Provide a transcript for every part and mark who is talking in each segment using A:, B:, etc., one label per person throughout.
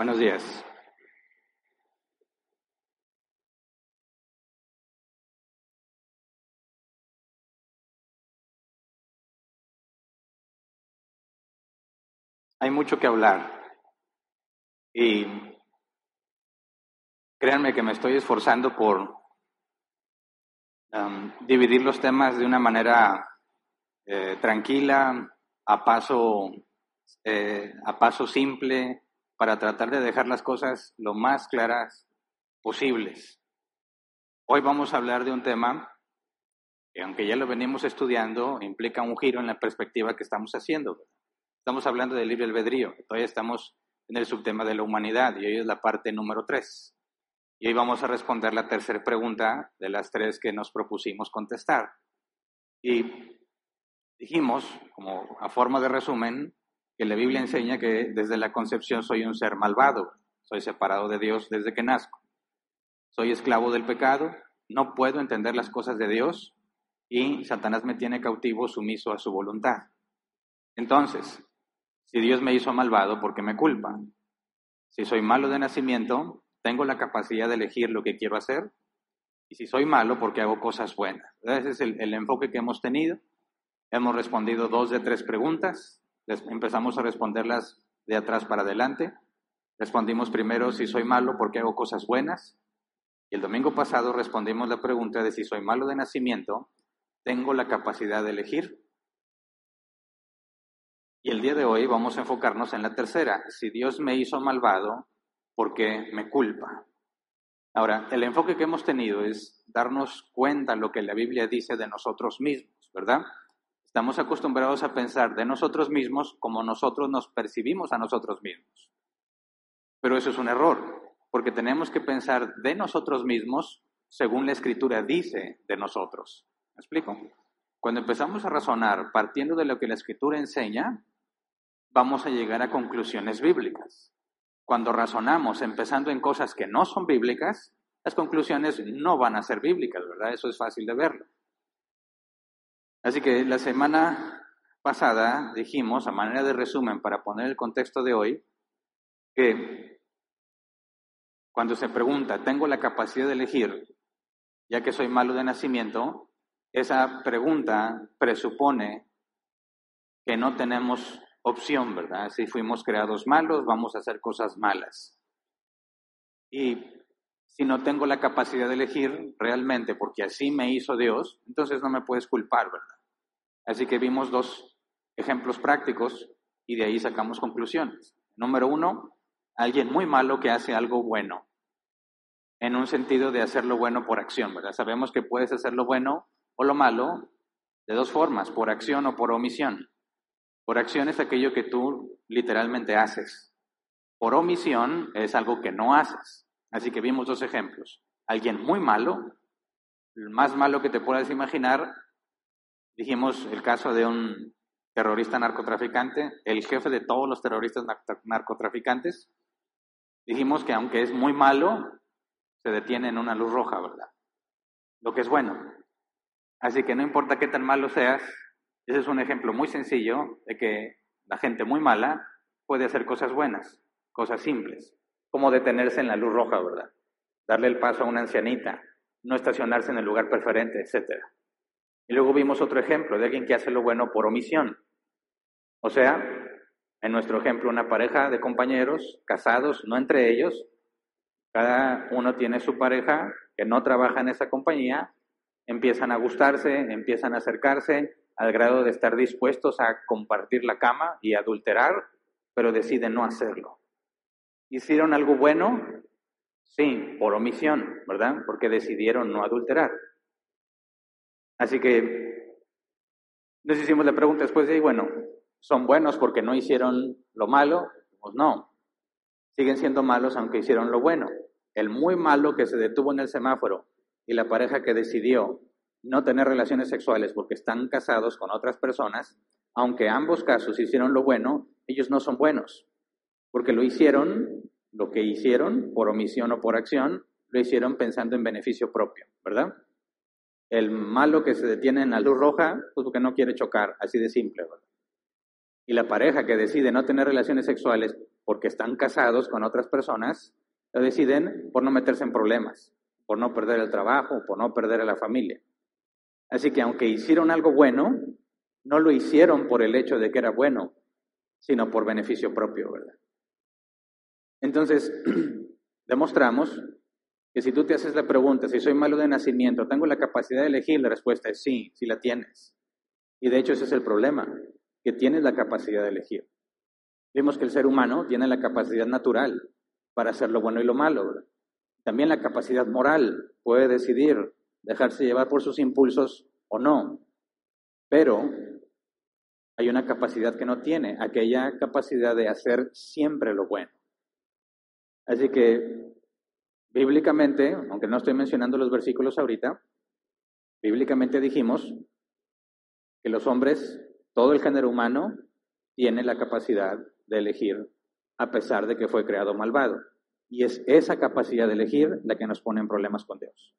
A: Buenos días. Hay mucho que hablar y créanme que me estoy esforzando por um, dividir los temas de una manera eh, tranquila, a paso, eh, a paso simple, para tratar de dejar las cosas lo más claras posibles. Hoy vamos a hablar de un tema que, aunque ya lo venimos estudiando, implica un giro en la perspectiva que estamos haciendo. Estamos hablando del libre albedrío, todavía estamos en el subtema de la humanidad y hoy es la parte número tres. Y hoy vamos a responder la tercera pregunta de las tres que nos propusimos contestar. Y dijimos, como a forma de resumen, que la Biblia enseña que desde la concepción soy un ser malvado, soy separado de Dios desde que nazco, soy esclavo del pecado, no puedo entender las cosas de Dios y Satanás me tiene cautivo sumiso a su voluntad. Entonces, si Dios me hizo malvado, ¿por qué me culpa? Si soy malo de nacimiento, tengo la capacidad de elegir lo que quiero hacer. Y si soy malo, ¿por qué hago cosas buenas? Ese es el, el enfoque que hemos tenido. Hemos respondido dos de tres preguntas empezamos a responderlas de atrás para adelante. Respondimos primero si soy malo porque hago cosas buenas. Y el domingo pasado respondimos la pregunta de si soy malo de nacimiento, tengo la capacidad de elegir. Y el día de hoy vamos a enfocarnos en la tercera, si Dios me hizo malvado, ¿por qué me culpa? Ahora, el enfoque que hemos tenido es darnos cuenta lo que la Biblia dice de nosotros mismos, ¿verdad? Estamos acostumbrados a pensar de nosotros mismos como nosotros nos percibimos a nosotros mismos. Pero eso es un error, porque tenemos que pensar de nosotros mismos según la escritura dice de nosotros. ¿Me explico? Cuando empezamos a razonar partiendo de lo que la escritura enseña, vamos a llegar a conclusiones bíblicas. Cuando razonamos empezando en cosas que no son bíblicas, las conclusiones no van a ser bíblicas, ¿verdad? Eso es fácil de verlo. Así que la semana pasada dijimos, a manera de resumen, para poner el contexto de hoy, que cuando se pregunta, ¿tengo la capacidad de elegir, ya que soy malo de nacimiento? Esa pregunta presupone que no tenemos opción, ¿verdad? Si fuimos creados malos, vamos a hacer cosas malas. Y si no tengo la capacidad de elegir realmente, porque así me hizo Dios, entonces no me puedes culpar, ¿verdad? Así que vimos dos ejemplos prácticos y de ahí sacamos conclusiones. Número uno, alguien muy malo que hace algo bueno, en un sentido de hacerlo bueno por acción, ¿verdad? Sabemos que puedes hacer lo bueno o lo malo de dos formas, por acción o por omisión. Por acción es aquello que tú literalmente haces. Por omisión es algo que no haces. Así que vimos dos ejemplos. Alguien muy malo, el más malo que te puedas imaginar, dijimos el caso de un terrorista narcotraficante, el jefe de todos los terroristas narcotraficantes. Dijimos que aunque es muy malo, se detiene en una luz roja, ¿verdad? Lo que es bueno. Así que no importa qué tan malo seas, ese es un ejemplo muy sencillo de que la gente muy mala puede hacer cosas buenas, cosas simples como detenerse en la luz roja, ¿verdad? Darle el paso a una ancianita, no estacionarse en el lugar preferente, etc. Y luego vimos otro ejemplo de alguien que hace lo bueno por omisión. O sea, en nuestro ejemplo, una pareja de compañeros casados, no entre ellos, cada uno tiene su pareja que no trabaja en esa compañía, empiezan a gustarse, empiezan a acercarse al grado de estar dispuestos a compartir la cama y adulterar, pero deciden no hacerlo. ¿Hicieron algo bueno? Sí, por omisión, ¿verdad? Porque decidieron no adulterar. Así que nos hicimos la pregunta después de bueno, ¿son buenos porque no hicieron lo malo? Pues no. Siguen siendo malos aunque hicieron lo bueno. El muy malo que se detuvo en el semáforo y la pareja que decidió no tener relaciones sexuales porque están casados con otras personas, aunque ambos casos hicieron lo bueno, ellos no son buenos porque lo hicieron, lo que hicieron, por omisión o por acción, lo hicieron pensando en beneficio propio, ¿verdad? El malo que se detiene en la luz roja, pues porque no quiere chocar, así de simple, ¿verdad? Y la pareja que decide no tener relaciones sexuales porque están casados con otras personas, lo deciden por no meterse en problemas, por no perder el trabajo, por no perder a la familia. Así que aunque hicieron algo bueno, no lo hicieron por el hecho de que era bueno, sino por beneficio propio, ¿verdad? Entonces, demostramos que si tú te haces la pregunta, si soy malo de nacimiento, ¿tengo la capacidad de elegir? La respuesta es sí, sí la tienes. Y de hecho ese es el problema, que tienes la capacidad de elegir. Vimos que el ser humano tiene la capacidad natural para hacer lo bueno y lo malo. También la capacidad moral puede decidir dejarse llevar por sus impulsos o no. Pero hay una capacidad que no tiene, aquella capacidad de hacer siempre lo bueno. Así que bíblicamente, aunque no estoy mencionando los versículos ahorita, bíblicamente dijimos que los hombres, todo el género humano, tiene la capacidad de elegir a pesar de que fue creado malvado. Y es esa capacidad de elegir la que nos pone en problemas con Dios.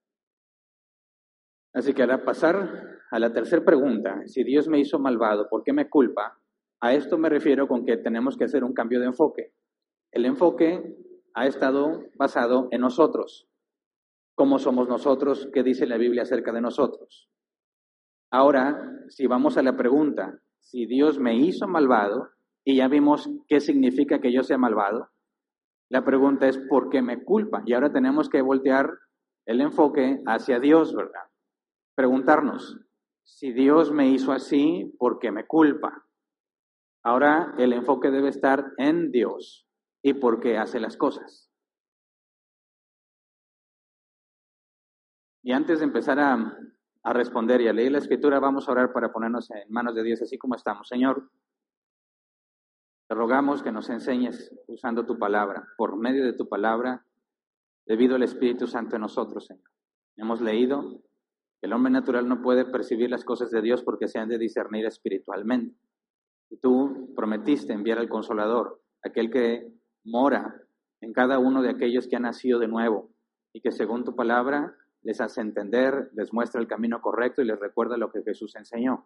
A: Así que ahora pasar a la tercera pregunta, si Dios me hizo malvado, ¿por qué me culpa? A esto me refiero con que tenemos que hacer un cambio de enfoque. El enfoque ha estado basado en nosotros. ¿Cómo somos nosotros? ¿Qué dice la Biblia acerca de nosotros? Ahora, si vamos a la pregunta, si Dios me hizo malvado, y ya vimos qué significa que yo sea malvado, la pregunta es, ¿por qué me culpa? Y ahora tenemos que voltear el enfoque hacia Dios, ¿verdad? Preguntarnos, si Dios me hizo así, ¿por qué me culpa? Ahora el enfoque debe estar en Dios y por qué hace las cosas. Y antes de empezar a, a responder y a leer la escritura, vamos a orar para ponernos en manos de Dios así como estamos. Señor, te rogamos que nos enseñes usando tu palabra, por medio de tu palabra, debido al Espíritu Santo en nosotros, Señor. Hemos leído que el hombre natural no puede percibir las cosas de Dios porque se han de discernir espiritualmente. Y tú prometiste enviar al Consolador, aquel que mora en cada uno de aquellos que han nacido de nuevo y que según tu palabra les hace entender, les muestra el camino correcto y les recuerda lo que Jesús enseñó.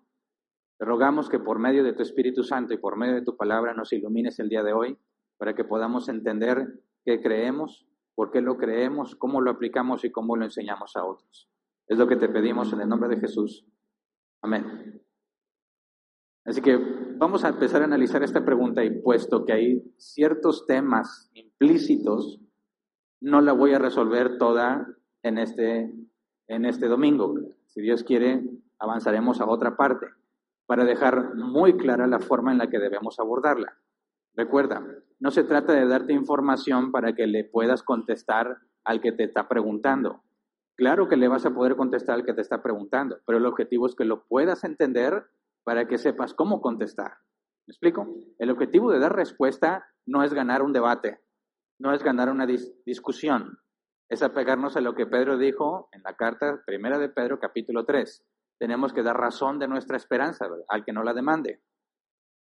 A: Te rogamos que por medio de tu Espíritu Santo y por medio de tu palabra nos ilumines el día de hoy para que podamos entender qué creemos, por qué lo creemos, cómo lo aplicamos y cómo lo enseñamos a otros. Es lo que te pedimos en el nombre de Jesús. Amén. Así que vamos a empezar a analizar esta pregunta y puesto que hay ciertos temas implícitos, no la voy a resolver toda en este, en este domingo. Si Dios quiere, avanzaremos a otra parte para dejar muy clara la forma en la que debemos abordarla. Recuerda, no se trata de darte información para que le puedas contestar al que te está preguntando. Claro que le vas a poder contestar al que te está preguntando, pero el objetivo es que lo puedas entender para que sepas cómo contestar. ¿Me explico? El objetivo de dar respuesta no es ganar un debate, no es ganar una discusión, es apegarnos a lo que Pedro dijo en la carta primera de Pedro, capítulo 3. Tenemos que dar razón de nuestra esperanza al que no la demande.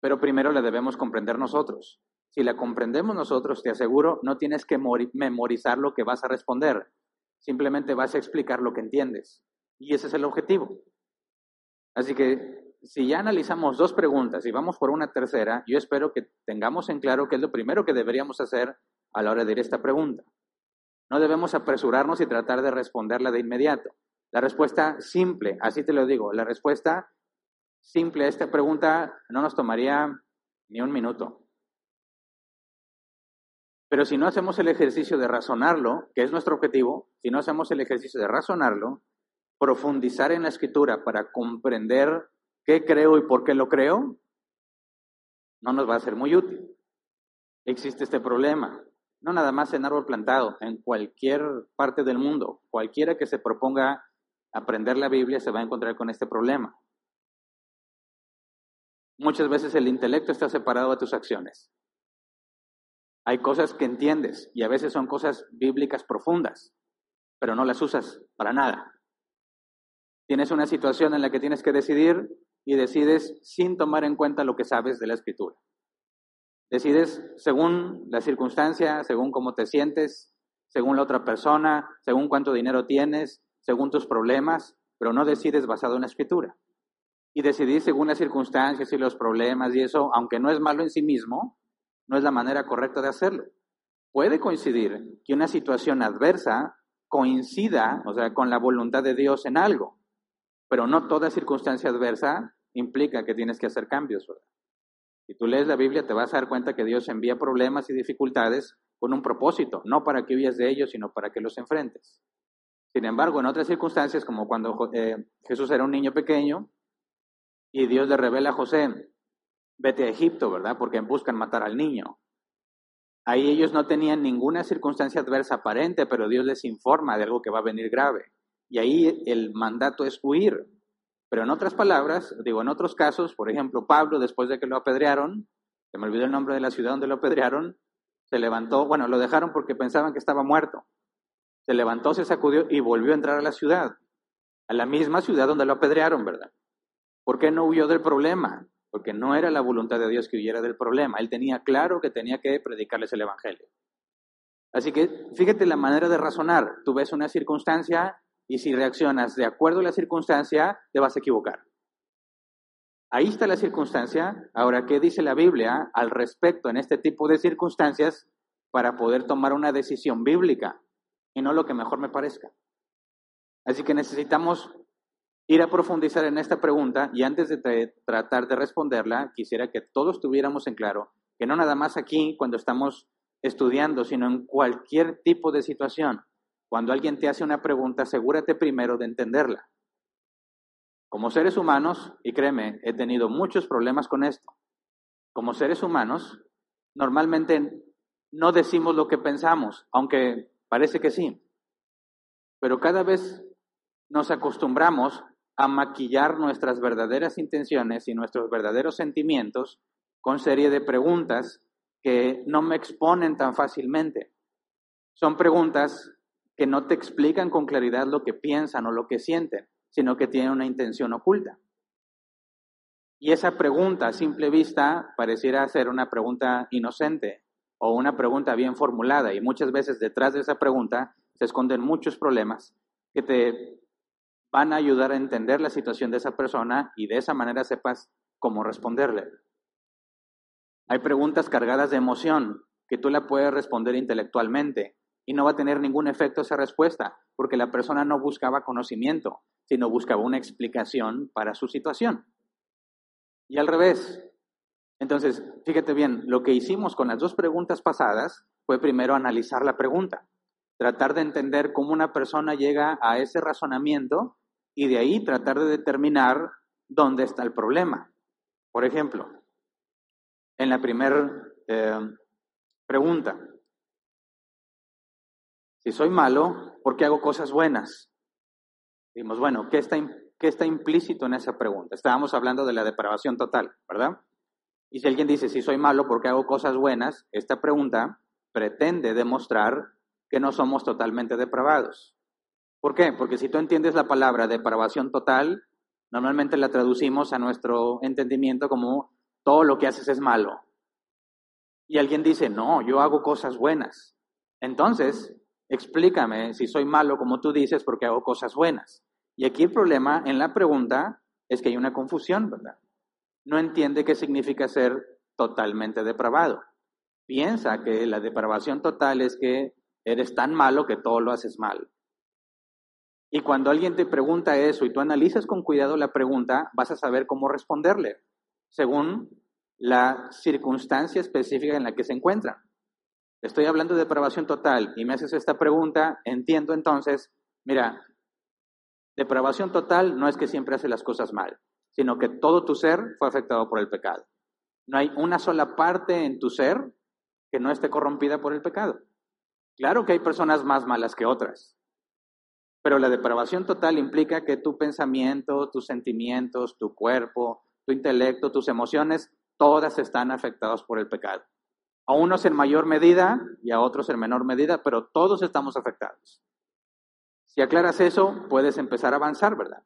A: Pero primero la debemos comprender nosotros. Si la comprendemos nosotros, te aseguro, no tienes que memorizar lo que vas a responder. Simplemente vas a explicar lo que entiendes. Y ese es el objetivo. Así que si ya analizamos dos preguntas y vamos por una tercera, yo espero que tengamos en claro qué es lo primero que deberíamos hacer a la hora de ir a esta pregunta. No debemos apresurarnos y tratar de responderla de inmediato. La respuesta simple, así te lo digo, la respuesta simple a esta pregunta no nos tomaría ni un minuto. Pero si no hacemos el ejercicio de razonarlo, que es nuestro objetivo, si no hacemos el ejercicio de razonarlo, profundizar en la escritura para comprender qué creo y por qué lo creo, no nos va a ser muy útil. Existe este problema no nada más en árbol plantado, en cualquier parte del mundo, cualquiera que se proponga aprender la Biblia se va a encontrar con este problema. Muchas veces el intelecto está separado de tus acciones. Hay cosas que entiendes y a veces son cosas bíblicas profundas, pero no las usas para nada. Tienes una situación en la que tienes que decidir y decides sin tomar en cuenta lo que sabes de la escritura. Decides según la circunstancia, según cómo te sientes, según la otra persona, según cuánto dinero tienes, según tus problemas, pero no decides basado en la escritura. Y decidir según las circunstancias y los problemas y eso, aunque no es malo en sí mismo, no es la manera correcta de hacerlo. Puede coincidir que una situación adversa coincida, o sea, con la voluntad de Dios en algo, pero no toda circunstancia adversa implica que tienes que hacer cambios. Si tú lees la Biblia te vas a dar cuenta que Dios envía problemas y dificultades con un propósito, no para que huyas de ellos, sino para que los enfrentes. Sin embargo, en otras circunstancias, como cuando eh, Jesús era un niño pequeño y Dios le revela a José, vete a Egipto, ¿verdad? Porque buscan matar al niño. Ahí ellos no tenían ninguna circunstancia adversa aparente, pero Dios les informa de algo que va a venir grave. Y ahí el mandato es huir. Pero en otras palabras, digo, en otros casos, por ejemplo, Pablo, después de que lo apedrearon, se me olvidó el nombre de la ciudad donde lo apedrearon, se levantó, bueno, lo dejaron porque pensaban que estaba muerto. Se levantó, se sacudió y volvió a entrar a la ciudad, a la misma ciudad donde lo apedrearon, ¿verdad? ¿Por qué no huyó del problema? Porque no era la voluntad de Dios que huyera del problema. Él tenía claro que tenía que predicarles el Evangelio. Así que fíjate la manera de razonar. Tú ves una circunstancia y si reaccionas de acuerdo a la circunstancia, te vas a equivocar. Ahí está la circunstancia. Ahora, ¿qué dice la Biblia al respecto en este tipo de circunstancias para poder tomar una decisión bíblica y no lo que mejor me parezca? Así que necesitamos ir a profundizar en esta pregunta y antes de tratar de responderla, quisiera que todos tuviéramos en claro que no nada más aquí cuando estamos estudiando, sino en cualquier tipo de situación, cuando alguien te hace una pregunta, asegúrate primero de entenderla. Como seres humanos, y créeme, he tenido muchos problemas con esto, como seres humanos, normalmente no decimos lo que pensamos, aunque parece que sí, pero cada vez nos acostumbramos a maquillar nuestras verdaderas intenciones y nuestros verdaderos sentimientos con serie de preguntas que no me exponen tan fácilmente. Son preguntas que no te explican con claridad lo que piensan o lo que sienten, sino que tienen una intención oculta. Y esa pregunta a simple vista pareciera ser una pregunta inocente o una pregunta bien formulada y muchas veces detrás de esa pregunta se esconden muchos problemas que te van a ayudar a entender la situación de esa persona y de esa manera sepas cómo responderle. Hay preguntas cargadas de emoción que tú la puedes responder intelectualmente, y no va a tener ningún efecto esa respuesta, porque la persona no buscaba conocimiento, sino buscaba una explicación para su situación. Y al revés. Entonces, fíjate bien, lo que hicimos con las dos preguntas pasadas fue primero analizar la pregunta, tratar de entender cómo una persona llega a ese razonamiento y de ahí tratar de determinar dónde está el problema. Por ejemplo, en la primera eh, pregunta, si soy malo, ¿por qué hago cosas buenas? Dijimos, bueno, ¿qué está, ¿qué está implícito en esa pregunta? Estábamos hablando de la depravación total, ¿verdad? Y si alguien dice, si soy malo, ¿por qué hago cosas buenas? Esta pregunta pretende demostrar que no somos totalmente depravados. ¿Por qué? Porque si tú entiendes la palabra depravación total, normalmente la traducimos a nuestro entendimiento como todo lo que haces es malo. Y alguien dice, no, yo hago cosas buenas. Entonces, explícame si soy malo como tú dices porque hago cosas buenas. Y aquí el problema en la pregunta es que hay una confusión, ¿verdad? No entiende qué significa ser totalmente depravado. Piensa que la depravación total es que eres tan malo que todo lo haces mal. Y cuando alguien te pregunta eso y tú analizas con cuidado la pregunta, vas a saber cómo responderle, según la circunstancia específica en la que se encuentra estoy hablando de depravación total y me haces esta pregunta, entiendo entonces, mira, depravación total no es que siempre hace las cosas mal, sino que todo tu ser fue afectado por el pecado. No hay una sola parte en tu ser que no esté corrompida por el pecado. Claro que hay personas más malas que otras, pero la depravación total implica que tu pensamiento, tus sentimientos, tu cuerpo, tu intelecto, tus emociones, todas están afectadas por el pecado. A unos en mayor medida y a otros en menor medida, pero todos estamos afectados. Si aclaras eso, puedes empezar a avanzar, ¿verdad?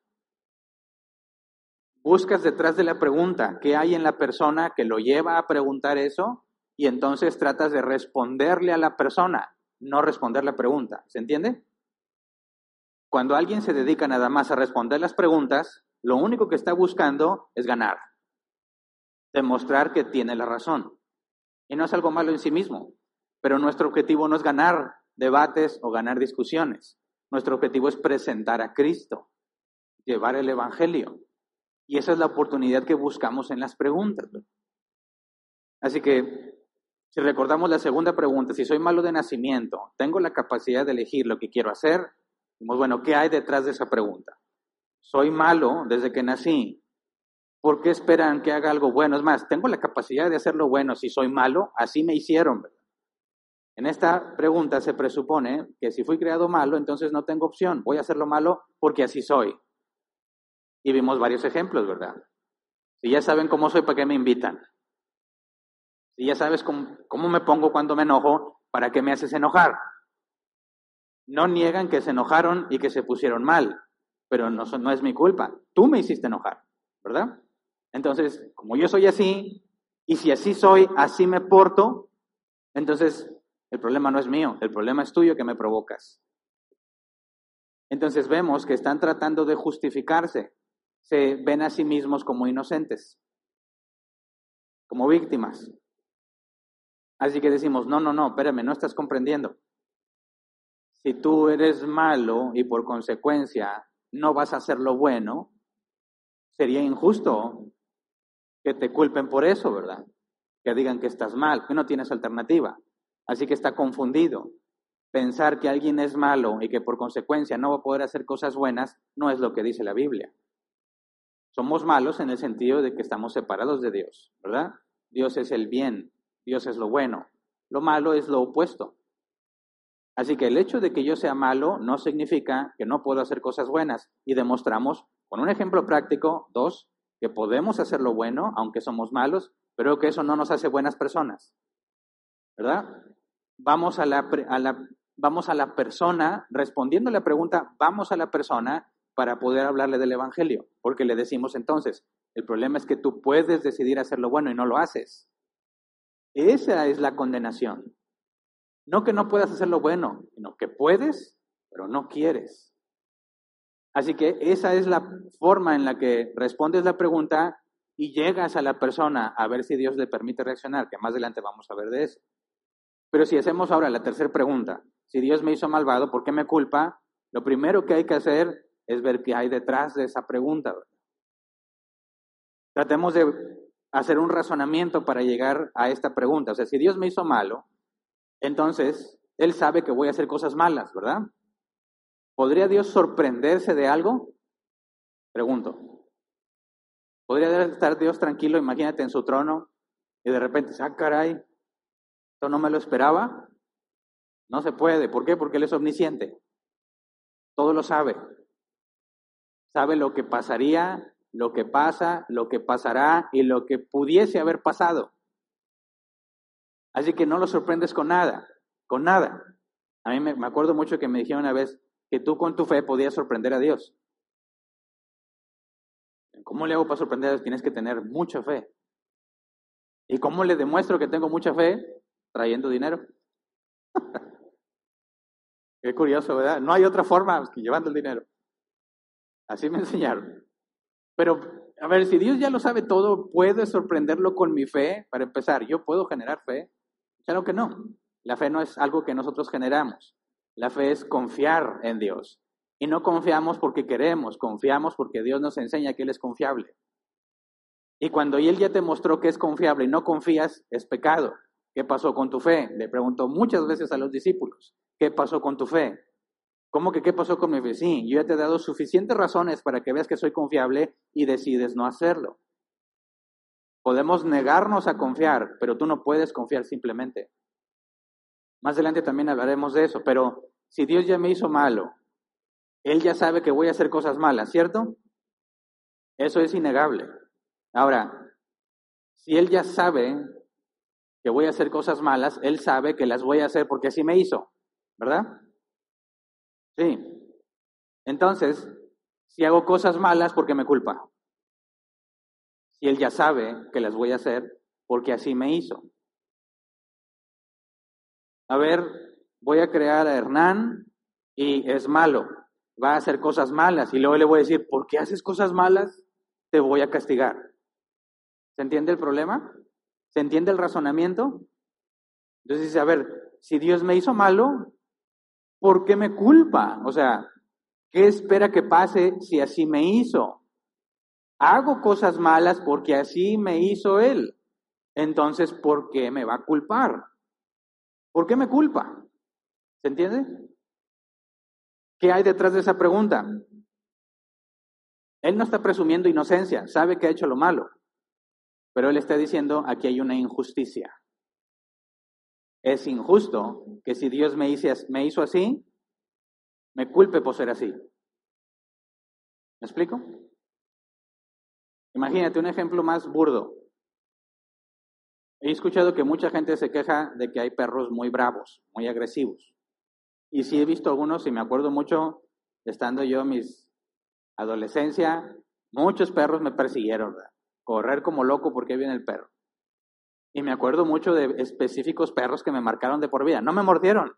A: Buscas detrás de la pregunta qué hay en la persona que lo lleva a preguntar eso y entonces tratas de responderle a la persona, no responder la pregunta. ¿Se entiende? Cuando alguien se dedica nada más a responder las preguntas, lo único que está buscando es ganar, demostrar que tiene la razón. Y no es algo malo en sí mismo, pero nuestro objetivo no es ganar debates o ganar discusiones. Nuestro objetivo es presentar a Cristo, llevar el Evangelio. Y esa es la oportunidad que buscamos en las preguntas. Así que, si recordamos la segunda pregunta, si soy malo de nacimiento, ¿tengo la capacidad de elegir lo que quiero hacer? bueno, ¿qué hay detrás de esa pregunta? Soy malo desde que nací. ¿Por qué esperan que haga algo bueno? Es más, tengo la capacidad de hacerlo bueno. Si soy malo, así me hicieron. En esta pregunta se presupone que si fui creado malo, entonces no tengo opción. Voy a hacerlo malo porque así soy. Y vimos varios ejemplos, ¿verdad? Si ya saben cómo soy, ¿para qué me invitan? Si ya sabes cómo, me pongo cuando me enojo, ¿para qué me haces enojar? No niegan que se enojaron y que se pusieron mal, pero no, no es mi culpa. Tú me hiciste enojar, ¿verdad? Entonces, como yo soy así, y si así soy, así me porto, entonces el problema no es mío, el problema es tuyo que me provocas. Entonces vemos que están tratando de justificarse, se ven a sí mismos como inocentes, como víctimas. Así que decimos, no, no, no, espérame, no estás comprendiendo. Si tú eres malo y por consecuencia no vas a hacer lo bueno, sería injusto que te culpen por eso, ¿verdad? Que digan que estás mal, que no tienes alternativa. Así que está confundido. Pensar que alguien es malo y que por consecuencia no va a poder hacer cosas buenas no es lo que dice la Biblia. Somos malos en el sentido de que estamos separados de Dios, ¿verdad? Dios es el bien, Dios es lo bueno. Lo malo es lo opuesto. Así que el hecho de que yo sea malo no significa que no puedo hacer cosas buenas. Y demostramos con un ejemplo práctico, dos, que podemos hacer lo bueno aunque somos malos, pero que eso no nos hace buenas personas. ¿Verdad? Vamos a la, vamos a la persona, respondiendo la pregunta, vamos a la persona para poder hablarle del Evangelio, porque le decimos entonces, el problema es que tú puedes decidir hacer lo bueno y no lo haces. Esa es la condenación. No que no puedas hacer lo bueno, sino que puedes, pero no quieres. Así que esa es la forma en la que respondes la pregunta y llegas a la persona a ver si Dios le permite reaccionar, que más adelante vamos a ver de eso. Pero si hacemos ahora la tercera pregunta, si Dios me hizo malvado, ¿por qué me culpa? Lo primero que hay que hacer es ver qué hay detrás de esa pregunta. Tratemos de hacer un razonamiento para llegar a esta pregunta. O sea, si Dios me hizo malo, entonces, Él sabe que voy a hacer cosas malas, ¿verdad? ¿Podría Dios sorprenderse de algo? Pregunto. ¿Podría estar Dios tranquilo, imagínate, en su trono y de repente, ah, caray, esto no me lo esperaba? No se puede. ¿Por qué? Porque Él es omnisciente. Todo lo sabe. Sabe lo que pasaría, lo que pasa, lo que pasará y lo que pudiese haber pasado. Así que no lo sorprendes con nada, con nada. A mí me, acuerdo mucho que me dijeron una vez que tú con tu fe podías sorprender a Dios. ¿Cómo le hago para sorprender a Dios? Tienes que tener mucha fe. ¿Y cómo le demuestro que tengo mucha fe? Trayendo dinero. Qué curioso, ¿verdad? No hay otra forma que llevando el dinero. Así me enseñaron. Pero, a ver, si Dios ya lo sabe todo, ¿puedo sorprenderlo con mi fe? Para empezar, ¿yo puedo generar fe? Claro que no. La fe no es algo que nosotros generamos. La fe es confiar en Dios. Y no confiamos porque queremos, confiamos porque Dios nos enseña que Él es confiable. Y cuando Él ya te mostró que es confiable y no confías, es pecado. ¿Qué pasó con tu fe? Le preguntó muchas veces a los discípulos, ¿qué pasó con tu fe? ¿Cómo que qué pasó con mi fe? Sí, yo ya te he dado suficientes razones para que veas que soy confiable y decides no hacerlo. Podemos negarnos a confiar, pero tú no puedes confiar simplemente. Más adelante también hablaremos de eso, pero si Dios ya me hizo malo, Él ya sabe que voy a hacer cosas malas, ¿cierto? Eso es innegable. Ahora, si Él ya sabe que voy a hacer cosas malas, Él sabe que las voy a hacer porque así me hizo, ¿verdad? Sí. Entonces, si hago cosas malas, ¿por qué me culpa? si Él ya sabe que las voy a hacer porque así me hizo. A ver, voy a crear a Hernán y es malo, va a hacer cosas malas y luego le voy a decir, ¿por qué haces cosas malas? Te voy a castigar. ¿Se entiende el problema? ¿Se entiende el razonamiento? Entonces dice, a ver, si Dios me hizo malo, ¿por qué me culpa? O sea, ¿qué espera que pase si así me hizo? Hago cosas malas porque así me hizo Él. Entonces, ¿por qué me va a culpar? ¿Por qué me culpa? ¿Se entiende? ¿Qué hay detrás de esa pregunta? Él no está presumiendo inocencia, sabe que ha hecho lo malo, pero él está diciendo, aquí hay una injusticia. Es injusto que si Dios me me hizo así, me culpe por ser así. ¿Me explico? Imagínate un ejemplo más burdo. He escuchado que mucha gente se queja de que hay perros muy bravos, muy agresivos. Y sí he visto algunos, y me acuerdo mucho, estando yo en mis adolescencia, muchos perros me persiguieron, correr como loco porque viene el perro. Y me acuerdo mucho de específicos perros que me marcaron de por vida. No me mordieron,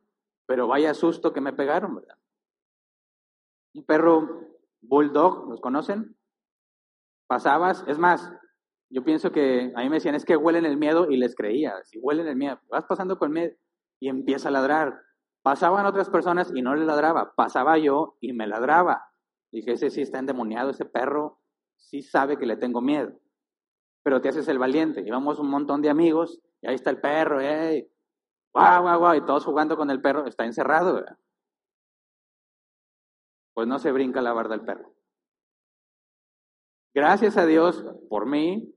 A: pero vaya susto que me pegaron, ¿verdad? Un perro bulldog, ¿los conocen? Pasabas, es más, yo pienso que a mí me decían, es que huelen el miedo y les creía, si huelen el miedo, vas pasando con miedo y empieza a ladrar. Pasaban otras personas y no le ladraba, pasaba yo y me ladraba. Dije, ese sí está endemoniado, ese perro sí sabe que le tengo miedo. Pero te haces el valiente. Llevamos un montón de amigos y ahí está el perro, ¡ey! ¡Guau, guau, guau! Y todos jugando con el perro, está encerrado, ¿verdad? Pues no se brinca la barda el perro. Gracias a Dios por mí.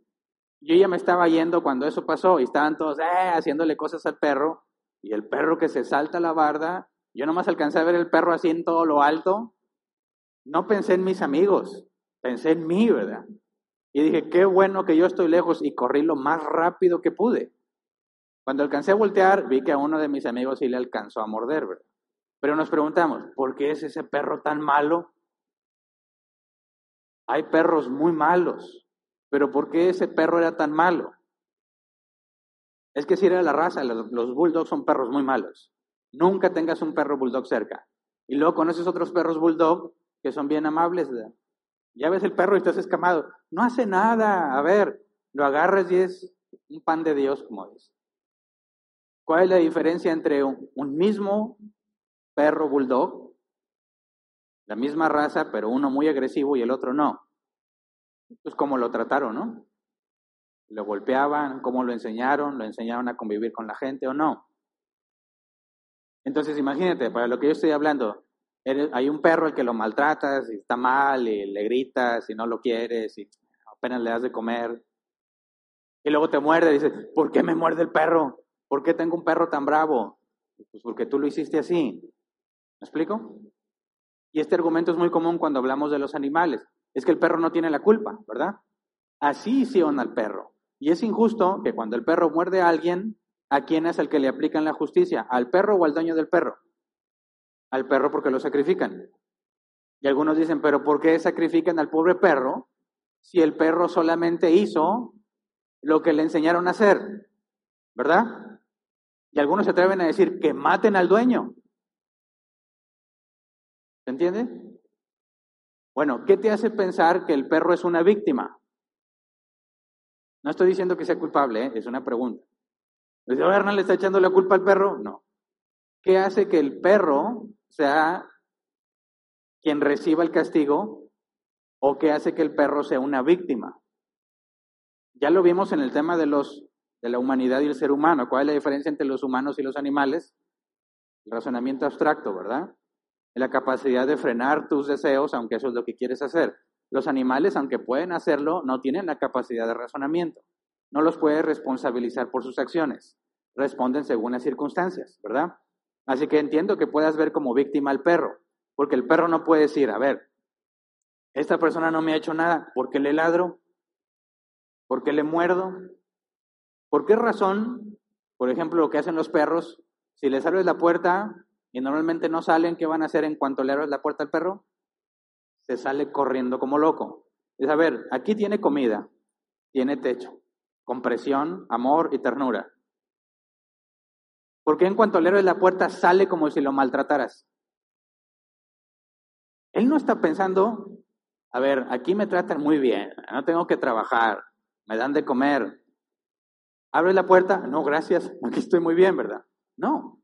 A: Yo ya me estaba yendo cuando eso pasó y estaban todos ¡eh! haciéndole cosas al perro. Y el perro que se salta la barda, yo nomás alcancé a ver el perro así en todo lo alto. No pensé en mis amigos, pensé en mí, ¿verdad? Y dije, qué bueno que yo estoy lejos y corrí lo más rápido que pude. Cuando alcancé a voltear, vi que a uno de mis amigos sí le alcanzó a morder, ¿verdad? Pero nos preguntamos, ¿por qué es ese perro tan malo? Hay perros muy malos, pero ¿por qué ese perro era tan malo? Es que si era la raza, los, bulldogs son perros muy malos. Nunca tengas un perro bulldog cerca. Y luego conoces otros perros bulldog que son bien amables. Ya ves el perro y estás escamado. No hace nada. A ver, lo agarras y es un pan de Dios, como dice. ¿Cuál es la diferencia entre un, mismo perro bulldog, la misma raza, pero uno muy agresivo y el otro no? Pues cómo lo trataron, ¿no? Lo golpeaban, cómo lo enseñaron, lo enseñaron a convivir con la gente o no. Entonces, imagínate, para lo que yo estoy hablando, hay un perro al que lo maltratas y está mal y le gritas y no lo quieres y apenas le das de comer. Y luego te muerde y dices, ¿por qué me muerde el perro? ¿Por qué tengo un perro tan bravo? Pues porque tú lo hiciste así. ¿Me explico? Y este argumento es muy común cuando hablamos de los animales. Es que el perro no tiene la culpa, ¿verdad? Así hicieron al perro. Y es injusto que cuando el perro muerde a alguien, ¿a quién es el que le aplican la justicia? ¿Al perro o al dueño del perro? al perro porque lo sacrifican. Y algunos dicen, pero ¿por qué sacrifican al pobre perro si el perro solamente hizo lo que le enseñaron a hacer? ¿Verdad? Y algunos se atreven a decir que maten al dueño. ¿Se entiende? Bueno, ¿qué te hace pensar que el perro es una víctima? No estoy diciendo que sea culpable, ¿eh? es una pregunta. ¿Dice, Hernán le está echando la culpa al perro? No. ¿Qué hace que el perro sea quien reciba el castigo o que hace que el perro sea una víctima. Ya lo vimos en el tema de los de la humanidad y el ser humano. ¿Cuál es la diferencia entre los humanos y los animales? El razonamiento abstracto, ¿verdad? La capacidad de frenar tus deseos, aunque eso es lo que quieres hacer. Los animales, aunque pueden hacerlo, no tienen la capacidad de razonamiento. No los puedes responsabilizar por sus acciones. Responden según las circunstancias, ¿verdad? Así que entiendo que puedas ver como víctima al perro, porque el perro no puede decir, a ver, esta persona no me ha hecho nada, ¿por qué le ladro? ¿Por qué le muerdo? ¿Por qué razón, por ejemplo, lo que hacen los perros, si les abres la puerta y normalmente no salen, ¿qué van a hacer en cuanto le abres la puerta al perro? Se sale corriendo como loco. Es a ver, aquí tiene comida, tiene techo, compresión, amor y ternura. Porque en cuanto le abres la puerta sale como si lo maltrataras. Él no está pensando, a ver, aquí me tratan muy bien, no tengo que trabajar, me dan de comer. ¿Abre la puerta? No, gracias, aquí estoy muy bien, ¿verdad? No,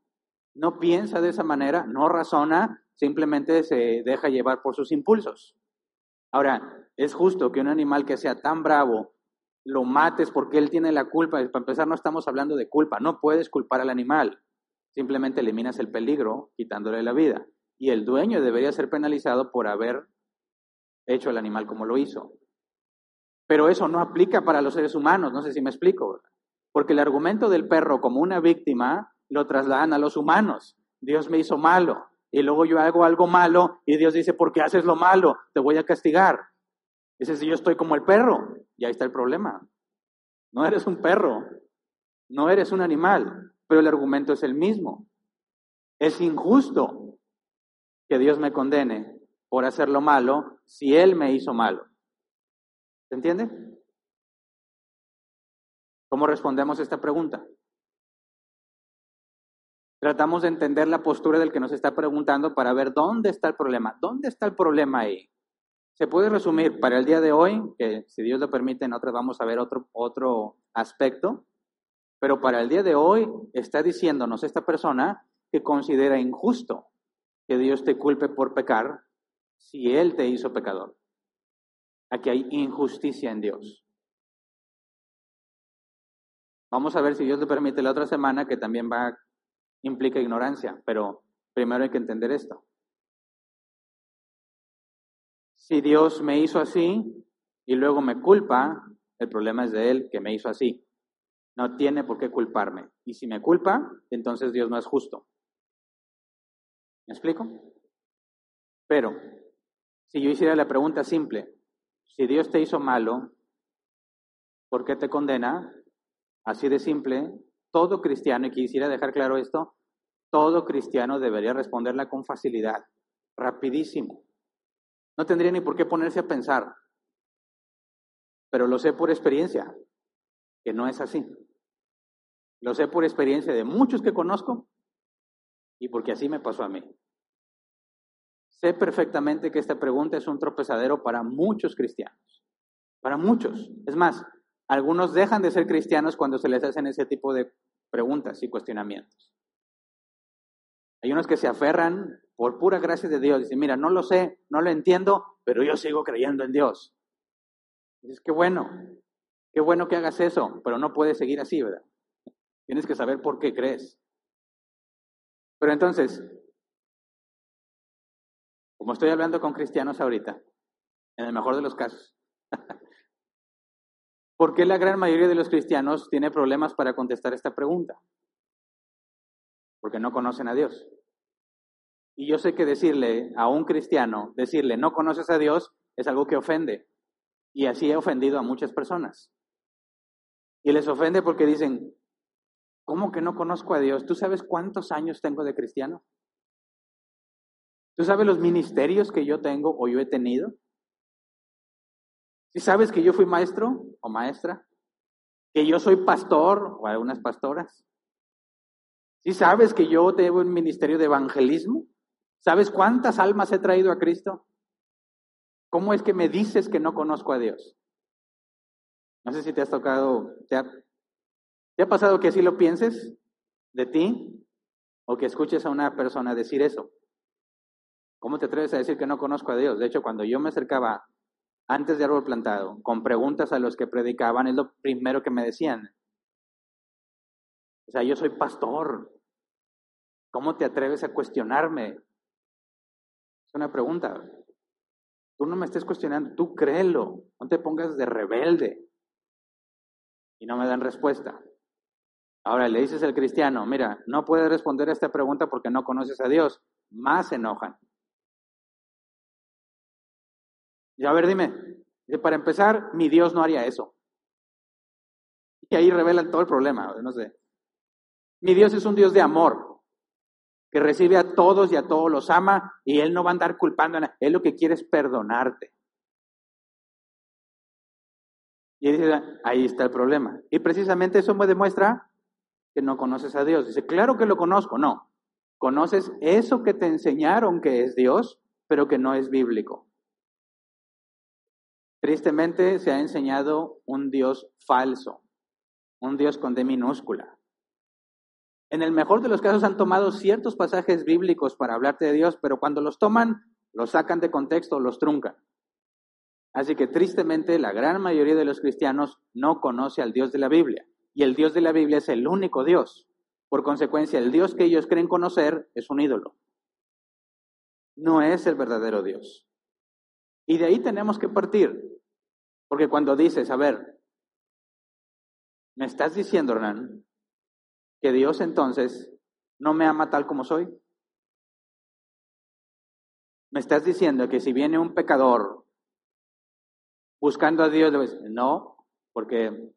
A: no piensa de esa manera, no razona, simplemente se deja llevar por sus impulsos. Ahora, es justo que un animal que sea tan bravo lo mates porque él tiene la culpa. Para empezar, no estamos hablando de culpa, no puedes culpar al animal, simplemente eliminas el peligro quitándole la vida. Y el dueño debería ser penalizado por haber hecho al animal como lo hizo. Pero eso no aplica para los seres humanos, no sé si me explico, porque el argumento del perro como una víctima lo trasladan a los humanos. Dios me hizo malo y luego yo hago algo malo y Dios dice, ¿por qué haces lo malo? Te voy a castigar. Dice, si yo estoy como el perro, y ahí está el problema. No eres un perro, no eres un animal, pero el argumento es el mismo. Es injusto que Dios me condene por hacer lo malo si Él me hizo malo. ¿Se entiende? ¿Cómo respondemos esta pregunta? Tratamos de entender la postura del que nos está preguntando para ver dónde está el problema. ¿Dónde está el problema ahí? Se puede resumir para el día de hoy, que si Dios lo permite, en otras vamos a ver otro, otro aspecto, pero para el día de hoy está diciéndonos esta persona que considera injusto que Dios te culpe por pecar si Él te hizo pecador. Aquí hay injusticia en Dios. Vamos a ver si Dios lo permite la otra semana, que también va implica ignorancia, pero primero hay que entender esto. Si Dios me hizo así y luego me culpa, el problema es de Él que me hizo así. No tiene por qué culparme. Y si me culpa, entonces Dios no es justo. ¿Me explico? Pero, si yo hiciera la pregunta simple, si Dios te hizo malo, ¿por qué te condena? Así de simple, todo cristiano, y quisiera dejar claro esto, todo cristiano debería responderla con facilidad, rapidísimo. No tendría ni por qué ponerse a pensar, pero lo sé por experiencia, que no es así. Lo sé por experiencia de muchos que conozco y porque así me pasó a mí. Sé perfectamente que esta pregunta es un tropezadero para muchos cristianos, para muchos. Es más, algunos dejan de ser cristianos cuando se les hacen ese tipo de preguntas y cuestionamientos. Hay unos que se aferran por pura gracia de Dios. Dicen, mira, no lo sé, no lo entiendo, pero yo sigo creyendo en Dios. Dices, qué bueno, qué bueno que hagas eso, pero no puedes seguir así, ¿verdad? Tienes que saber por qué crees. Pero entonces, como estoy hablando con cristianos ahorita, en el mejor de los casos, ¿por qué la gran mayoría de los cristianos tiene problemas para contestar esta pregunta? porque no conocen a Dios. Y yo sé que decirle a un cristiano, decirle no conoces a Dios, es algo que ofende. Y así he ofendido a muchas personas. Y les ofende porque dicen, ¿cómo que no conozco a Dios? ¿Tú sabes cuántos años tengo de cristiano? ¿Tú sabes los ministerios que yo tengo o yo he tenido? ¿Sí sabes que yo fui maestro o maestra? ¿Que yo soy pastor o algunas pastoras? ¿Sí sabes que yo tengo un ministerio de evangelismo? ¿Sabes cuántas almas he traído a Cristo? ¿Cómo es que me dices que no conozco a Dios? No sé si te has tocado, ¿te ha, ¿te ha pasado que así lo pienses de ti o que escuches a una persona decir eso? ¿Cómo te atreves a decir que no conozco a Dios? De hecho, cuando yo me acercaba antes de árbol plantado, con preguntas a los que predicaban, es lo primero que me decían. O sea, yo soy pastor. ¿Cómo te atreves a cuestionarme? Es una pregunta. Tú no me estés cuestionando, tú créelo, no te pongas de rebelde. Y no me dan respuesta. Ahora le dices al cristiano, mira, no puedes responder a esta pregunta porque no conoces a Dios. Más se enojan. Y a ver, dime, para empezar, mi Dios no haría eso. Y ahí revelan todo el problema, no sé. Mi Dios es un Dios de amor, que recibe a todos y a todos los ama y Él no va a andar culpando a. Él lo que quiere es perdonarte. Y dice, ahí está el problema. Y precisamente eso me demuestra que no conoces a Dios. Dice, claro que lo conozco. No, conoces eso que te enseñaron que es Dios, pero que no es bíblico. Tristemente se ha enseñado un Dios falso. un Dios con D minúscula. En el mejor de los casos han tomado ciertos pasajes bíblicos para hablarte de Dios, pero cuando los toman, los sacan de contexto, los truncan. Así que tristemente la gran mayoría de los cristianos no conoce al Dios de la Biblia. Y el Dios de la Biblia es el único Dios. Por consecuencia, el Dios que ellos creen conocer es un ídolo. No es el verdadero Dios. Y de ahí tenemos que partir. Porque cuando dices, a ver, ¿me estás diciendo, Hernán, que Dios entonces no me ama tal como soy? ¿Me estás diciendo que si viene un pecador buscando a Dios, no, porque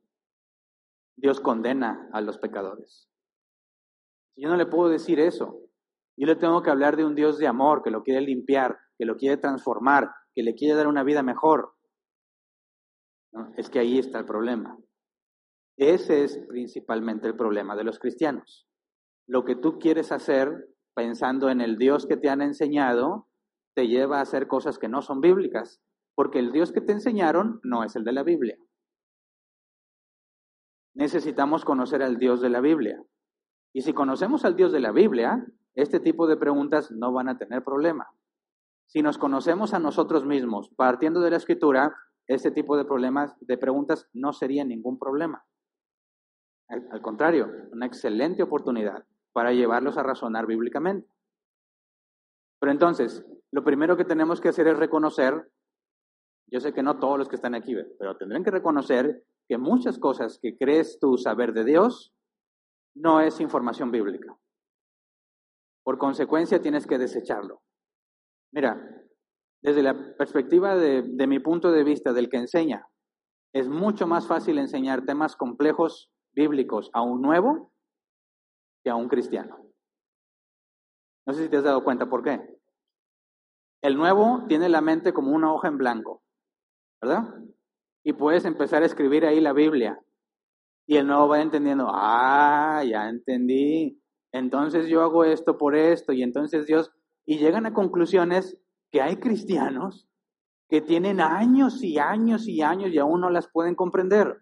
A: Dios condena a los pecadores. Yo no le puedo decir eso. Yo le tengo que hablar de un Dios de amor que lo quiere limpiar, que lo quiere transformar, que le quiere dar una vida mejor. Es que ahí está el problema. Ese es principalmente el problema de los cristianos. Lo que tú quieres hacer pensando en el Dios que te han enseñado te lleva a hacer cosas que no son bíblicas, porque el Dios que te enseñaron no es el de la Biblia. Necesitamos conocer al Dios de la Biblia. Y si conocemos al Dios de la Biblia, este tipo de preguntas no van a tener problema. Si nos conocemos a nosotros mismos partiendo de la escritura, este tipo de problemas, de preguntas, no sería ningún problema. Al, al contrario, una excelente oportunidad para llevarlos a razonar bíblicamente. Pero entonces, lo primero que tenemos que hacer es reconocer yo sé que no todos los que están aquí, pero tendrán que reconocer que muchas cosas que crees tú saber de Dios no es información bíblica. Por consecuencia, tienes que desecharlo. Mira, desde la perspectiva de, mi punto de vista del que enseña, es mucho más fácil enseñar temas complejos bíblicos a un nuevo que a un cristiano. No sé si te has dado cuenta por qué. El nuevo tiene la mente como una hoja en blanco. ¿verdad? Y puedes empezar a escribir ahí la Biblia. Y el nuevo va entendiendo, ah, ya entendí. Entonces yo hago esto por esto. Y entonces Dios, y llegan a conclusiones que hay cristianos que tienen años y años y años y aún no las pueden comprender.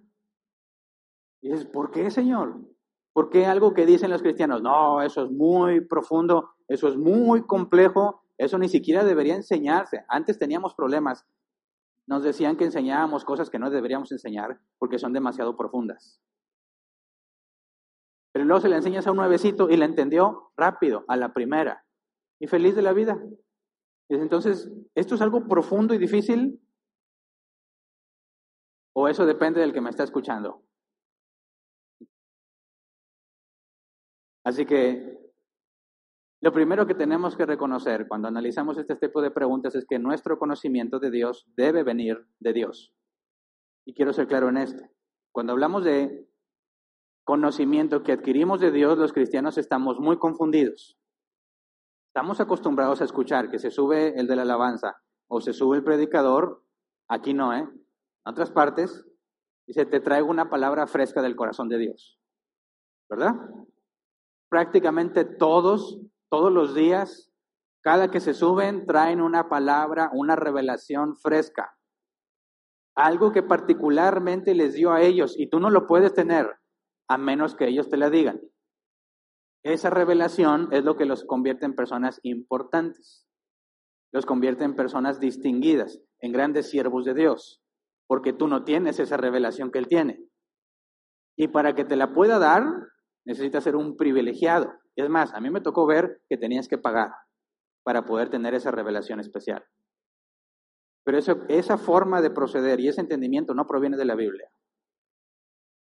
A: Y dices, ¿por qué, Señor? ¿Por qué algo que dicen los cristianos? No, eso es muy profundo, eso es muy complejo, eso ni siquiera debería enseñarse. Antes teníamos problemas nos decían que enseñábamos cosas que no deberíamos enseñar porque son demasiado profundas. Pero luego se le enseñas a un nuevecito y la entendió rápido, a la primera, y feliz de la vida. Entonces, ¿esto es algo profundo y difícil? ¿O eso depende del que me está escuchando? Así que lo primero que tenemos que reconocer cuando analizamos este tipo de preguntas es que nuestro conocimiento de Dios debe venir de Dios. Y quiero ser claro en esto. Cuando hablamos de conocimiento que adquirimos de Dios, los cristianos estamos muy confundidos. Estamos acostumbrados a escuchar que se sube el de la alabanza o se sube el predicador. Aquí no, ¿eh? En otras partes dice, te traigo una palabra fresca del corazón de Dios. ¿Verdad? Prácticamente todos todos los días, cada que se suben, traen una palabra, una revelación fresca. Algo que particularmente les dio a ellos y tú no lo puedes tener a menos que ellos te la digan. Esa revelación es lo que los convierte en personas importantes. Los convierte en personas distinguidas, en grandes siervos de Dios, porque tú no tienes esa revelación que Él tiene. Y para que te la pueda dar, necesitas ser un privilegiado. Es más, a mí me tocó ver que tenías que pagar para poder tener esa revelación especial. Pero esa forma de proceder y ese entendimiento no proviene de la Biblia.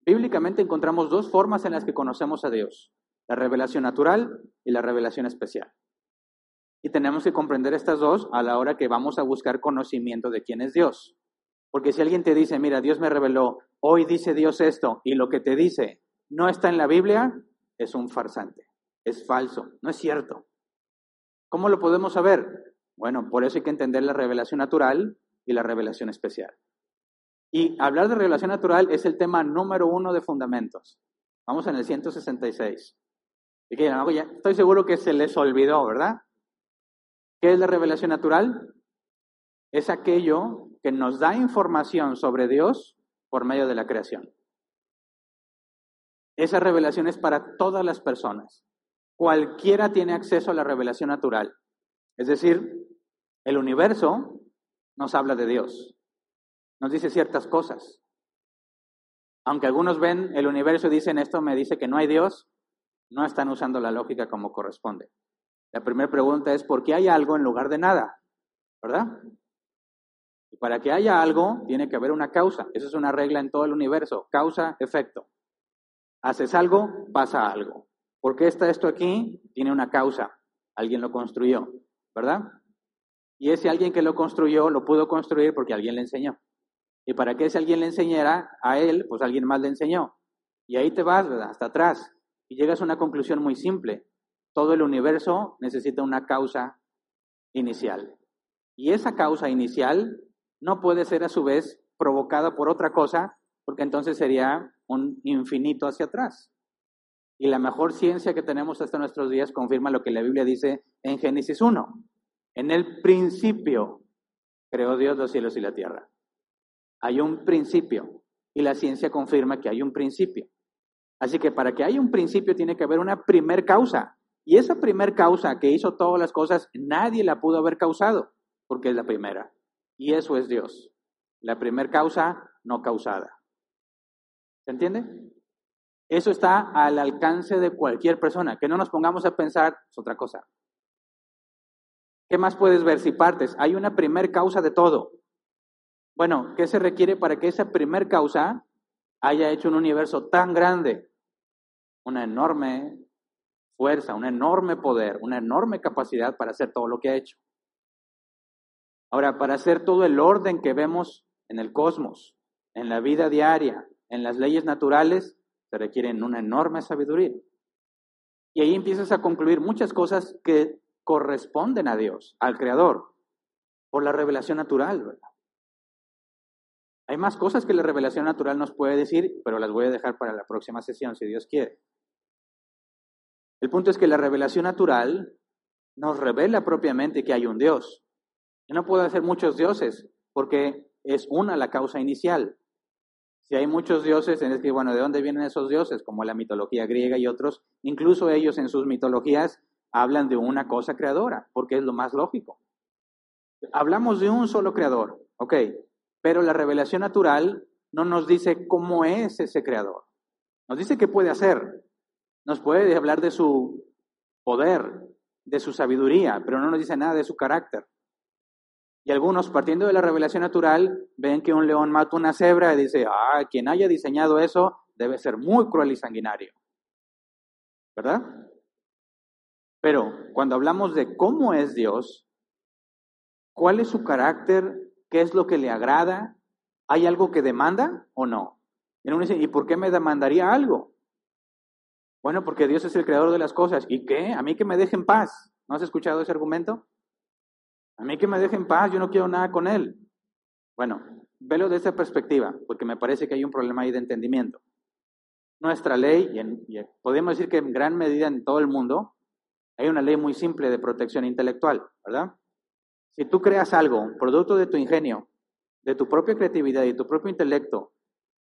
A: Bíblicamente encontramos dos formas en las que conocemos a Dios, la revelación natural y la revelación especial. Y tenemos que comprender estas dos a la hora que vamos a buscar conocimiento de quién es Dios. Porque si alguien te dice, mira, Dios me reveló, hoy dice Dios esto, y lo que te dice no está en la Biblia, es un farsante es falso, no es cierto. ¿Cómo lo podemos saber? Bueno, por eso hay que entender la revelación natural y la revelación especial. Y hablar de revelación natural es el tema número uno de fundamentos. Vamos en el 166. Ya, estoy seguro que se les olvidó, ¿verdad? ¿Qué es la revelación natural? Es aquello que nos da información sobre Dios por medio de la creación. Esa revelación es para todas las personas. Cualquiera tiene acceso a la revelación natural. Es decir, el universo nos habla de Dios, nos dice ciertas cosas. Aunque algunos ven el universo y dicen esto me dice que no hay Dios, no están usando la lógica como corresponde. La primera pregunta es ¿por qué hay algo en lugar de nada? ¿Verdad? Y para que haya algo, tiene que haber una causa. Esa es una regla en todo el universo. Causa, efecto. Haces algo, pasa algo. ¿Por qué está esto aquí? Tiene una causa. Alguien lo construyó, ¿verdad? Y ese alguien que lo construyó lo pudo construir porque alguien le enseñó. Y para que ese alguien le enseñara a él, pues alguien más le enseñó. Y ahí te vas, ¿verdad? Hasta atrás. Y llegas a una conclusión muy simple. Todo el universo necesita una causa inicial. Y esa causa inicial no puede ser a su vez provocada por otra cosa, porque entonces sería un infinito hacia atrás. Y la mejor ciencia que tenemos hasta nuestros días confirma lo que la Biblia dice en Génesis 1. En el principio creó Dios los cielos y la tierra. Hay un principio y la ciencia confirma que hay un principio. Así que para que haya un principio tiene que haber una primer causa. Y esa primer causa que hizo todas las cosas, nadie la pudo haber causado, porque es la primera. Y eso es Dios. La primer causa no causada. ¿Se entiende? Eso está al alcance de cualquier persona. Que no nos pongamos a pensar es otra cosa. ¿Qué más puedes ver si partes? Hay una primer causa de todo. Bueno, ¿qué se requiere para que esa primer causa haya hecho un universo tan grande? Una enorme fuerza, un enorme poder, una enorme capacidad para hacer todo lo que ha hecho. Ahora, para hacer todo el orden que vemos en el cosmos, en la vida diaria, en las leyes naturales, se requieren una enorme sabiduría. Y ahí empiezas a concluir muchas cosas que corresponden a Dios, al Creador, por la revelación natural, ¿verdad? Hay más cosas que la revelación natural nos puede decir, pero las voy a dejar para la próxima sesión, si Dios quiere. El punto es que la revelación natural nos revela propiamente que hay un Dios. Y no puede hacer muchos dioses, porque es una la causa inicial. Si hay muchos dioses, es que, bueno, ¿de dónde vienen esos dioses? Como la mitología griega y otros, incluso ellos en sus mitologías hablan de una cosa creadora, porque es lo más lógico. Hablamos de un solo creador, ok, pero la revelación natural no nos dice cómo es ese creador. Nos dice qué puede hacer. Nos puede hablar de su poder, de su sabiduría, pero no nos dice nada de su carácter. Y algunos, partiendo de la revelación natural, ven que un león mata una cebra y dice, ah, quien haya diseñado eso debe ser muy cruel y sanguinario. ¿Verdad? Pero cuando hablamos de cómo es Dios, cuál es su carácter, qué es lo que le agrada, ¿hay algo que demanda o no? Y uno dice, ¿y por qué me demandaría algo? Bueno, porque Dios es el creador de las cosas. ¿Y qué? A mí que me deje en paz. ¿No has escuchado ese argumento? A mí que me deje en paz, yo no quiero nada con Él. Bueno, velo de esta perspectiva, porque me parece que hay un problema ahí de entendimiento. Nuestra ley, y, y podemos decir que en gran medida en todo el mundo, hay una ley muy simple de protección intelectual, ¿verdad? Si tú creas algo, producto de tu ingenio, de tu propia creatividad y tu propio intelecto,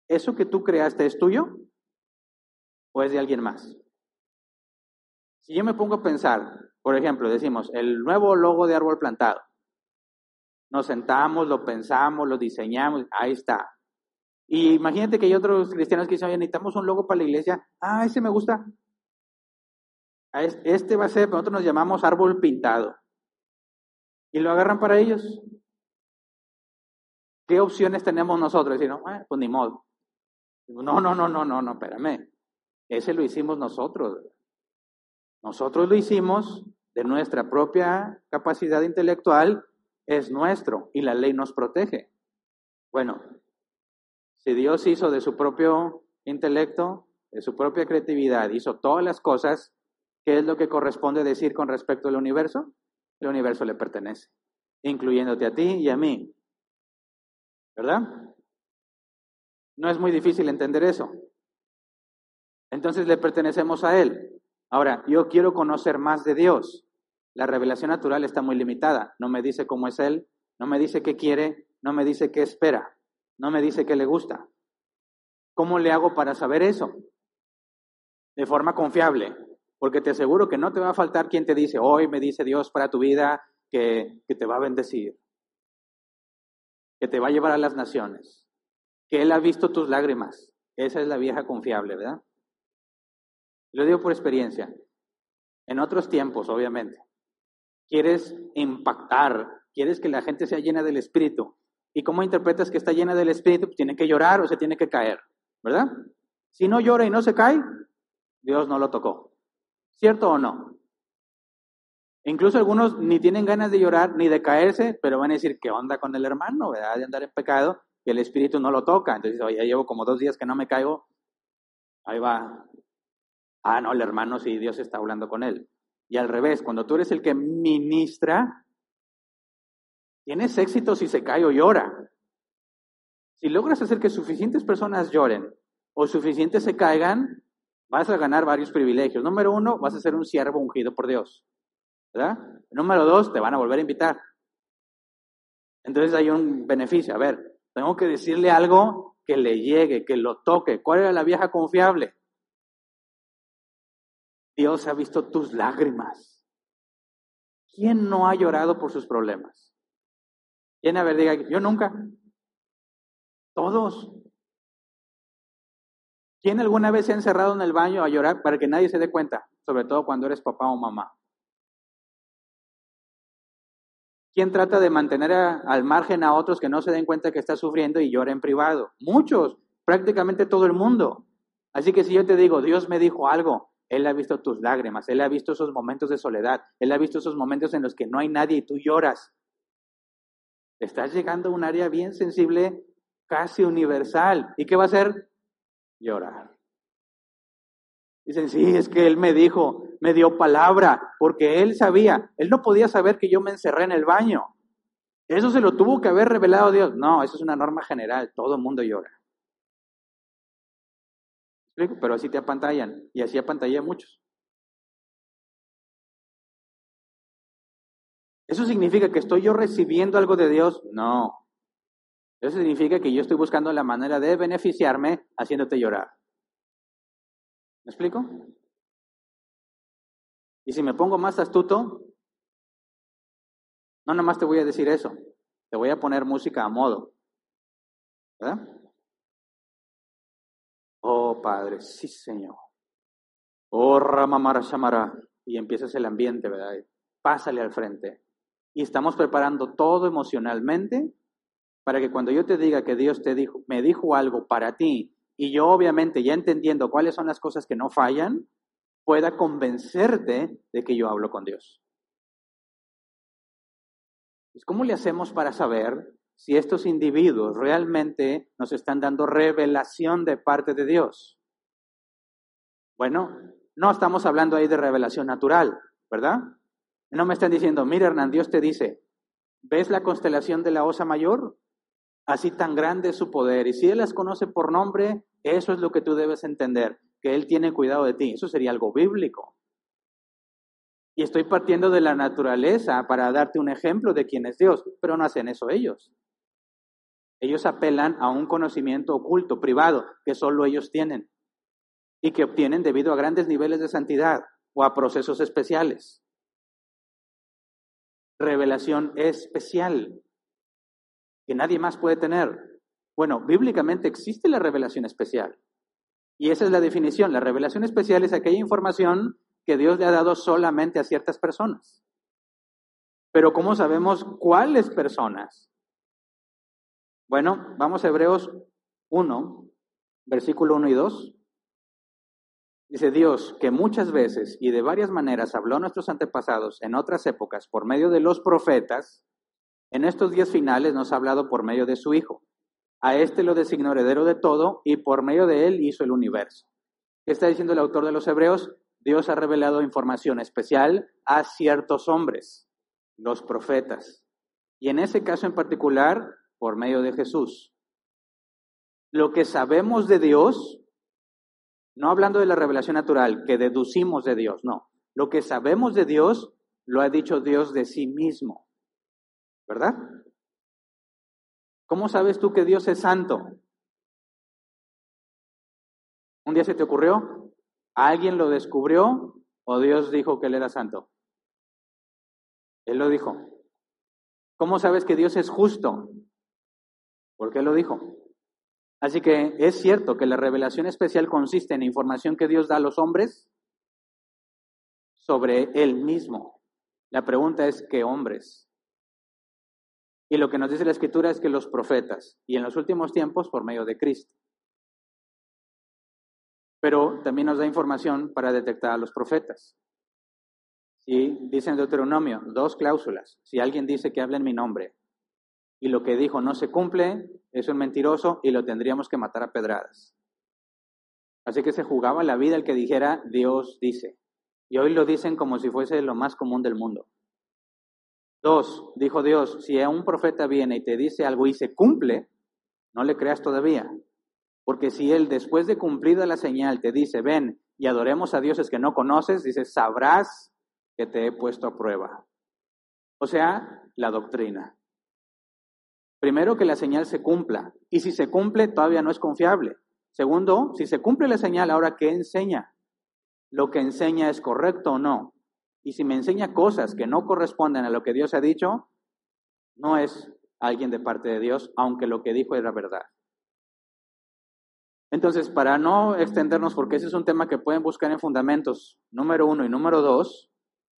A: ¿eso que tú creaste es tuyo o es de alguien más? Si yo me pongo a pensar, por ejemplo, decimos, el nuevo logo de árbol plantado. Nos sentamos, lo pensamos, lo diseñamos, ahí está. Y imagínate que hay otros cristianos que dicen, oye, necesitamos un logo para la iglesia. Ah, ese me gusta. Este va a ser, nosotros nos llamamos árbol pintado. Y lo agarran para ellos. ¿Qué opciones tenemos nosotros? Decir, no, pues ni modo. No, no, no, no, no, no, espérame. Ese lo hicimos nosotros. Nosotros lo hicimos de nuestra propia capacidad intelectual, es nuestro y la ley nos protege. Bueno, si Dios hizo de su propio intelecto, de su propia creatividad, hizo todas las cosas, ¿Qué es lo que corresponde decir con respecto al universo? El universo le pertenece, incluyéndote a ti y a mí. ¿Verdad? No es muy difícil entender eso. Entonces le pertenecemos a Él. Ahora, yo quiero conocer más de Dios. La revelación natural está muy limitada. No me dice cómo es Él, no me dice qué quiere, no me dice qué espera, no me dice qué le gusta. ¿Cómo le hago para saber eso? de forma confiable, porque te aseguro que no te va a faltar quien te dice, hoy me dice Dios para tu vida que, que te va a bendecir, que te va a llevar a las naciones, que Él ha visto tus lágrimas. Esa es la vieja confiable, ¿verdad? Lo digo por experiencia. En otros tiempos, obviamente, quieres impactar, quieres que la gente sea llena del Espíritu. ¿Y cómo interpretas que está llena del Espíritu? Tiene que llorar o se tiene que caer, ¿verdad? Si no llora y no se cae, Dios no lo tocó. ¿Cierto o no? Incluso algunos ni tienen ganas de llorar ni de caerse, pero van a decir, ¿qué onda con el hermano? De andar en pecado y el Espíritu no lo toca. Entonces, oye, llevo como dos días que no me caigo. Ahí va. Ah, no, el hermano sí, Dios está hablando con él. Y al revés, cuando tú eres el que ministra, tienes éxito si se cae o llora. Si logras hacer que suficientes personas lloren o suficientes se caigan, vas a ganar varios privilegios. Número uno, vas a ser un siervo ungido por Dios. ¿verdad? Número dos, te van a volver a invitar. Entonces hay un beneficio. A ver, tengo que decirle algo que le llegue, que lo toque. ¿Cuál era la vieja confiable? Dios ha visto tus lágrimas. ¿Quién no ha llorado por sus problemas? ¿Quién a ver diga, yo nunca? Todos. ¿Quién alguna vez se ha encerrado en el baño a llorar para que nadie se dé cuenta? Sobre todo cuando eres papá o mamá. ¿Quién trata de mantener al margen a otros que no se den cuenta que está sufriendo y llora en privado? Muchos, prácticamente todo el mundo. Así que si yo te digo, Dios me dijo algo, Él ha visto tus lágrimas, Él ha visto esos momentos de soledad, Él ha visto esos momentos en los que no hay nadie y tú lloras. Estás llegando a un área bien sensible, casi universal. ¿Y qué va a hacer? Llorar. Dicen, sí, es que Él me dijo, me dio palabra, porque él sabía, él no podía saber que yo me encerré en el baño. Eso se lo tuvo que haber revelado Dios. No, eso es una norma general, todo el mundo llora. Pero así te apantallan, y así apantallé a muchos. ¿Eso significa que estoy yo recibiendo algo de Dios? No. Eso significa que yo estoy buscando la manera de beneficiarme haciéndote llorar. ¿Me explico? Y si me pongo más astuto, no nomás te voy a decir eso, te voy a poner música a modo. ¿Verdad? Oh Padre, sí Señor. Oh Ramamara Shamara. Y empiezas el ambiente, ¿verdad? Pásale al frente. Y estamos preparando todo emocionalmente para que cuando yo te diga que Dios te dijo, me dijo algo para ti, y yo obviamente ya entendiendo cuáles son las cosas que no fallan, pueda convencerte de que yo hablo con Dios. Pues, ¿Cómo le hacemos para saber si estos individuos realmente nos están dando revelación de parte de Dios? Bueno, no estamos hablando ahí de revelación natural, ¿verdad? No me están diciendo, mira Hernán, Dios te dice, ¿ves la constelación de la Osa Mayor? Así tan grande es su poder. Y si Él las conoce por nombre, eso es lo que tú debes entender que Él tiene cuidado de ti. Eso sería algo bíblico. Y estoy partiendo de la naturaleza para darte un ejemplo de quién es Dios, pero no hacen eso ellos. Ellos apelan a un conocimiento oculto, privado, que solo ellos tienen y que obtienen debido a grandes niveles de santidad o a procesos especiales. Revelación especial que nadie más puede tener. Bueno, bíblicamente existe la revelación especial. Y esa es la definición. La revelación especial es aquella información que Dios le ha dado solamente a ciertas personas. Pero ¿cómo sabemos cuáles personas? Bueno, vamos a Hebreos 1, versículo 1 y 2. Dice Dios que muchas veces y de varias maneras habló a nuestros antepasados en otras épocas por medio de los profetas, en estos días finales nos ha hablado por medio de su Hijo a este lo designó heredero de todo y por medio de él hizo el universo. ¿Qué está diciendo el autor de los Hebreos? Dios ha revelado información especial a ciertos hombres, los profetas. Y en ese caso en particular, por medio de Jesús. Lo que sabemos de Dios, no hablando de la revelación natural, que deducimos de Dios, no. Lo que sabemos de Dios lo ha dicho Dios de sí mismo. ¿Verdad? ¿Cómo sabes tú que Dios es santo? ¿Un día se te ocurrió? ¿Alguien lo descubrió o Dios dijo que él era santo? Él lo dijo. ¿Cómo sabes que Dios es justo? Porque él lo dijo. Así que es cierto que la revelación especial consiste en información que Dios da a los hombres sobre Él mismo. La pregunta es, ¿qué hombres? Y lo que nos dice la Escritura es que los profetas, y en los últimos tiempos por medio de Cristo. Pero también nos da información para detectar a los profetas. Si dice en Deuteronomio dos cláusulas, si alguien dice que habla en mi nombre y lo que dijo no se cumple, es un mentiroso y lo tendríamos que matar a pedradas. Así que se jugaba la vida el que dijera Dios dice. Y hoy lo dicen como si fuese lo más común del mundo. Dos, dijo Dios, si un profeta viene y te dice algo y se cumple, no le creas todavía. Porque si él después de cumplida la señal te dice, ven y adoremos a dioses que no conoces, dice, sabrás que te he puesto a prueba. O sea, la doctrina. Primero, que la señal se cumpla. Y si se cumple, todavía no es confiable. Segundo, si se cumple la señal, ahora, ¿qué enseña? lo que enseña es correcto o no. Y si me enseña cosas que no corresponden a lo que Dios ha dicho, no es alguien de parte de Dios, aunque lo que dijo era verdad. Entonces, para no extendernos, porque ese es un tema que pueden buscar en fundamentos, número uno y número dos,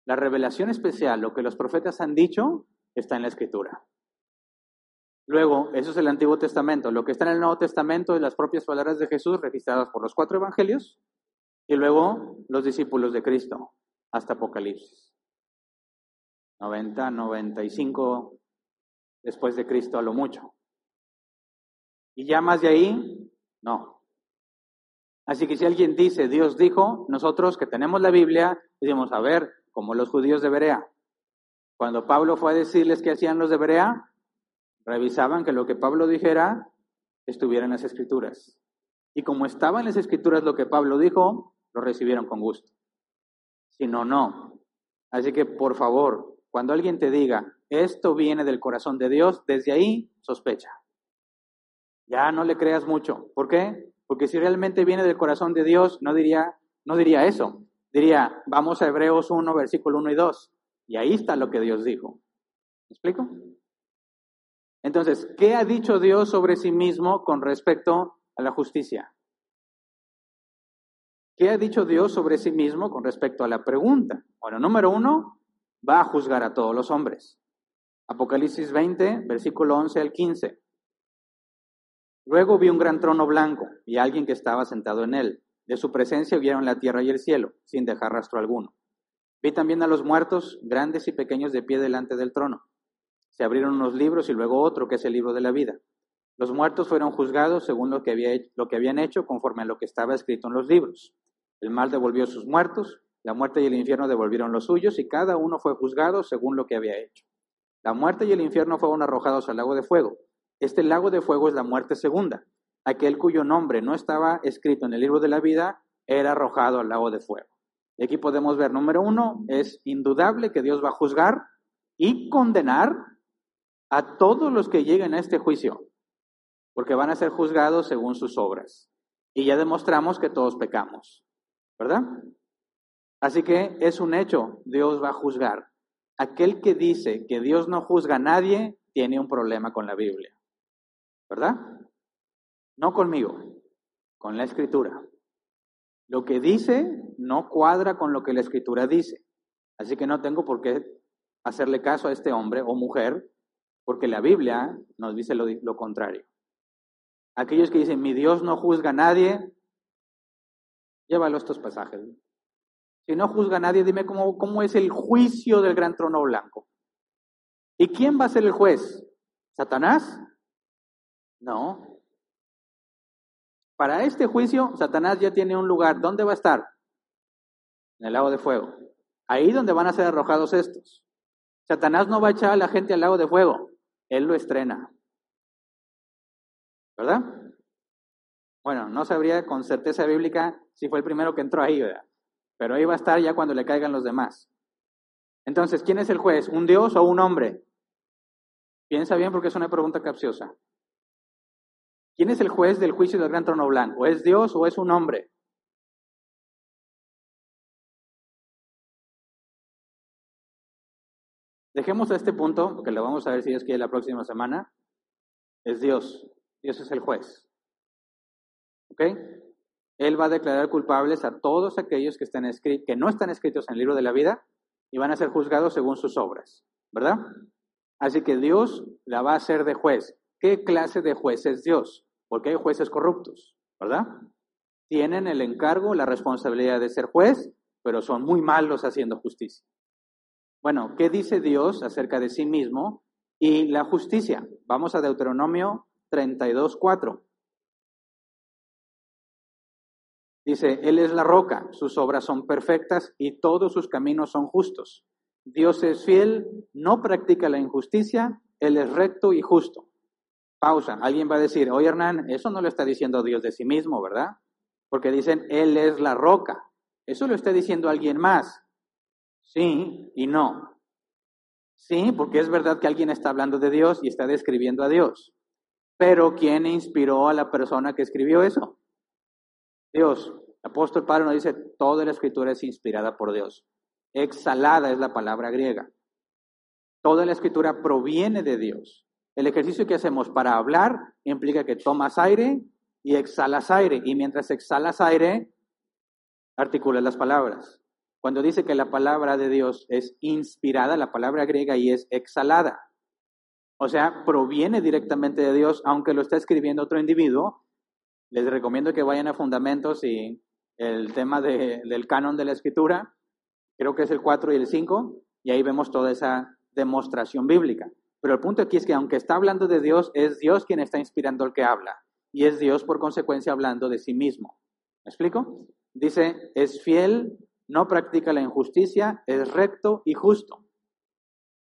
A: la revelación especial, lo que los profetas han dicho, está en la escritura. Luego, eso es el Antiguo Testamento. Lo que está en el Nuevo Testamento es las propias palabras de Jesús registradas por los cuatro evangelios y luego los discípulos de Cristo hasta Apocalipsis. 90, 95 después de Cristo a lo mucho. Y ya más de ahí, no. Así que si alguien dice, Dios dijo, nosotros que tenemos la Biblia, decimos, a ver, como los judíos de Berea. Cuando Pablo fue a decirles qué hacían los de Berea, revisaban que lo que Pablo dijera estuviera en las escrituras. Y como estaba en las escrituras lo que Pablo dijo, lo recibieron con gusto. Si no, no. Así que, por favor, cuando alguien te diga, esto viene del corazón de Dios, desde ahí sospecha. Ya no le creas mucho. ¿Por qué? Porque si realmente viene del corazón de Dios, no diría, no diría eso. Diría, vamos a Hebreos 1, versículo 1 y 2. Y ahí está lo que Dios dijo. ¿Me explico? Entonces, ¿qué ha dicho Dios sobre sí mismo con respecto a la justicia? ¿Qué ha dicho Dios sobre sí mismo con respecto a la pregunta? Bueno, número uno, va a juzgar a todos los hombres. Apocalipsis 20, versículo 11 al 15. Luego vi un gran trono blanco y alguien que estaba sentado en él. De su presencia vieron la tierra y el cielo, sin dejar rastro alguno. Vi también a los muertos, grandes y pequeños, de pie delante del trono. Se abrieron unos libros y luego otro, que es el libro de la vida. Los muertos fueron juzgados según lo que, había, lo que habían hecho conforme a lo que estaba escrito en los libros. El mal devolvió sus muertos, la muerte y el infierno devolvieron los suyos, y cada uno fue juzgado según lo que había hecho. La muerte y el infierno fueron arrojados al lago de fuego. Este lago de fuego es la muerte segunda. Aquel cuyo nombre no estaba escrito en el libro de la vida era arrojado al lago de fuego. Y aquí podemos ver, número uno, es indudable que Dios va a juzgar y condenar a todos los que lleguen a este juicio, porque van a ser juzgados según sus obras. Y ya demostramos que todos pecamos. ¿verdad? Así que es un hecho, Dios va a juzgar. Aquel que dice que Dios no juzga a nadie tiene un problema con la Biblia, ¿verdad? No conmigo, con la escritura. Lo que dice no cuadra con lo que la escritura dice. Así que no tengo por qué hacerle caso a este hombre o mujer, porque la Biblia nos dice lo, contrario. Aquellos que dicen, mi Dios no juzga a nadie, Llévalo estos pasajes. Si no juzga a nadie, dime cómo, cómo es el juicio del gran trono blanco. ¿Y quién va a ser el juez? ¿Satanás? No. Para este juicio, Satanás ya tiene un lugar. ¿Dónde va a estar? En el lago de fuego. Ahí donde van a ser arrojados estos. Satanás no va a echar a la gente al lago de fuego. Él lo estrena. ¿Verdad? Bueno, no sabría con certeza bíblica si fue el primero que entró ahí. Pero ahí va a estar ya cuando le caigan los demás. Entonces, ¿quién es el juez? ¿Un Dios o un hombre? Piensa bien porque es una pregunta capciosa. ¿Quién es el juez del juicio del gran trono blanco? ¿Es Dios o es un hombre? Dejemos a este punto, porque lo vamos a ver si es que la próxima semana, es Dios. Dios es el juez. ¿Ok? Él va a declarar culpables a todos aquellos que, que no están escritos en el libro de la vida y van a ser juzgados según sus obras, ¿verdad? Así que Dios la va a hacer de juez. ¿Qué clase de juez es Dios? Porque hay jueces corruptos, ¿verdad? Tienen el encargo, la responsabilidad de ser juez, pero son muy malos haciendo justicia. Bueno, ¿qué dice Dios acerca de sí mismo y la justicia? Vamos a Deuteronomio 32.4. Dice, Él es la roca, sus obras son perfectas y todos sus caminos son justos. Dios es fiel, no practica la injusticia, Él es recto y justo. Pausa. Alguien va a decir, oye Hernán, eso no lo está diciendo Dios de sí mismo, ¿verdad? Porque dicen, Él es la roca. Eso lo está diciendo alguien más. Sí y no. Sí, porque es verdad que alguien está hablando de Dios y está describiendo a Dios. Pero ¿quién inspiró a la persona que escribió eso? Dios. Apóstol Pablo nos dice, toda la escritura es inspirada por Dios. Exhalada es la palabra griega. Toda la escritura proviene de Dios. El ejercicio que hacemos para hablar implica que tomas aire y exhalas aire. Y mientras exhalas aire, articulas las palabras. Cuando dice que la palabra de Dios es inspirada, la palabra griega y es exhalada. O sea, proviene directamente de Dios, aunque lo está escribiendo otro individuo, les recomiendo que vayan a Fundamentos y el tema del canon de la escritura, creo que es el 4 y el 5, y ahí vemos toda esa demostración bíblica. Pero el punto aquí es que aunque está hablando de Dios, es Dios quien está inspirando al que habla, y es Dios por consecuencia hablando de sí mismo. ¿Me explico? Dice, es fiel, no practica la injusticia, es recto y justo.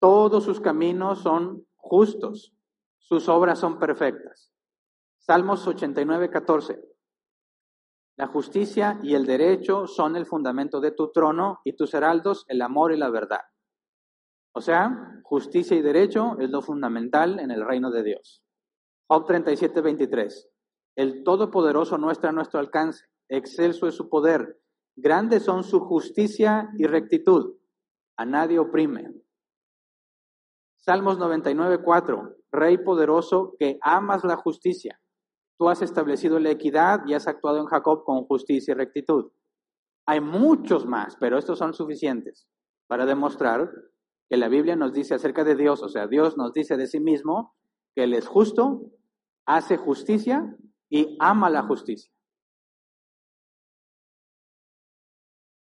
A: Todos sus caminos son justos, sus obras son perfectas. Salmos 89, 14. La justicia y el derecho son el fundamento de tu trono y tus heraldos el amor y la verdad. O sea, justicia y derecho es lo fundamental en el reino de Dios. Job 37, 23. El Todopoderoso no está a nuestro alcance, excelso es su poder, grandes son su justicia y rectitud, a nadie oprime. Salmos 99, 4. Rey poderoso que amas la justicia Tú has establecido la equidad y has actuado en Jacob con justicia y rectitud. Hay muchos más, pero estos son suficientes para demostrar que la Biblia nos dice acerca de Dios, o sea, Dios nos dice de sí mismo que Él es justo, hace justicia y ama la justicia.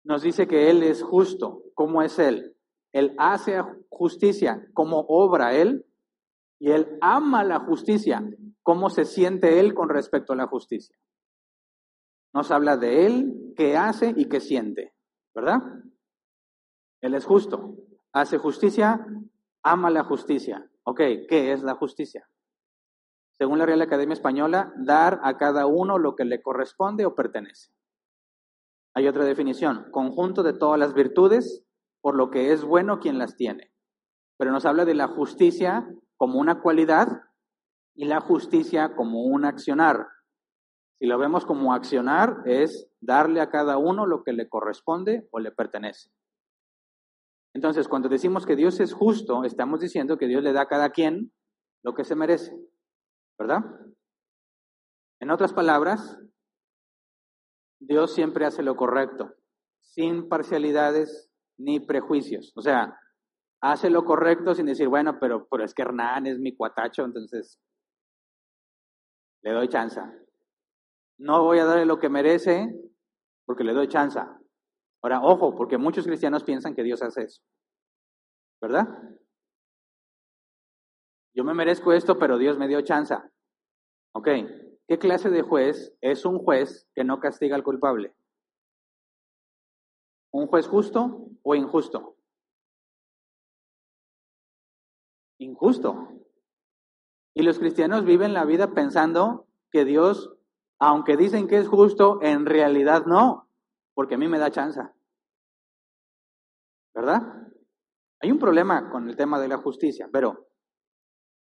A: Nos dice que Él es justo, ¿cómo es Él? Él hace justicia, como obra Él, y Él ama la justicia, cómo se siente él con respecto a la justicia. Nos habla de él, qué hace y qué siente, ¿verdad? Él es justo, hace justicia, ama la justicia. Ok, ¿qué es la justicia? Según la Real Academia Española, dar a cada uno lo que le corresponde o pertenece. Hay otra definición, conjunto de todas las virtudes, por lo que es bueno quien las tiene. Pero nos habla de la justicia como una cualidad y la justicia como un accionar. Si lo vemos como accionar, es darle a cada uno lo que le corresponde o le pertenece. Entonces, cuando decimos que Dios es justo, estamos diciendo que Dios le da a cada quien lo que se merece, ¿verdad? En otras palabras, Dios siempre hace lo correcto, sin parcialidades ni prejuicios. O sea, hace lo correcto sin decir, bueno, pero, pero es que Hernán es mi cuatacho, entonces le doy chance. No voy a darle lo que merece porque le doy chance. Ahora, ojo, porque muchos cristianos piensan que Dios hace eso. ¿Verdad? Yo me merezco esto, pero Dios me dio chance. Ok, ¿qué clase de juez es un juez que no castiga al culpable? ¿Un juez justo o injusto? Injusto. Y los cristianos viven la vida pensando que Dios, aunque dicen que es justo, en realidad no, porque a mí me da chance. ¿Verdad? Hay un problema con el tema de la justicia, pero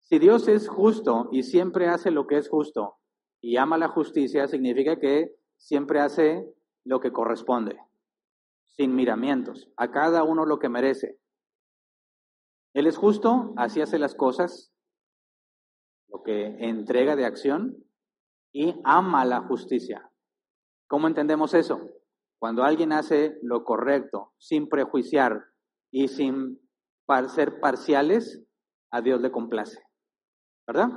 A: si Dios es justo y siempre hace lo que es justo y ama la justicia, significa que siempre hace lo que corresponde, sin miramientos, a cada uno lo que merece. Él es justo, así hace las cosas, lo que entrega de acción, y ama la justicia. ¿Cómo entendemos eso? Cuando alguien hace lo correcto, sin prejuiciar y sin ser parciales, a Dios le complace. ¿Verdad?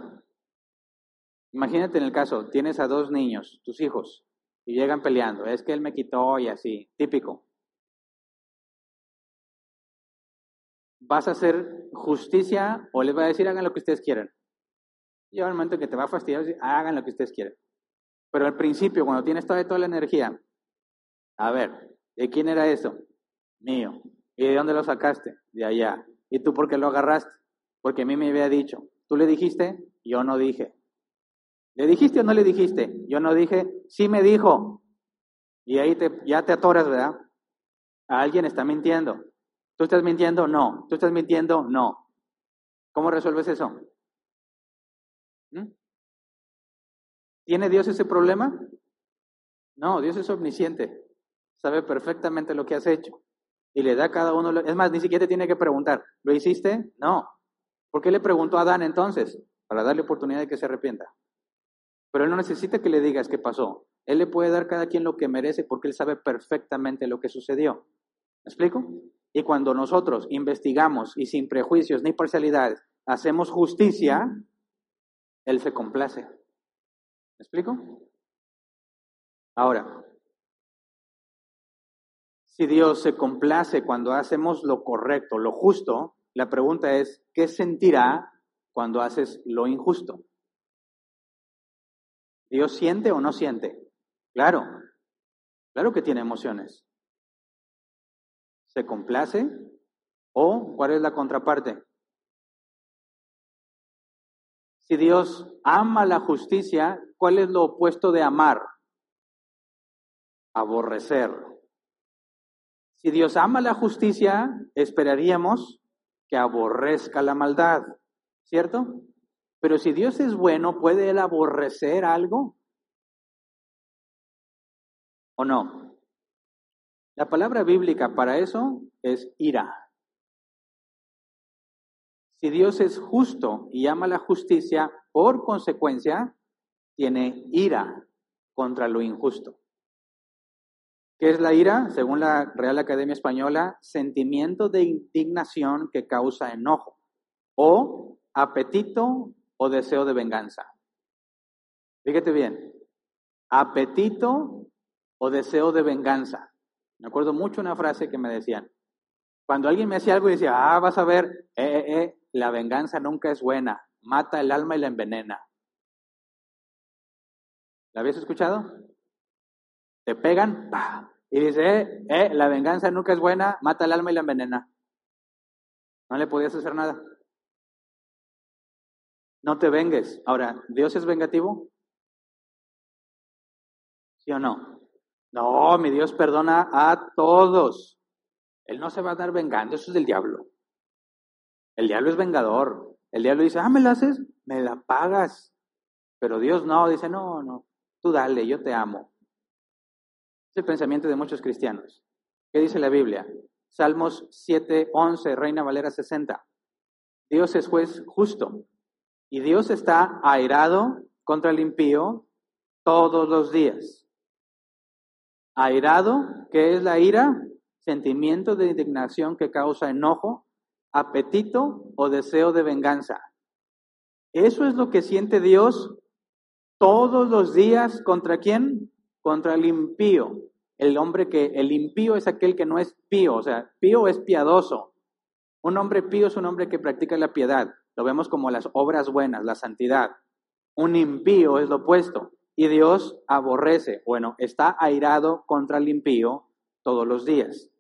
A: Imagínate en el caso, tienes a dos niños, tus hijos, y llegan peleando, es que él me quitó y así, típico. ¿Vas a hacer justicia o les va a decir hagan lo que ustedes quieran? Llega el momento que te va a fastidiar, hagan lo que ustedes quieran. Pero al principio, cuando tienes toda la energía, a ver, ¿de quién era eso? Mío. ¿Y de dónde lo sacaste? De allá. ¿Y tú por qué lo agarraste? Porque a mí me había dicho. ¿Tú le dijiste? Yo no dije. ¿Le dijiste o no le dijiste? Yo no dije. Sí me dijo. Y ahí te, ya te atoras, ¿verdad? A alguien está mintiendo. ¿Tú estás mintiendo? No. ¿Tú estás mintiendo? No. ¿Cómo resuelves eso? ¿Mm? ¿Tiene Dios ese problema? No, Dios es omnisciente. Sabe perfectamente lo que has hecho. Y le da a cada uno. Es más, ni siquiera te tiene que preguntar. ¿Lo hiciste? No. ¿Por qué le preguntó a Adán entonces? Para darle oportunidad de que se arrepienta. Pero él no necesita que le digas qué pasó. Él le puede dar cada quien lo que merece porque él sabe perfectamente lo que sucedió. ¿Me explico? Y cuando nosotros investigamos y sin prejuicios ni parcialidades hacemos justicia, Él se complace. ¿Me explico? Ahora, si Dios se complace cuando hacemos lo correcto, lo justo, la pregunta es, ¿qué sentirá cuando haces lo injusto? ¿Dios siente o no siente? Claro, claro que tiene emociones. ¿Se complace? ¿O cuál es la contraparte? Si Dios ama la justicia, ¿cuál es lo opuesto de amar? Aborrecer. Si Dios ama la justicia, esperaríamos que aborrezca la maldad, ¿cierto? Pero si Dios es bueno, ¿puede Él aborrecer algo? ¿O no? La palabra bíblica para eso es ira. Si Dios es justo y ama la justicia, por consecuencia, tiene ira contra lo injusto. ¿Qué es la ira? Según la Real Academia Española, sentimiento de indignación que causa enojo o apetito o deseo de venganza. Fíjate bien, apetito o deseo de venganza. Me acuerdo mucho una frase que me decían. Cuando alguien me hacía algo y decía, ah, vas a ver, eh, eh, eh, la venganza nunca es buena, mata el alma y la envenena. ¿La habías escuchado? Te pegan y dice, eh, eh, la venganza nunca es buena, mata el alma y la envenena. No le podías hacer nada. No te vengues. Ahora, ¿Dios es vengativo? ¿Sí o no? No, mi Dios perdona a todos. Él no se va a dar vengando, eso es del diablo. El diablo es vengador. El diablo dice, ah, me la haces, me la pagas. Pero Dios no, dice, no, no, tú dale, yo te amo. Es el pensamiento de muchos cristianos. ¿Qué dice la Biblia? Salmos 7, 11, Reina Valera 60. Dios es juez justo y Dios está airado contra el impío todos los días. Airado, ¿qué es la ira? Sentimiento de indignación que causa enojo, apetito o deseo de venganza. Eso es lo que siente Dios todos los días contra quién? Contra el impío. El hombre que, el impío es aquel que no es pío, o sea, pío es piadoso. Un hombre pío es un hombre que practica la piedad. Lo vemos como las obras buenas, la santidad. Un impío es lo opuesto y Dios aborrece, bueno, está airado contra el impío todos los días.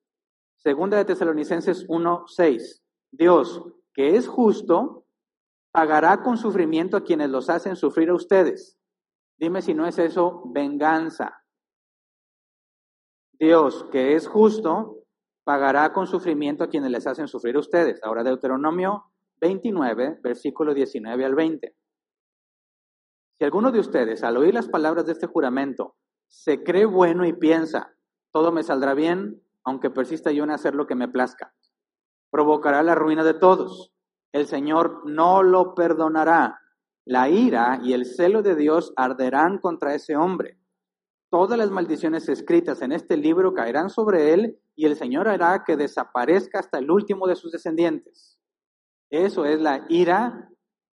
A: Segunda de Tesalonicenses 1:6. Dios, que es justo, pagará con sufrimiento a quienes los hacen sufrir a ustedes. Dime si no es eso venganza. Dios, que es justo, pagará con sufrimiento a quienes les hacen sufrir a ustedes. Ahora Deuteronomio 29, versículo 19 al 20. Si alguno de ustedes, al oír las palabras de este juramento, se cree bueno y piensa, todo me saldrá bien, aunque persista yo en hacer lo que me plazca. provocará la ruina de todos. El Señor no lo perdonará. La ira y el celo de Dios arderán contra ese hombre. Todas las maldiciones escritas en este libro caerán sobre él y el Señor hará que desaparezca hasta el último de sus descendientes. Eso es la ira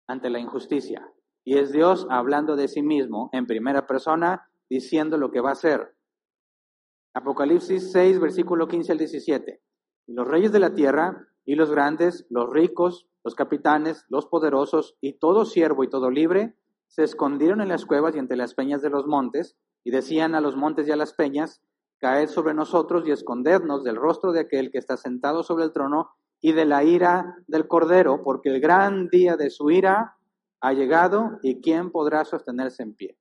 A: ante la injusticia. Y es Dios hablando de sí mismo en primera persona, diciendo lo que va a hacer. Apocalipsis 6, versículo 15 al 17. Y los reyes de la tierra, y los grandes, los ricos, los capitanes, los poderosos, y todo siervo y todo libre, se escondieron en las cuevas y entre las peñas de los montes, y decían a los montes y a las peñas, caed sobre nosotros y escondernos del rostro de aquel que está sentado sobre el trono y de la ira del Cordero, porque el gran día de su ira ha llegado y quién podrá sostenerse en pie.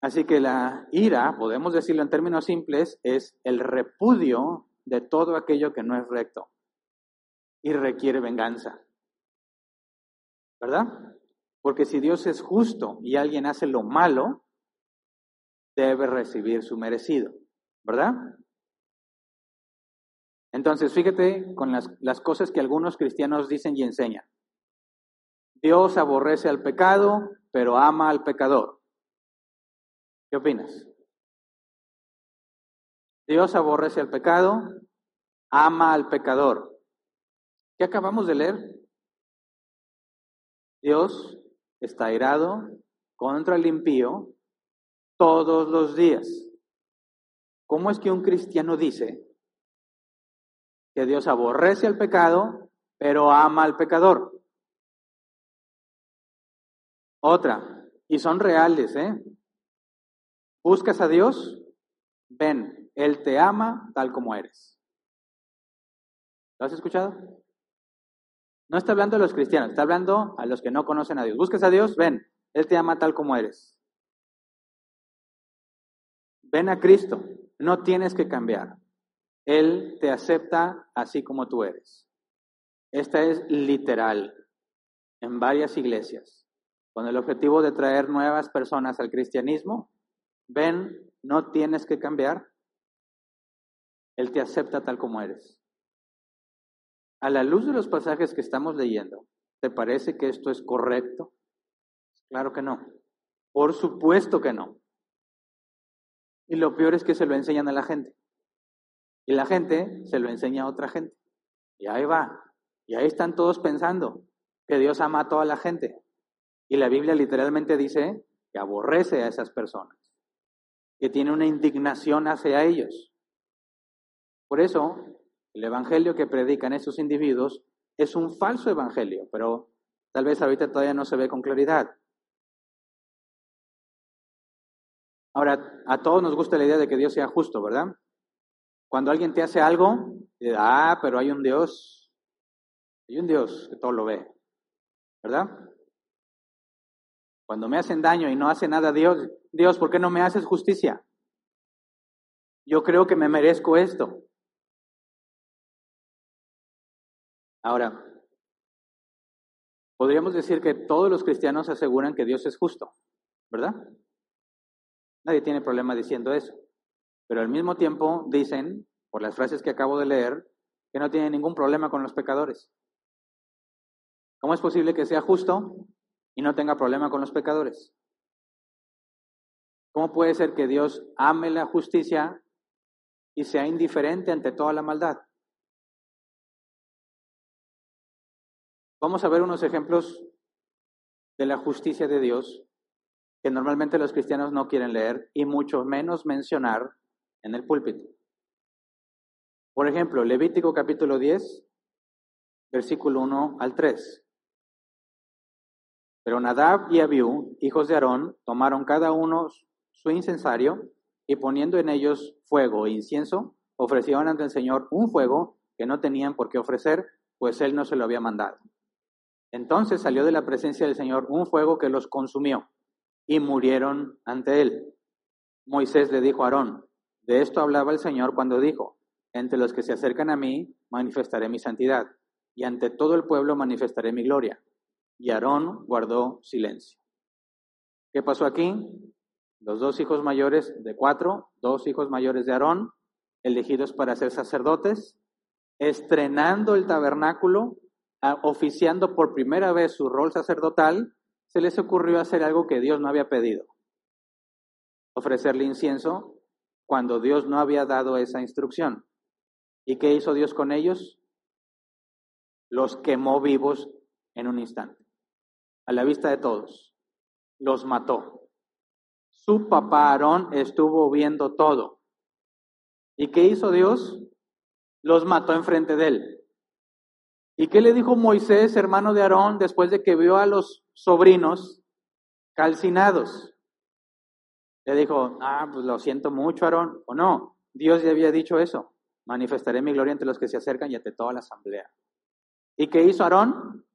A: Así que la ira, podemos decirlo en términos simples, es el repudio de todo aquello que no es recto y requiere venganza. ¿Verdad? Porque si Dios es justo y alguien hace lo malo, debe recibir su merecido. ¿Verdad? Entonces, fíjate con las, cosas que algunos cristianos dicen y enseñan. Dios aborrece al pecado, pero ama al pecador. ¿Qué opinas? Dios aborrece al pecado, ama al pecador. ¿Qué acabamos de leer? Dios está airado contra el impío todos los días. ¿Cómo es que un cristiano dice que Dios aborrece al pecado, pero ama al pecador? Otra, y son reales, ¿eh? ¿Buscas a Dios? Ven, Él te ama tal como eres. ¿Lo has escuchado? No está hablando a los cristianos, está hablando a los que no conocen a Dios. ¿Buscas a Dios? Ven, Él te ama tal como eres. Ven a Cristo, no tienes que cambiar. Él te acepta así como tú eres. Esta es literal en varias iglesias con el objetivo de traer nuevas personas al cristianismo, ven, no tienes que cambiar, Él te acepta tal como eres. A la luz de los pasajes que estamos leyendo, ¿te parece que esto es correcto? Claro que no. Por supuesto que no. Y lo peor es que se lo enseñan a la gente. Y la gente se lo enseña a otra gente. Y ahí va. Y ahí están todos pensando que Dios ama a toda la gente. Y la Biblia literalmente dice que aborrece a esas personas, que tiene una indignación hacia ellos. Por eso, el evangelio que predican esos individuos es un falso evangelio, pero tal vez ahorita todavía no se ve con claridad. Ahora, a todos nos gusta la idea de que Dios sea justo, ¿verdad? Cuando alguien te hace algo, ah, pero hay un Dios, hay un Dios que todo lo ve, ¿verdad? Cuando me hacen daño y no hace nada Dios, Dios, ¿por qué no me haces justicia? Yo creo que me merezco esto. Ahora, podríamos decir que todos los cristianos aseguran que Dios es justo, ¿verdad? Nadie tiene problema diciendo eso. Pero al mismo tiempo dicen, por las frases que acabo de leer, que no tienen ningún problema con los pecadores. ¿Cómo es posible que sea justo y no tenga problema con los pecadores? ¿Cómo puede ser que Dios ame la justicia y sea indiferente ante toda la maldad? Vamos a ver unos ejemplos de la justicia de Dios que normalmente los cristianos no quieren leer y mucho menos mencionar en el púlpito. Por ejemplo, Levítico capítulo 10, versículo 1 al 3. Pero Nadab y Abiú, hijos de Aarón, tomaron cada uno su incensario y poniendo en ellos fuego e incienso, ofrecieron ante el Señor un fuego que no tenían por qué ofrecer, pues él no se lo había mandado. Entonces salió de la presencia del Señor un fuego que los consumió y murieron ante él. Moisés le dijo a Aarón, de esto hablaba el Señor cuando dijo, entre los que se acercan a mí manifestaré mi santidad, y ante todo el pueblo manifestaré mi gloria y Aarón guardó silencio. ¿Qué pasó aquí? Los dos hijos mayores de cuatro, dos hijos mayores de Aarón, elegidos para ser sacerdotes, estrenando el tabernáculo, oficiando por primera vez su rol sacerdotal, se les ocurrió hacer algo que Dios no había pedido. Ofrecerle incienso cuando Dios no había dado esa instrucción. ¿Y qué hizo Dios con ellos? Los quemó vivos en un instante, a la vista de todos. Los mató. Su papá Aarón estuvo viendo todo. ¿Y qué hizo Dios? Los mató enfrente de él. ¿Y qué le dijo Moisés, hermano de Aarón, después de que vio a los sobrinos calcinados? Le dijo, ah, pues lo siento mucho, Aarón. O no, Dios ya había dicho eso. Manifestaré mi gloria entre los que se acercan y ante toda la asamblea. ¿Y qué hizo Aarón?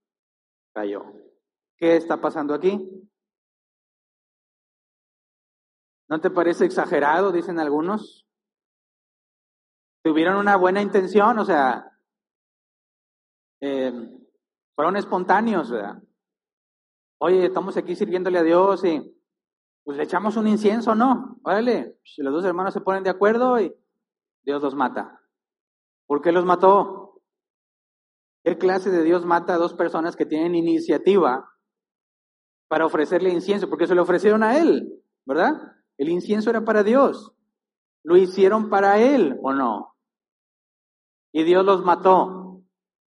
A: Cayó. ¿Qué está pasando aquí? ¿No te parece exagerado? Dicen algunos. Tuvieron una buena intención, o sea, eh, fueron espontáneos, ¿verdad? Oye, estamos aquí sirviéndole a Dios y pues le echamos un incienso, ¿no? Órale, si los dos hermanos se ponen de acuerdo y Dios los mata. ¿Por qué los mató? ¿Qué clase de Dios mata a dos personas que tienen iniciativa para ofrecerle incienso? Porque se lo ofrecieron a Él, ¿verdad? El incienso era para Dios. ¿Lo hicieron para Él o no? Y Dios los mató.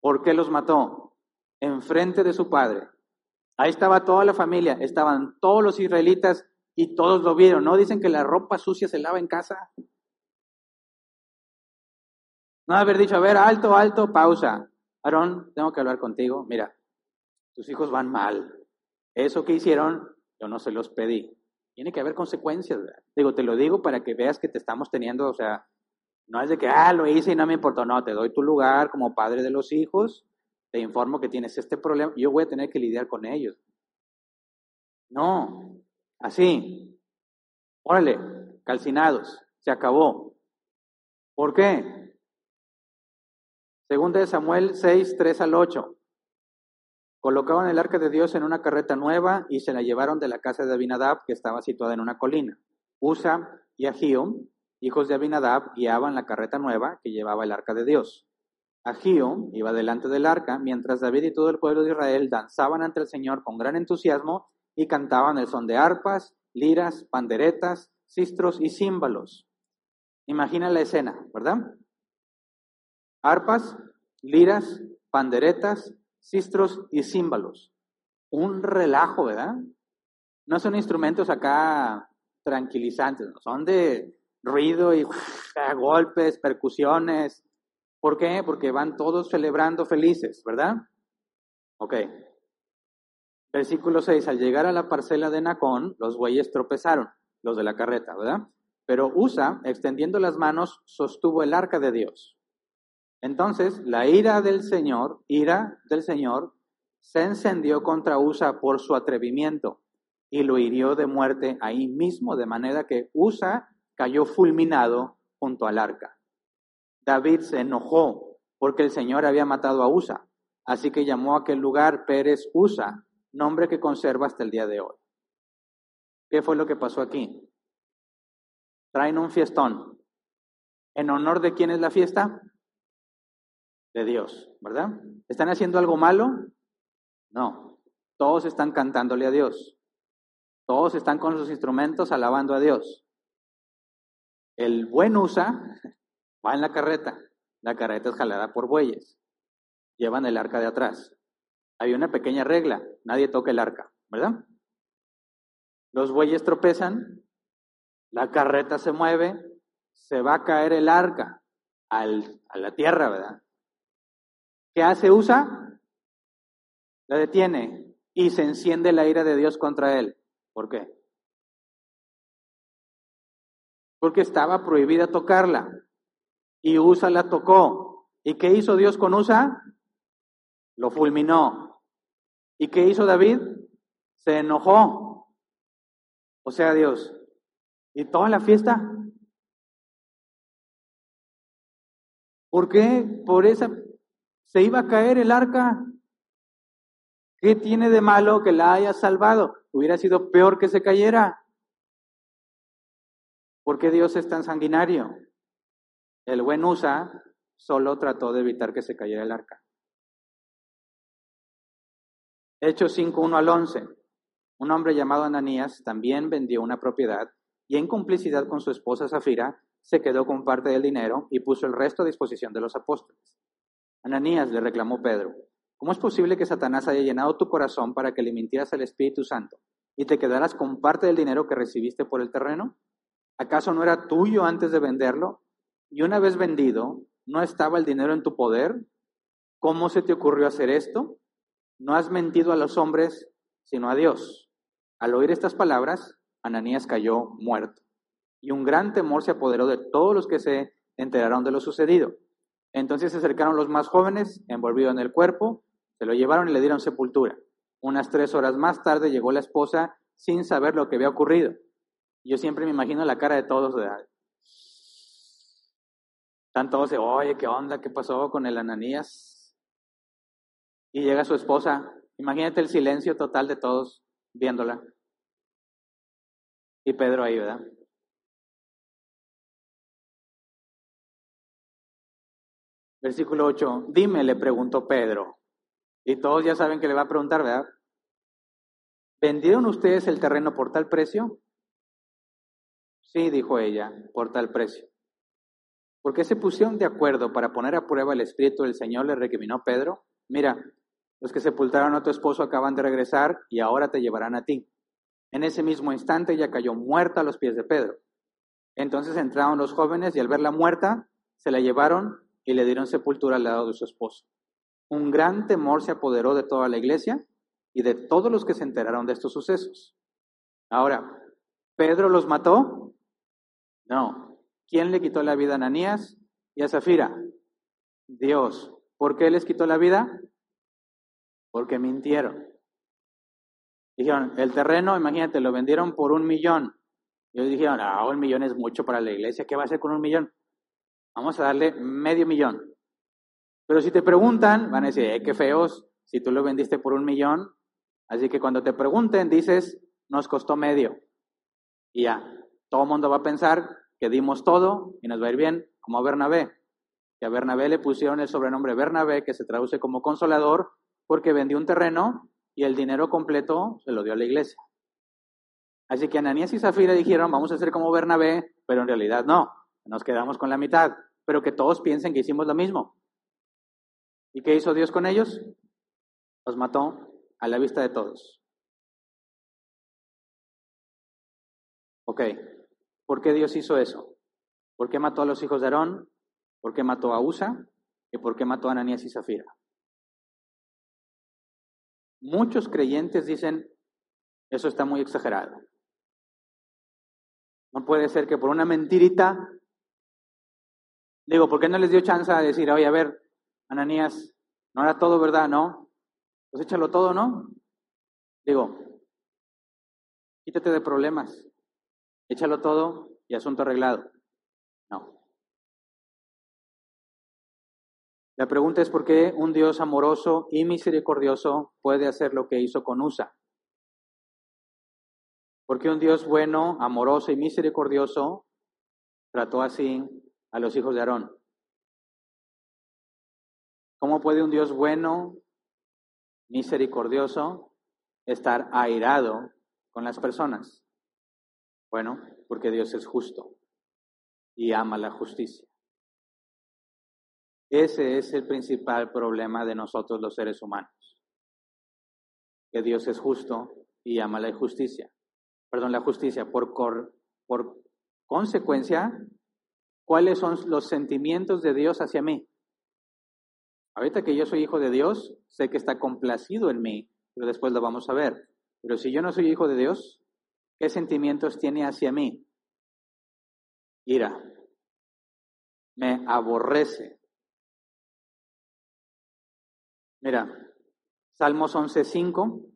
A: ¿Por qué los mató? Enfrente de su padre. Ahí estaba toda la familia, estaban todos los israelitas y todos lo vieron. ¿No dicen que la ropa sucia se lava en casa? No haber dicho, a ver, alto, alto, pausa. Aarón, tengo que hablar contigo. Mira, tus hijos van mal. Eso que hicieron, yo no se los pedí. Tiene que haber consecuencias. Digo, te lo digo para que veas que te estamos teniendo, o sea, no es de que, ah, lo hice y no me importó. No, te doy tu lugar como padre de los hijos, te informo que tienes este problema, yo voy a tener que lidiar con ellos. No, así. Órale, calcinados, se acabó. ¿Por qué? Segunda de Samuel 6, 3 al 8. Colocaban el arca de Dios en una carreta nueva y se la llevaron de la casa de Abinadab, que estaba situada en una colina. Usa y Agío hijos de Abinadab, guiaban la carreta nueva que llevaba el arca de Dios. Agío iba delante del arca, mientras David y todo el pueblo de Israel danzaban ante el Señor con gran entusiasmo y cantaban el son de arpas, liras, panderetas, cistros y címbalos. Imagina la escena, ¿verdad? Arpas, liras, panderetas, cistros y címbalos. Un relajo, ¿verdad? No son instrumentos acá tranquilizantes, son de ruido y golpes, percusiones. ¿Por qué? Porque van todos celebrando felices, ¿verdad? Ok. Versículo 6. Al llegar a la parcela de Nacón, los bueyes tropezaron, los de la carreta, ¿verdad? Pero Usa, extendiendo las manos, sostuvo el arca de Dios. Entonces, la ira del Señor, ira del Señor, se encendió contra Usa por su atrevimiento y lo hirió de muerte ahí mismo, de manera que Usa cayó fulminado junto al arca. David se enojó porque el Señor había matado a Usa, así que llamó a aquel lugar Pérez Usa, nombre que conserva hasta el día de hoy. ¿Qué fue lo que pasó aquí? Traen un fiestón. ¿En honor de quién es la fiesta? De Dios, ¿verdad? ¿Están haciendo algo malo? No. Todos están cantándole a Dios. Todos están con sus instrumentos alabando a Dios. El buen usa va en la carreta. La carreta es jalada por bueyes. Llevan el arca de atrás. Hay una pequeña regla, nadie toca el arca, ¿verdad? Los bueyes tropezan, la carreta se mueve, se va a caer el arca a la tierra, ¿verdad? ¿Qué hace Usa? La detiene y se enciende la ira de Dios contra él. ¿Por qué? porque estaba prohibida tocarla. Y Usa la tocó. ¿Y qué hizo Dios con Usa? Lo fulminó. ¿Y qué hizo David? Se enojó. O sea, Dios. ¿Y toda la fiesta? ¿Por qué? Por esa se iba a caer el arca. ¿Qué tiene de malo que la haya salvado? Hubiera sido peor que se cayera. ¿Por qué Dios es tan sanguinario? El buen Usa solo trató de evitar que se cayera el arca. Hechos 5, 1 al 11. Un hombre llamado Ananías también vendió una propiedad y en complicidad con su esposa Zafira se quedó con parte del dinero y puso el resto a disposición de los apóstoles. Ananías le reclamó Pedro, ¿cómo es posible que Satanás haya llenado tu corazón para que le mintieras al Espíritu Santo y te quedaras con parte del dinero que recibiste por el terreno? ¿Acaso no era tuyo antes de venderlo? Y una vez vendido, ¿no estaba el dinero en tu poder? ¿Cómo se te ocurrió hacer esto? No has mentido a los hombres, sino a Dios. Al oír estas palabras, Ananías cayó muerto. Y un gran temor se apoderó de todos los que se enteraron de lo sucedido. Entonces se acercaron los más jóvenes, envolvieron el cuerpo, se lo llevaron y le dieron sepultura. Unas tres horas más tarde llegó la esposa sin saber lo que había ocurrido. Yo siempre me imagino la cara de todos. Están todos oye, ¿qué onda? ¿Qué pasó con el Ananías? Y llega su esposa. Imagínate el silencio total de todos viéndola. Y Pedro ahí, ¿verdad? Versículo 8. Dime, le preguntó Pedro. Y todos ya saben que le va a preguntar, ¿verdad? ¿Vendieron ustedes el terreno por tal precio? Sí, dijo ella, por tal precio. ¿Por qué se pusieron de acuerdo para poner a prueba el espíritu del Señor? Le recriminó Pedro. Mira, los que sepultaron a tu esposo acaban de regresar y ahora te llevarán a ti. En ese mismo instante ella cayó muerta a los pies de Pedro. Entonces entraron los jóvenes y al verla muerta, se la llevaron y le dieron sepultura al lado de su esposo. Un gran temor se apoderó de toda la iglesia y de todos los que se enteraron de estos sucesos. Ahora, ¿Pedro los mató? No. ¿Quién le quitó la vida a Ananías y a Zafira? Dios. ¿Por qué les quitó la vida? Porque mintieron. Dijeron, el terreno, imagínate, lo vendieron por un millón. Y ellos dijeron, ah, un millón es mucho para la iglesia, ¿qué va a hacer con un millón? Vamos a darle medio millón. Pero si te preguntan, van a decir, eh, qué feos, si tú lo vendiste por un millón. Así que cuando te pregunten, dices, nos costó medio. Y ya, todo el mundo va a pensar que dimos todo y nos va a ir bien, como a Bernabé. Que a Bernabé le pusieron el sobrenombre Bernabé, que se traduce como consolador, porque vendió un terreno y el dinero completo se lo dio a la iglesia. Así que Ananías y Zafira dijeron, vamos a hacer como Bernabé, pero en realidad no, nos quedamos con la mitad pero que todos piensen que hicimos lo mismo. ¿Y qué hizo Dios con ellos? Los mató a la vista de todos. Ok, ¿por qué Dios hizo eso? ¿Por qué mató a los hijos de Aarón? ¿Por qué mató a Usa? ¿Y por qué mató a Ananías y Zafira? Muchos creyentes dicen, eso está muy exagerado. No puede ser que por una mentirita Digo, ¿por qué no les dio chance a decir, oye, a ver, Ananías, no era todo verdad, ¿no? Pues échalo todo, ¿no? Digo, quítate de problemas, échalo todo y asunto arreglado. No. La pregunta es por qué un Dios amoroso y misericordioso puede hacer lo que hizo con Usa. Porque un Dios bueno, amoroso y misericordioso trató así a los hijos de Aarón. ¿Cómo puede un Dios bueno, misericordioso, estar airado con las personas? Bueno, porque Dios es justo y ama la justicia. Ese es el principal problema de nosotros los seres humanos. Que Dios es justo y ama la justicia. Perdón, la justicia. Por, consecuencia, cuáles son los sentimientos de Dios hacia mí. Ahorita que yo soy hijo de Dios, sé que está complacido en mí, pero después lo vamos a ver. Pero si yo no soy hijo de Dios, ¿qué sentimientos tiene hacia mí? Ira. Me aborrece. Mira, Salmos 11.5,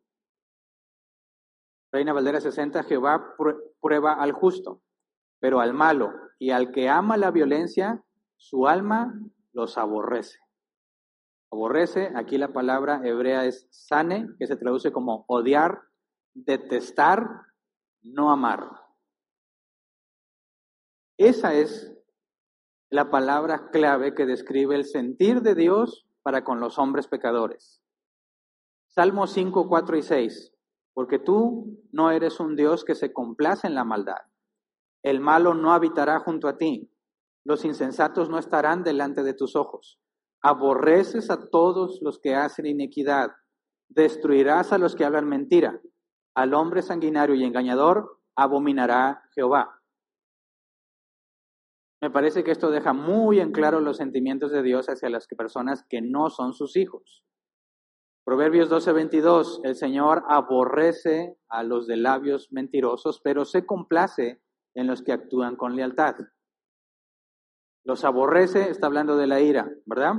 A: Reina Valdera 60, Jehová prueba al justo pero al malo y al que ama la violencia, su alma los aborrece. Aborrece, aquí la palabra hebrea es sane, que se traduce como odiar, detestar, no amar. Esa es la palabra clave que describe el sentir de Dios para con los hombres pecadores. Salmos 5, 4 y 6. Porque tú no eres un Dios que se complace en la maldad. El malo no habitará junto a ti. Los insensatos no estarán delante de tus ojos. Aborreces a todos los que hacen iniquidad. Destruirás a los que hablan mentira. Al hombre sanguinario y engañador abominará Jehová. Me parece que esto deja muy en claro los sentimientos de Dios hacia las personas que no son sus hijos. Proverbios 12:22, el Señor aborrece a los de labios mentirosos, pero se complace en los que actúan con lealtad. Los aborrece, está hablando de la ira, ¿verdad?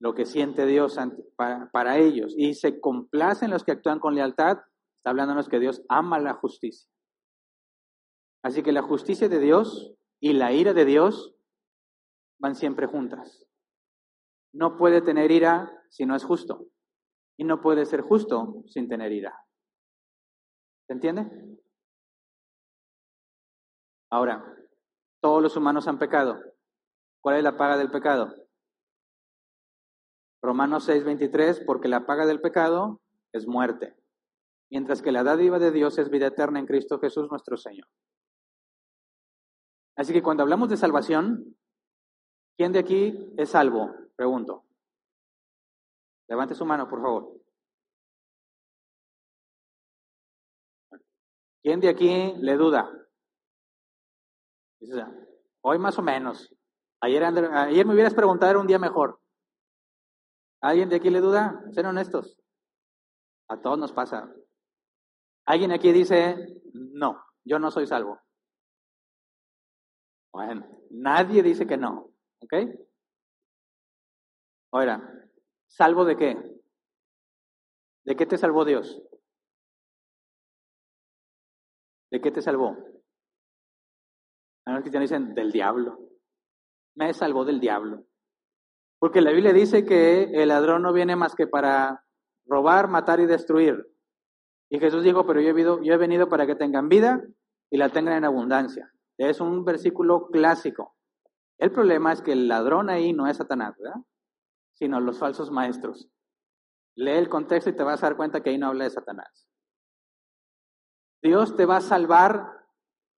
A: Lo que siente Dios para, para ellos. Y se complace en los que actúan con lealtad, está los que Dios ama la justicia. Así que la justicia de Dios y la ira de Dios van siempre juntas. No puede tener ira si no es justo. Y no puede ser justo sin tener ira. ¿Se entiende? Ahora, todos los humanos han pecado. ¿Cuál es la paga del pecado? Romanos 6:23, porque la paga del pecado es muerte, mientras que la dádiva de Dios es vida eterna en Cristo Jesús nuestro Señor. Así que cuando hablamos de salvación, ¿quién de aquí es salvo? Pregunto. Levante su mano, por favor. ¿Quién de aquí le duda? Hoy más o menos. Ayer, ayer me hubieras preguntado, un día mejor. ¿Alguien de aquí le duda? Sean honestos. A todos nos pasa. ¿Alguien aquí dice, no, yo no soy salvo? Bueno, nadie dice que no, ¿ok? Ahora, ¿salvo de qué? ¿De qué te salvó Dios? ¿De qué te salvó? A los cristianos dicen del diablo. Me salvó del diablo. Porque la Biblia dice que el ladrón no viene más que para robar, matar y destruir. Y Jesús dijo, pero yo he, yo he venido para que tengan vida y la tengan en abundancia. Es un versículo clásico. El problema es que el ladrón ahí no es Satanás, ¿verdad? Sino los falsos maestros. Lee el contexto y te vas a dar cuenta que ahí no habla de Satanás. Dios te va a salvar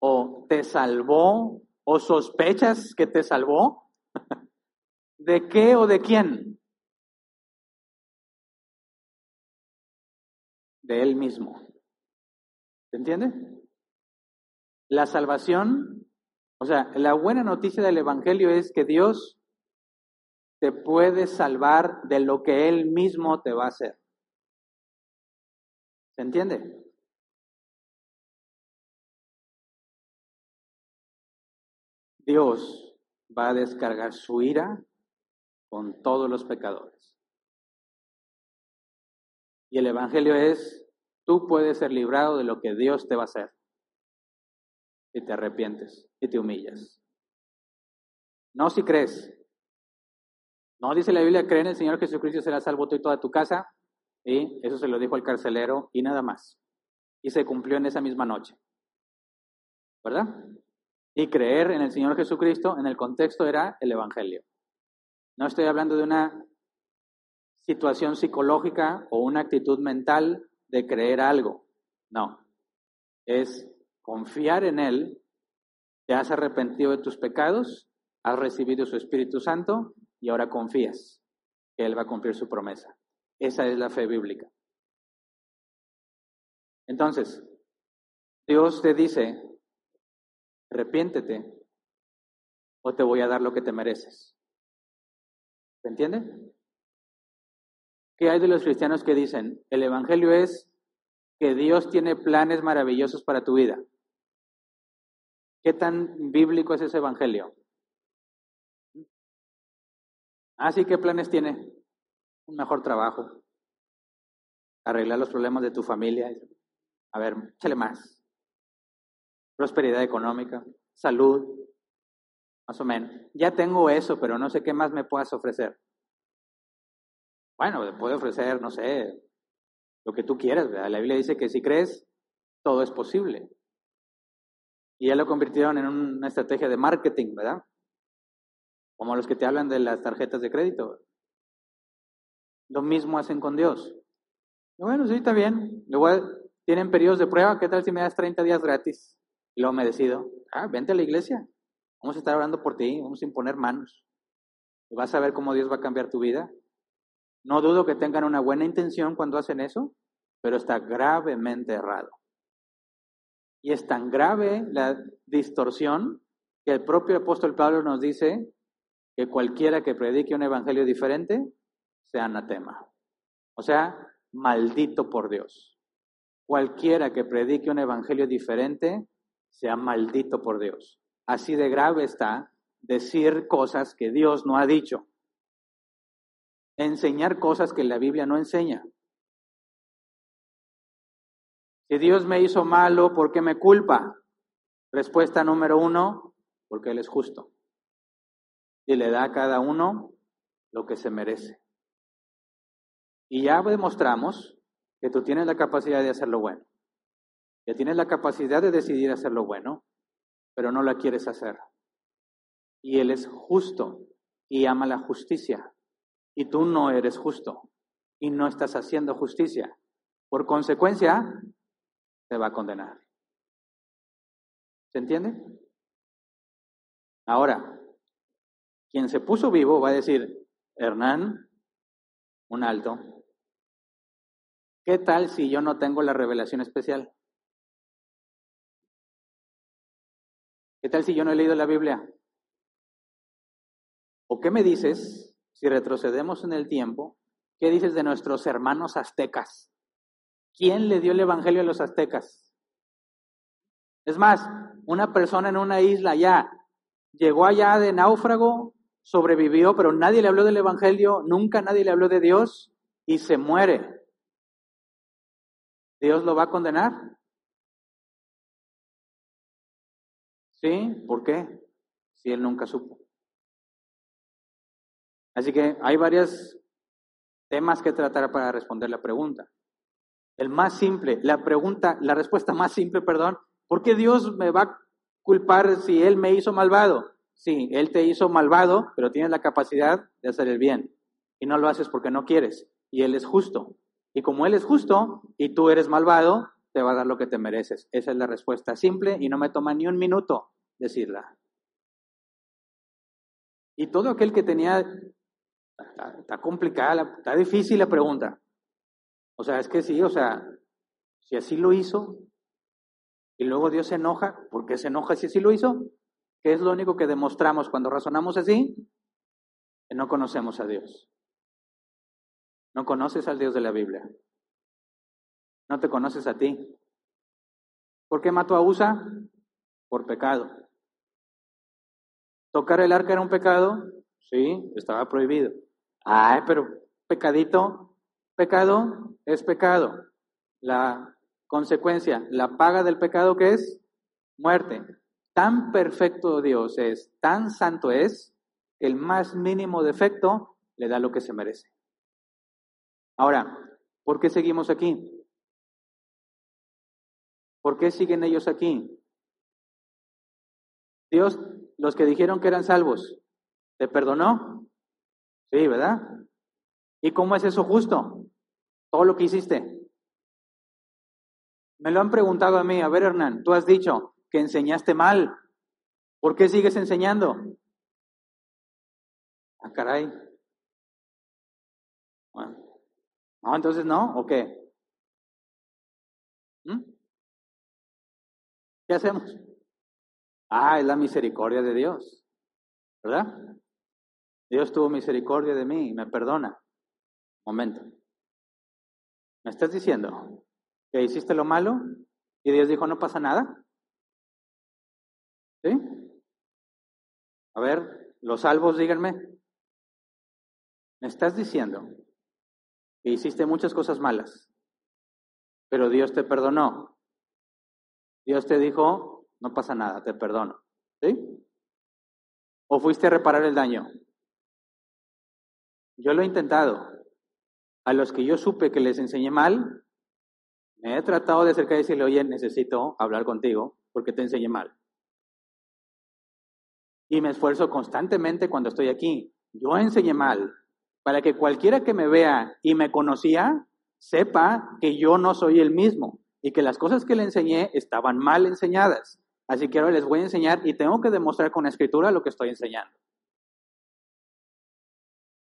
A: o te salvó o sospechas que te salvó. ¿De qué o de quién? De él mismo. ¿Se entiende? La salvación, o sea, la buena noticia del Evangelio es que Dios te puede salvar de lo que Él mismo te va a hacer. ¿Se entiende? Dios va a descargar su ira con todos los pecadores. Y el Evangelio es, tú puedes ser librado de lo que Dios te va a hacer y te arrepientes y te humillas. No si crees. No dice la Biblia, cree en el Señor Jesucristo será salvo tú y toda tu casa. Y eso se lo dijo el carcelero y nada más. Y se cumplió en esa misma noche. ¿Verdad? Y creer en el Señor Jesucristo en el contexto era el Evangelio. No estoy hablando de una situación psicológica o una actitud mental de creer algo. No. Es confiar en Él, te has arrepentido de tus pecados, has recibido su Espíritu Santo y ahora confías que Él va a cumplir su promesa. Esa es la fe bíblica. Entonces, Dios te dice, arrepiéntete o te voy a dar lo que te mereces. ¿Se entiende? ¿Qué hay de los cristianos que dicen, el Evangelio es que Dios tiene planes maravillosos para tu vida? ¿Qué tan bíblico es ese evangelio? Así ah, ¿qué planes tiene? Un mejor trabajo, arreglar los problemas de tu familia. A ver, échale más. Prosperidad económica, salud, más o menos. Ya tengo eso, pero no sé qué más me puedas ofrecer. Bueno, puede ofrecer, no sé, lo que tú quieras, ¿verdad? La Biblia dice que si crees, todo es posible. Y ya lo convirtieron en una estrategia de marketing, ¿verdad? como los que te hablan de las tarjetas de crédito. Lo mismo hacen con Dios. bueno, sí, está bien. Luego tienen periodos de prueba. ¿Qué tal si me das 30 días gratis? Y luego me decido, ah, vente a la iglesia. Vamos a estar orando por ti, vamos a imponer manos. Vas a ver cómo Dios va a cambiar tu vida. No dudo que tengan una buena intención cuando hacen eso, pero está gravemente errado. Y es tan grave la distorsión que el propio apóstol Pablo nos dice que cualquiera que predique un evangelio diferente sea anatema. O sea, maldito por Dios. Cualquiera que predique un evangelio diferente sea maldito por Dios. Así de grave está decir cosas que Dios no ha dicho. Enseñar cosas que la Biblia no enseña. Si Dios me hizo malo, ¿por qué me culpa? Respuesta número uno, porque Él es justo. Y le da a cada uno lo que se merece. Y ya demostramos que tú tienes la capacidad de hacer lo bueno. Que tienes la capacidad de decidir hacer lo bueno, pero no la quieres hacer. Y Él es justo y ama la justicia. Y tú no eres justo y no estás haciendo justicia. Por consecuencia, te va a condenar. ¿Se entiende? Ahora, quien se puso vivo va a decir, Hernán, un alto, ¿qué tal si yo no tengo la revelación especial? ¿Qué tal si yo no he leído la Biblia? ¿O qué me dices si retrocedemos en el tiempo? ¿Qué dices de nuestros hermanos aztecas? ¿Quién le dio el Evangelio a los aztecas? Es más, una persona en una isla ya llegó allá de náufrago, sobrevivió, pero nadie le habló del Evangelio, nunca nadie le habló de Dios y se muere. ¿Dios lo va a condenar? ¿Sí? ¿Por qué? Si él nunca supo. Así que hay varios temas que tratar para responder la pregunta. El más simple, la pregunta, la respuesta más simple, perdón, ¿por qué Dios me va a culpar si Él me hizo malvado? Sí, Él te hizo malvado, pero tienes la capacidad de hacer el bien. Y no lo haces porque no quieres. Y Él es justo. Y como Él es justo y tú eres malvado, te va a dar lo que te mereces. Esa es la respuesta simple y no me toma ni un minuto decirla. Y todo aquel que tenía, está, está complicada, está difícil la pregunta. O sea, es que sí, o sea, si así lo hizo y luego Dios se enoja, ¿por qué se enoja si así lo hizo? ¿Qué es lo único que demostramos cuando razonamos así? Que no conocemos a Dios. No conoces al Dios de la Biblia. No te conoces a ti. ¿Por qué mató a Usa? Por pecado. ¿Tocar el arca era un pecado? Sí, estaba prohibido. Ay, pero pecadito, pecado es pecado. La consecuencia, la paga del pecado que es muerte. Tan perfecto Dios es, tan santo es, el más mínimo defecto le da lo que se merece. Ahora, ¿por qué seguimos aquí? ¿Por qué siguen ellos aquí? Dios, los que dijeron que eran salvos, ¿te perdonó? Sí, ¿verdad? ¿Y cómo es eso justo? todo lo que hiciste. Me lo han preguntado a mí, a ver Hernán, tú has dicho que enseñaste mal, ¿por qué sigues enseñando? Ah, caray. Bueno. No, entonces no, ¿o qué? ¿Mm? ¿Qué hacemos? Ah, es la misericordia de Dios, ¿verdad? Dios tuvo misericordia de mí y me perdona. Momento. ¿Me estás diciendo que hiciste lo malo y Dios dijo no pasa nada? ¿Sí? A ver, los salvos, díganme. ¿Me estás diciendo que hiciste muchas cosas malas, pero Dios te perdonó? Dios te dijo, no pasa nada, te perdono. ¿Sí? ¿O fuiste a reparar el daño? Yo lo he intentado a los que yo supe que les enseñé mal, me he tratado de acercar y decirle, oye, necesito hablar contigo porque te enseñé mal. y me esfuerzo constantemente cuando estoy aquí. Yo enseñé mal, para que cualquiera que me vea y me conocía sepa que yo no soy el mismo y que las cosas que le enseñé estaban mal enseñadas. Así que ahora les voy a enseñar y tengo que demostrar con la escritura lo que estoy enseñando.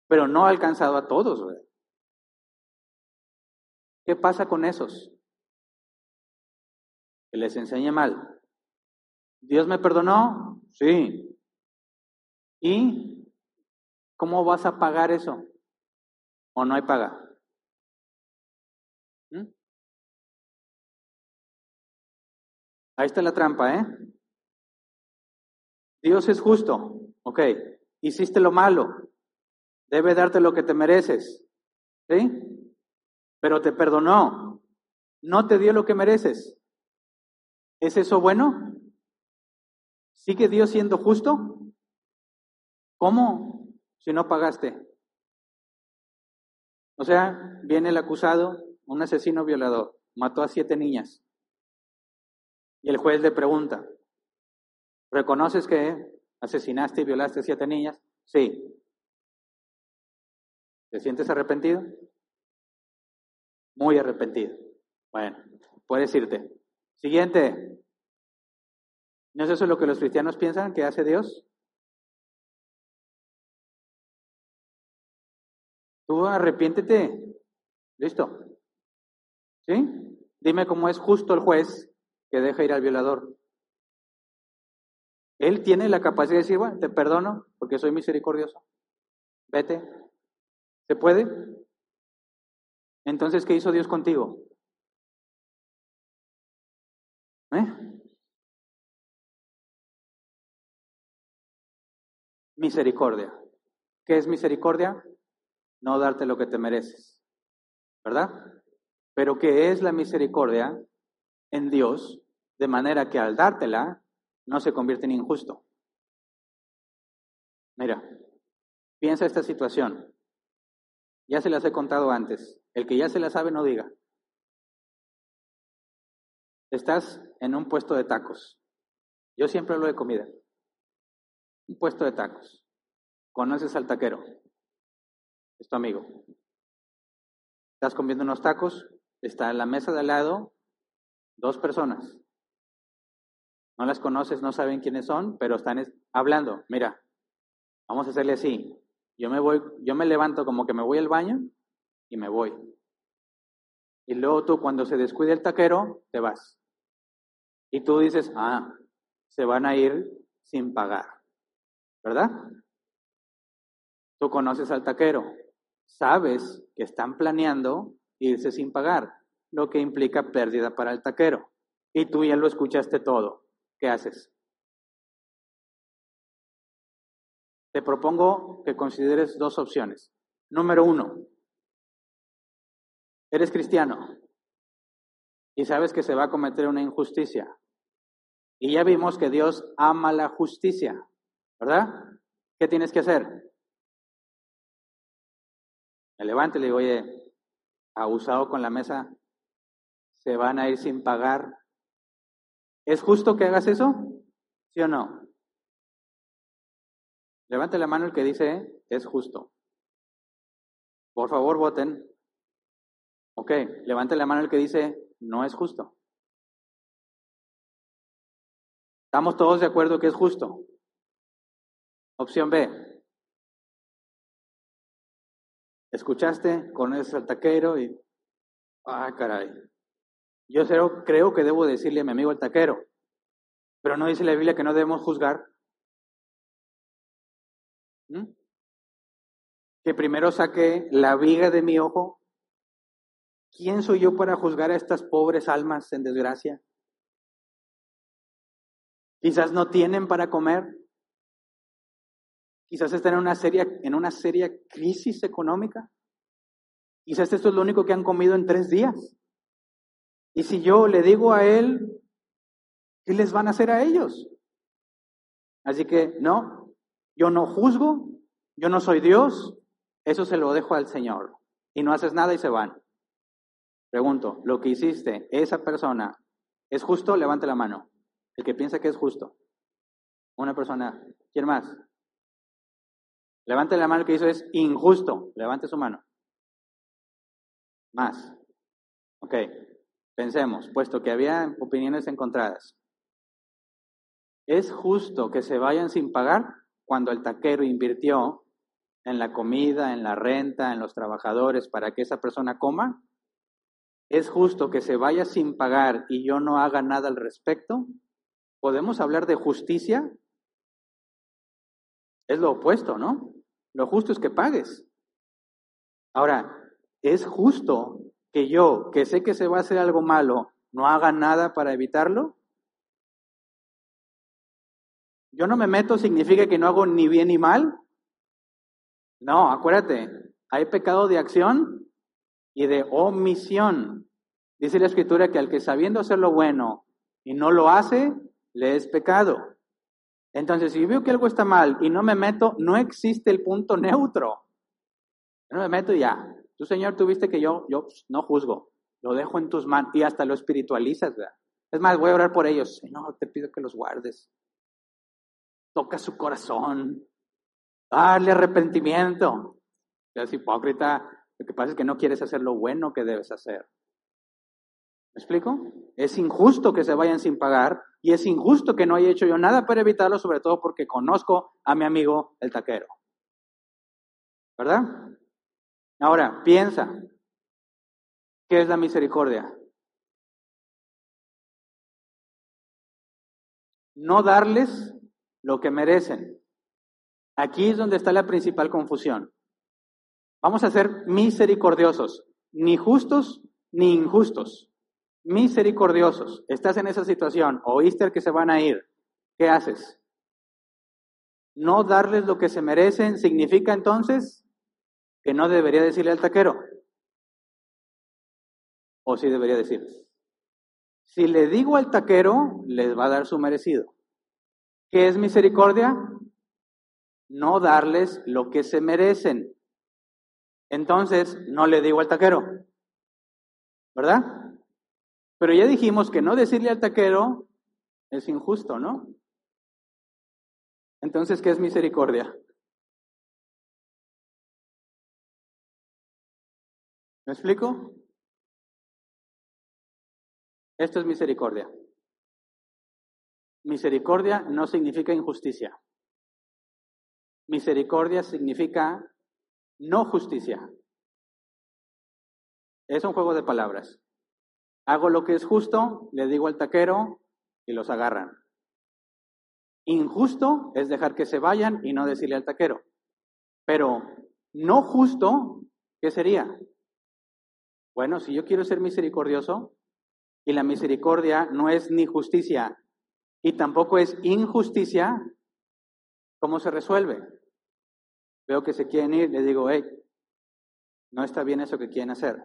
A: Pero no ha alcanzado a todos. ¿Qué pasa con esos? Que les enseñe mal. ¿Dios me perdonó? Sí. ¿Y cómo vas a pagar eso? ¿O no hay paga? ¿Mm? Ahí está la trampa, ¿eh? Dios es justo, ok. Hiciste lo malo, debe darte lo que te mereces, ¿sí? Pero te perdonó, no te dio lo que mereces. ¿Es eso bueno? ¿Sigue Dios siendo justo? ¿Cómo si no pagaste? O sea, viene el acusado, un asesino violador, mató a siete niñas. Y el juez le pregunta, ¿reconoces que asesinaste y violaste a siete niñas? Sí. ¿Te sientes arrepentido? Muy arrepentido. Bueno, puedes irte. Siguiente. ¿No es eso lo que los cristianos piensan que hace Dios? Tú arrepiéntete. Listo. ¿Sí? Dime cómo es justo el juez que deja ir al violador. Él tiene la capacidad de decir, bueno, te perdono porque soy misericordioso. Vete. ¿Se puede? Entonces, ¿qué hizo Dios contigo? ¿Eh? Misericordia. ¿Qué es misericordia? No darte lo que te mereces. ¿Verdad? Pero ¿qué es la misericordia en Dios? de manera que al dártela no se convierte en injusto. Mira, piensa esta situación. Ya se las he contado antes. El que ya se la sabe no diga. Estás en un puesto de tacos. Yo siempre hablo de comida. Un puesto de tacos. Conoces al taquero. Es tu amigo. Estás comiendo unos tacos. Está en la mesa de al lado dos personas. No las conoces, no saben quiénes son, pero están hablando. Mira, vamos a hacerle así. Yo me voy, yo me levanto como que me voy al baño y me voy. Y luego tú cuando se descuide el taquero, te vas. Y tú dices, ah, se van a ir sin pagar. ¿Verdad? Tú conoces al taquero. Sabes que están planeando irse sin pagar, lo que implica pérdida para el taquero. Y tú ya lo escuchaste todo. ¿qué haces? Te propongo que consideres dos opciones. Número uno, eres cristiano y sabes que se va a cometer una injusticia. Y ya vimos que Dios ama la justicia, ¿verdad? ¿Qué tienes que hacer? Me levanto y le digo, oye, abusado con la mesa, se van a ir sin pagar ¿Es justo que hagas eso? ¿Sí o no? Levante la mano el que dice, es justo. Por favor, voten. Ok, levante la mano el que dice, no es justo. ¿Estamos todos de acuerdo que es justo? Opción B. Escuchaste, con al taquero y... Ah, caray. Yo creo que debo decirle a mi amigo el taquero, pero no dice la Biblia que no debemos juzgar. Que primero saque la viga de mi ojo. ¿Quién soy yo para juzgar a estas pobres almas en desgracia? Quizás no tienen para comer. Quizás están en una seria, en una seria crisis económica. Quizás esto es lo único que han comido en tres días. Y si yo le digo a él, ¿qué les van a hacer a ellos? Así que no, yo no juzgo, yo no soy Dios, eso se lo dejo al Señor. Y no haces nada y se van. Pregunto, ¿lo que hiciste, esa persona, es justo? Levante la mano. El que piensa que es justo. Una persona. ¿Quién más? Levante la mano que hizo es injusto. Levante su mano. Más. Ok. Pensemos, puesto que había opiniones encontradas. ¿Es justo que se vayan sin pagar cuando el taquero invirtió en la comida, en la renta, en los trabajadores para que esa persona coma? ¿Es justo que se vaya sin pagar y yo no haga nada al respecto? ¿Podemos hablar de justicia? Es lo opuesto, ¿no? Lo justo es que pagues. Ahora, ¿es justo que yo, que sé que se va a hacer algo malo, no haga nada para evitarlo? Yo no me meto significa que no hago ni bien ni mal. No, acuérdate, hay pecado de acción y de omisión. Dice la escritura que al que sabiendo hacer lo bueno y no lo hace, le es pecado. Entonces, si veo que algo está mal y no me meto, no existe el punto neutro. no me meto y ya. Tú, Señor, tuviste que yo, yo pues, no juzgo. Lo dejo en tus manos y hasta lo espiritualizas, ¿verdad? Es más, voy a orar por ellos. Señor, te pido que los guardes. Toca su corazón. Dale arrepentimiento. Es hipócrita. Lo que pasa es que no quieres hacer lo bueno que debes hacer. ¿Me explico? Es injusto que se vayan sin pagar y es injusto que no haya hecho yo nada para evitarlo, sobre todo porque conozco a mi amigo el taquero. ¿Verdad? Ahora, piensa, ¿qué es la misericordia? No darles lo que merecen. Aquí es donde está la principal confusión. Vamos a ser misericordiosos, ni justos ni injustos misericordiosos. Estás en esa situación, oíste que se van a ir. ¿Qué haces? No darles lo que se merecen significa entonces que no debería decirle al taquero. ¿O sí debería decirles? Si le digo al taquero, les va a dar su merecido. ¿Qué es misericordia? No darles lo que se merecen. Entonces, no le digo al taquero. ¿Verdad? Pero ya dijimos que no decirle al taquero es injusto, ¿no? Entonces, ¿qué es misericordia? ¿Me explico? Esto es misericordia. Misericordia no significa injusticia. Misericordia significa no justicia. Es un juego de palabras. Hago lo que es justo, le digo al taquero y los agarran. Injusto es dejar que se vayan y no decirle al taquero. Pero no justo, ¿qué sería? Bueno, si yo quiero ser misericordioso y la misericordia no es ni justicia y tampoco es injusticia, ¿cómo se resuelve? Veo que se quieren ir, le digo, hey, no está bien eso que quieren hacer.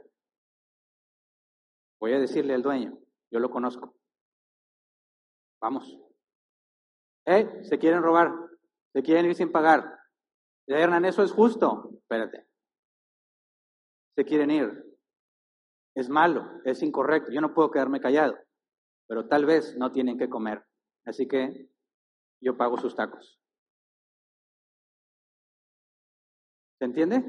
A: Voy a decirle al dueño, yo lo conozco. Vamos. ¿Eh? Se quieren robar, se quieren ir sin pagar. Hernán, eso es justo. Espérate. Se quieren ir. Es malo, es incorrecto. Yo no puedo quedarme callado. Pero tal vez no tienen que comer. Así que yo pago sus tacos. ¿Se entiende?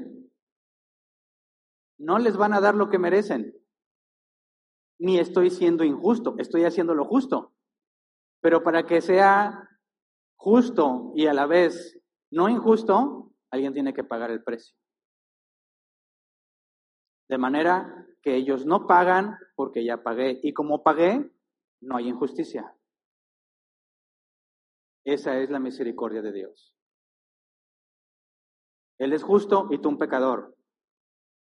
A: No les van a dar lo que merecen ni estoy siendo injusto, estoy haciendo lo justo. Pero para que sea justo y a la vez no injusto, alguien tiene que pagar el precio. De manera que ellos no pagan porque ya pagué. Y como pagué, no hay injusticia. Esa es la misericordia de Dios. Él es justo y tú un pecador.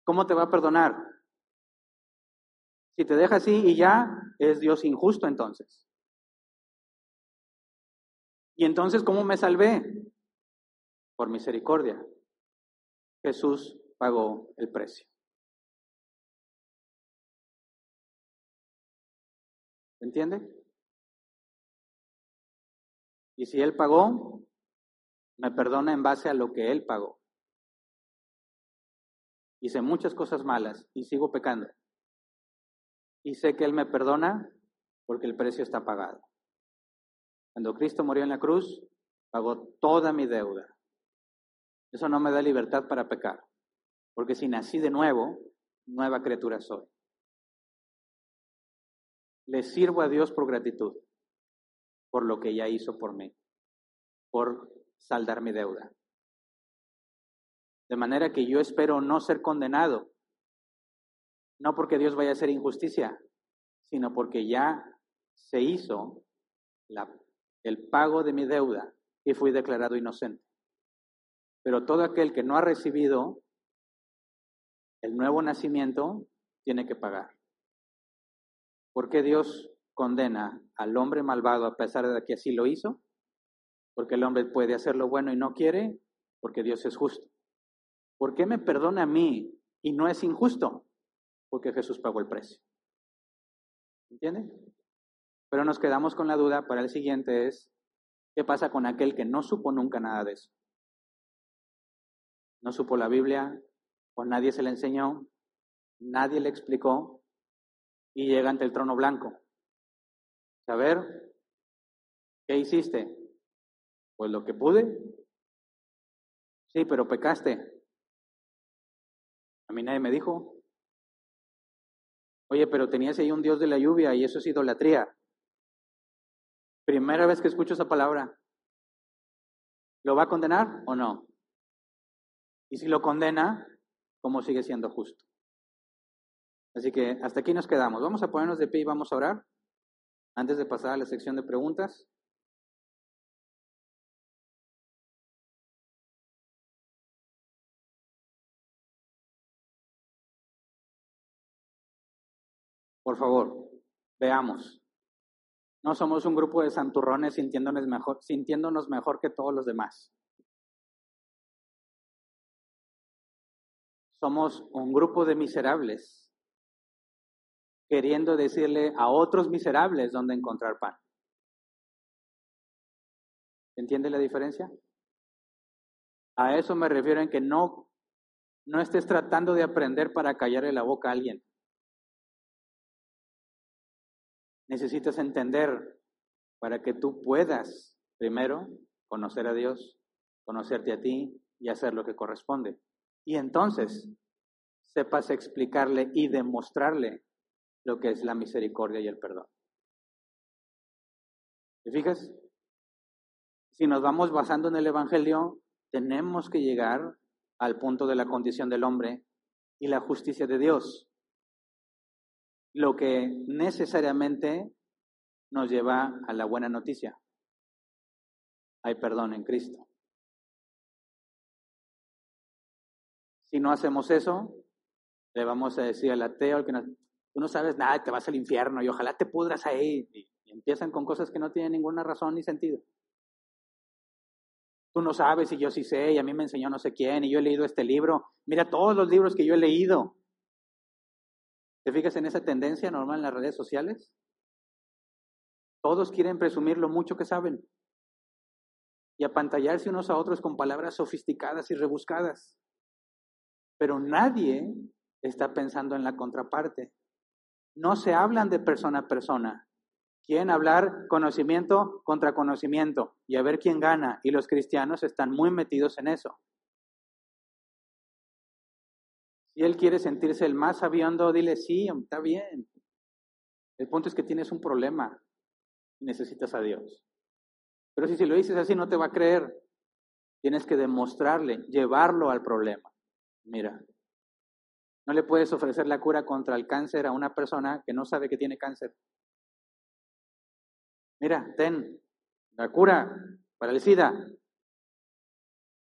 A: ¿Cómo te va a perdonar? Si te deja así y ya, es Dios injusto entonces. Y entonces, ¿cómo me salvé? Por misericordia. Jesús pagó el precio. ¿Entiende? Y si Él pagó, me perdona en base a lo que Él pagó. Hice muchas cosas malas y sigo pecando y sé que Él me perdona porque el precio está pagado. Cuando Cristo murió en la cruz, pagó toda mi deuda. Eso no me da libertad para pecar, porque si nací de nuevo, nueva criatura soy. Le sirvo a Dios por gratitud, por lo que ya hizo por mí, por saldar mi deuda. De manera que yo espero no ser condenado, no porque Dios vaya a hacer injusticia, sino porque ya se hizo el pago de mi deuda y fui declarado inocente. Pero todo aquel que no ha recibido el nuevo nacimiento tiene que pagar. ¿Por qué Dios condena al hombre malvado a pesar de que así lo hizo? Porque el hombre puede hacer lo bueno y no quiere, porque Dios es justo. ¿Por qué me perdona a mí y no es injusto? Porque Jesús pagó el precio. ¿Entienden? Pero nos quedamos con la duda para el siguiente es, ¿qué pasa con aquel que no supo nunca nada de eso? No supo la Biblia, o nadie se le enseñó, nadie le explicó, y llega ante el trono blanco. Saber, ¿qué hiciste? Pues lo que pude. Sí, pero pecaste. A mí nadie me dijo. Oye, pero tenías ahí un Dios de la lluvia y eso es idolatría. Primera vez que escucho esa palabra. ¿Lo va a condenar o no? Y si lo condena, ¿cómo sigue siendo justo? Así que hasta aquí nos quedamos. Vamos a ponernos de pie y vamos a orar antes de pasar a la sección de preguntas. Por favor, veamos. No somos un grupo de santurrones sintiéndonos mejor, sintiéndonos mejor que todos los demás. Somos un grupo de miserables queriendo decirle a otros miserables dónde encontrar pan. ¿Entiende la diferencia? A eso me refiero en que no, no estés tratando de aprender para callarle la boca a alguien. necesitas entender para que tú puedas, primero, conocer a Dios, conocerte a ti y hacer lo que corresponde. Y entonces sepas explicarle y demostrarle lo que es la misericordia y el perdón. ¿Te fijas? Si nos vamos basando en el Evangelio, tenemos que llegar al punto de la condición del hombre y la justicia de Dios lo que necesariamente nos lleva a la buena noticia. Hay perdón en Cristo. Si no hacemos eso, le vamos a decir al ateo, al que tú no sabes nada, te vas al infierno y ojalá te pudras ahí. Y, empiezan con cosas que no tienen ninguna razón ni sentido. Tú no sabes y yo sí sé y a mí me enseñó no sé quién y yo he leído este libro. Mira todos los libros que yo he leído. ¿Te fijas en esa tendencia normal en las redes sociales? Todos quieren presumir lo mucho que saben y apantallarse unos a otros con palabras sofisticadas y rebuscadas. Pero nadie está pensando en la contraparte. No se hablan de persona a persona. Quieren hablar conocimiento contra conocimiento y a ver quién gana. Y los cristianos están muy metidos en eso. Si él quiere sentirse el más sabiondo, dile, sí, está bien. El punto es que tienes un problema y necesitas a Dios. Pero si, si lo dices así, no te va a creer. Tienes que demostrarle, llevarlo al problema. Mira, no le puedes ofrecer la cura contra el cáncer a una persona que no sabe que tiene cáncer. Mira, ten la cura para el SIDA.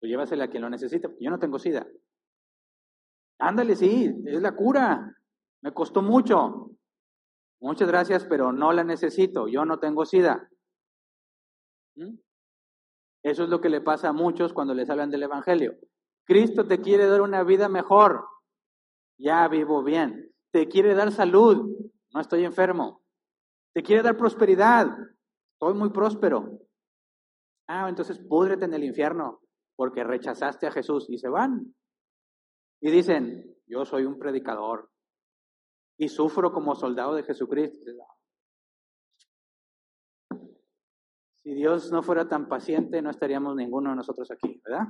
A: Llévasela a quien lo necesite. Yo no tengo SIDA. Ándale, sí, es la cura. Me costó mucho. Muchas gracias, pero no la necesito. Yo no tengo sida. ¿Mm? Eso es lo que le pasa a muchos cuando les hablan del Evangelio. Cristo te quiere dar una vida mejor. Ya vivo bien. Te quiere dar salud. No estoy enfermo. Te quiere dar prosperidad. Estoy muy próspero. Ah, entonces púdrete en el infierno porque rechazaste a Jesús y se van. Y dicen, yo soy un predicador y sufro como soldado de Jesucristo. Si Dios no fuera tan paciente, no estaríamos ninguno de nosotros aquí, ¿verdad?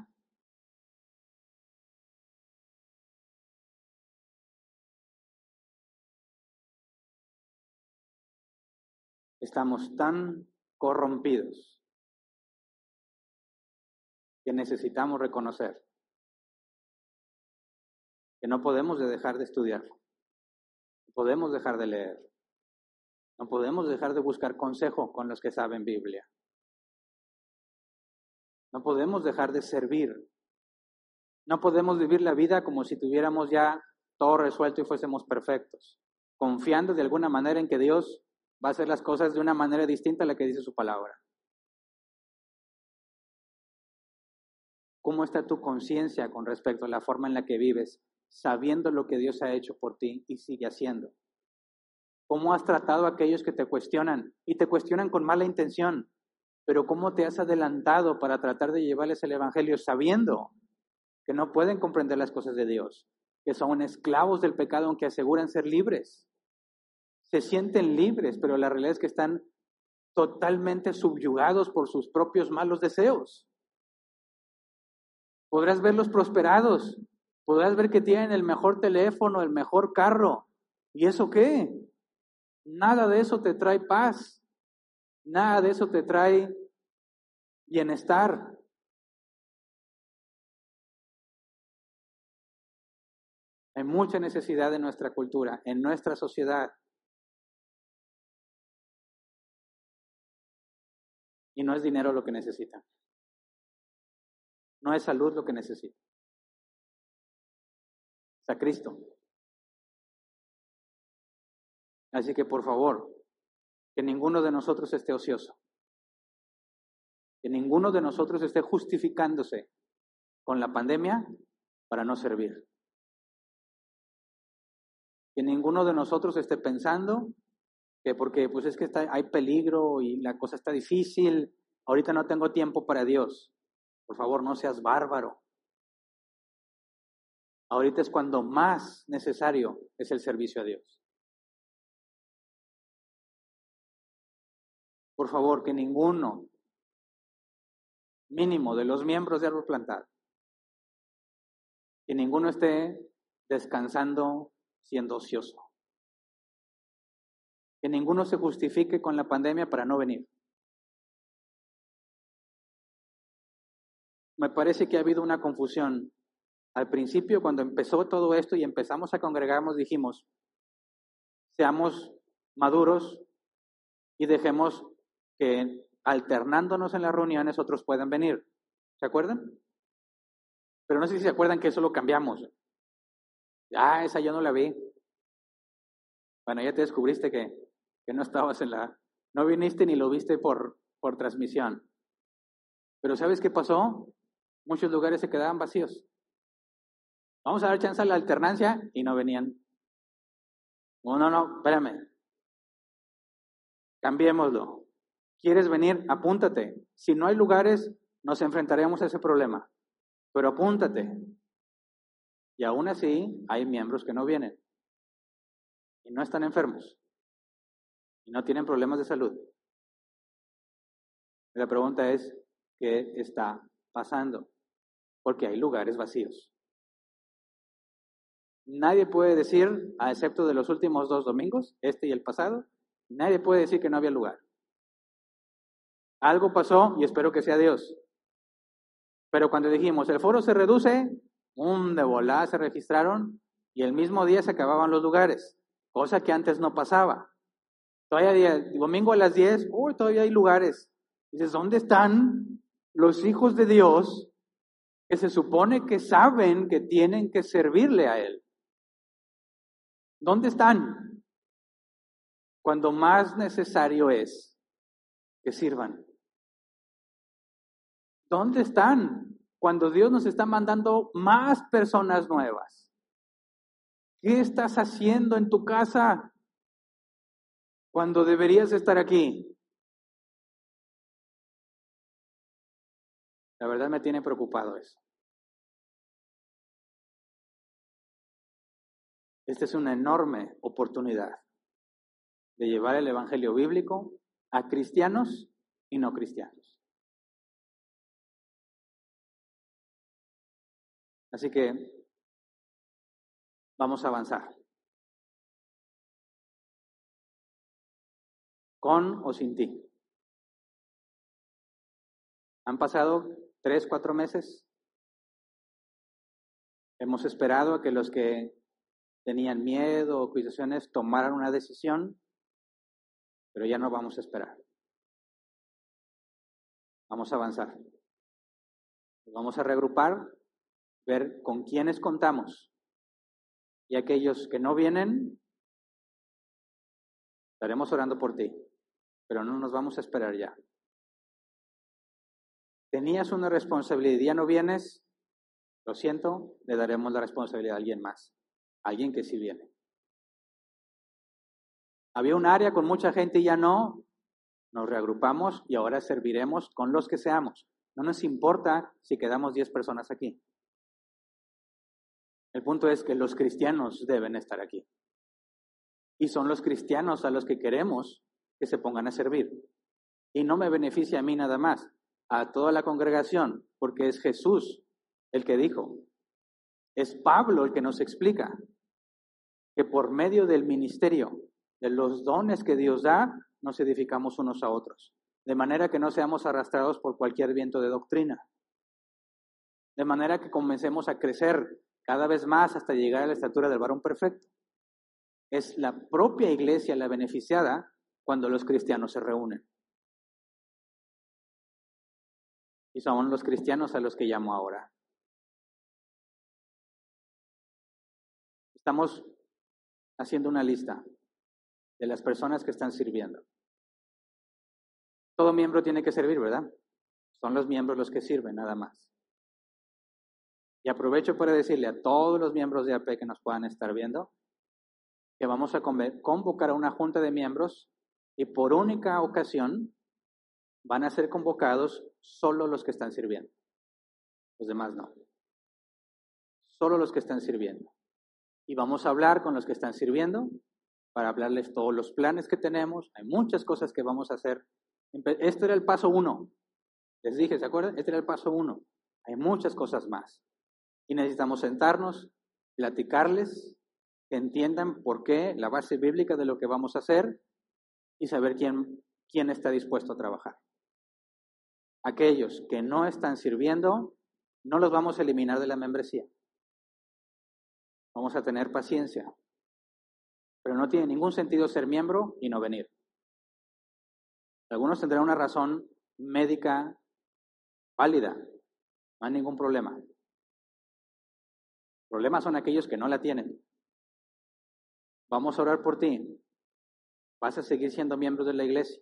A: Estamos tan corrompidos que necesitamos reconocer que no podemos dejar de estudiar, no podemos dejar de leer, no podemos dejar de buscar consejo con los que saben Biblia. No podemos dejar de servir. No podemos vivir la vida como si tuviéramos ya todo resuelto y fuésemos perfectos, confiando de alguna manera en que Dios va a hacer las cosas de una manera distinta a la que dice su palabra. ¿Cómo está tu conciencia con respecto a la forma en la que vives, sabiendo lo que Dios ha hecho por ti y sigue haciendo? ¿Cómo has tratado a aquellos que te cuestionan y te cuestionan con mala intención? Pero ¿cómo te has adelantado para tratar de llevarles el Evangelio sabiendo que no pueden comprender las cosas de Dios, que son esclavos del pecado aunque aseguran ser libres? Se sienten libres, pero la realidad es que están totalmente subyugados por sus propios malos deseos. Podrás verlos prosperados, podrás ver que tienen el mejor teléfono, el mejor carro. ¿Y eso qué? Nada de eso te trae paz. Nada de eso te trae bienestar. Hay mucha necesidad en nuestra cultura, en nuestra sociedad. Y no es dinero lo que necesita. No es salud lo que necesita. Está Cristo. Así que por favor, que ninguno de nosotros esté ocioso. Que ninguno de nosotros esté justificándose con la pandemia para no servir. Que ninguno de nosotros esté pensando que porque pues es que está, hay peligro y la cosa está difícil, ahorita no tengo tiempo para Dios. Por favor, no seas bárbaro. Ahorita es cuando más necesario es el servicio a Dios. Por favor, que ninguno mínimo de los miembros de Árbol Plantado, que ninguno esté descansando siendo ocioso. Que ninguno se justifique con la pandemia para no venir. Me parece que ha habido una confusión. Al principio, cuando empezó todo esto y empezamos a congregarnos, dijimos, seamos maduros y dejemos que alternándonos en las reuniones otros puedan venir. ¿Se acuerdan? Pero no sé si se acuerdan que eso lo cambiamos. Ah, esa yo no la vi. Bueno, ya te descubriste que, que no estabas en la... No viniste ni lo viste por, por transmisión. Pero ¿sabes qué pasó? Muchos lugares se quedaban vacíos. Vamos a dar chance a la alternancia y no venían. No, no, no, espérame. Cambiémoslo. ¿Quieres venir? Apúntate. Si no hay lugares, nos enfrentaremos a ese problema. Pero apúntate. Y aún así, hay miembros que no vienen. Y no están enfermos. Y no tienen problemas de salud. La pregunta es, ¿qué está pasando? Porque hay lugares vacíos. Nadie puede decir, excepto de los últimos dos domingos, este y el pasado, nadie puede decir que no había lugar. Algo pasó y espero que sea Dios. Pero cuando dijimos, el foro se reduce, un de volada se registraron y el mismo día se acababan los lugares, cosa que antes no pasaba. Todavía domingo a las 10, uy, todavía hay lugares. Dices, ¿dónde están los hijos de Dios que se supone que saben que tienen que servirle a Él? ¿Dónde están? Cuando más necesario es que sirvan. ¿Dónde están cuando Dios nos está mandando más personas nuevas? ¿Qué estás haciendo en tu casa cuando deberías estar aquí? La verdad me tiene preocupado eso. Esta es una enorme oportunidad de llevar el Evangelio bíblico a cristianos y no cristianos. Así que vamos a avanzar. Con o sin ti. Han pasado tres, cuatro meses. Hemos esperado a que los que tenían miedo o acusaciones tomaran una decisión, pero ya no vamos a esperar. Vamos a avanzar. vamos a reagrupar, ver con quiénes contamos. Y aquellos que no vienen, estaremos orando por ti, pero no nos vamos a esperar ya. Tenías una responsabilidad y ya no vienes, lo siento, le daremos la responsabilidad a alguien más, alguien que sí viene. Había un área con mucha gente y ya no, nos reagrupamos y ahora serviremos con los que seamos. No nos importa si quedamos 10 personas aquí. El punto es que los cristianos deben estar aquí. Y son los cristianos a los que queremos que se pongan a servir. Y no me beneficia a mí nada más, a toda la congregación, porque es Jesús el que dijo. Es Pablo el que nos explica que por medio del ministerio, de los dones que Dios da, nos edificamos unos a otros, de manera que no seamos arrastrados por cualquier viento de doctrina, de manera que comencemos a crecer cada vez más hasta llegar a la estatura del varón perfecto. Es la propia iglesia la beneficiada cuando los cristianos se reúnen. Y son los cristianos a los que llamo ahora. Estamos haciendo una lista de las personas que están sirviendo. Todo miembro tiene que servir, ¿verdad? Son los miembros los que sirven, nada más. Y aprovecho para decirle a todos los miembros de AP que nos puedan estar viendo que vamos a convocar a una junta de miembros y por única ocasión van a ser convocados solo los que están sirviendo. Los demás no. Solo los que están sirviendo. Y vamos a hablar con los que están sirviendo para hablarles todos los planes que tenemos. Hay muchas cosas que vamos a hacer. Este era el paso uno. Les dije, ¿se acuerdan? Este era el paso uno. Hay muchas cosas más. Y necesitamos sentarnos, platicarles, que entiendan por qué, la base bíblica de lo que vamos a hacer y saber quién, quién está dispuesto a trabajar. Aquellos que no están sirviendo, no los vamos a eliminar de la membresía. Vamos a tener paciencia, pero no tiene ningún sentido ser miembro y no venir. Algunos tendrán una razón médica válida, no hay ningún problema. Problemas son aquellos que no la tienen. Vamos a orar por ti. Vas a seguir siendo miembro de la iglesia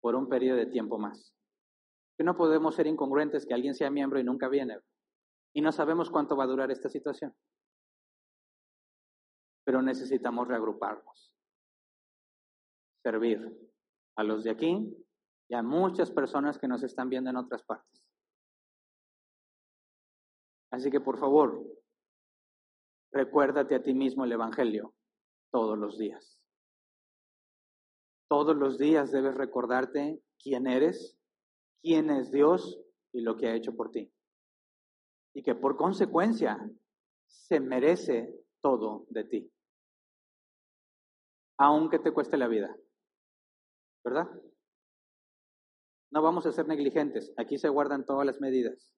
A: por un periodo de tiempo más. Que no podemos ser incongruentes que alguien sea miembro y nunca viene. Y no sabemos cuánto va a durar esta situación pero necesitamos reagruparnos, servir a los de aquí y a muchas personas que nos están viendo en otras partes. Así que por favor, recuérdate a ti mismo el Evangelio todos los días. Todos los días debes recordarte quién eres, quién es Dios y lo que ha hecho por ti. Y que por consecuencia se merece todo de ti aunque te cueste la vida. ¿Verdad? No vamos a ser negligentes. Aquí se guardan todas las medidas.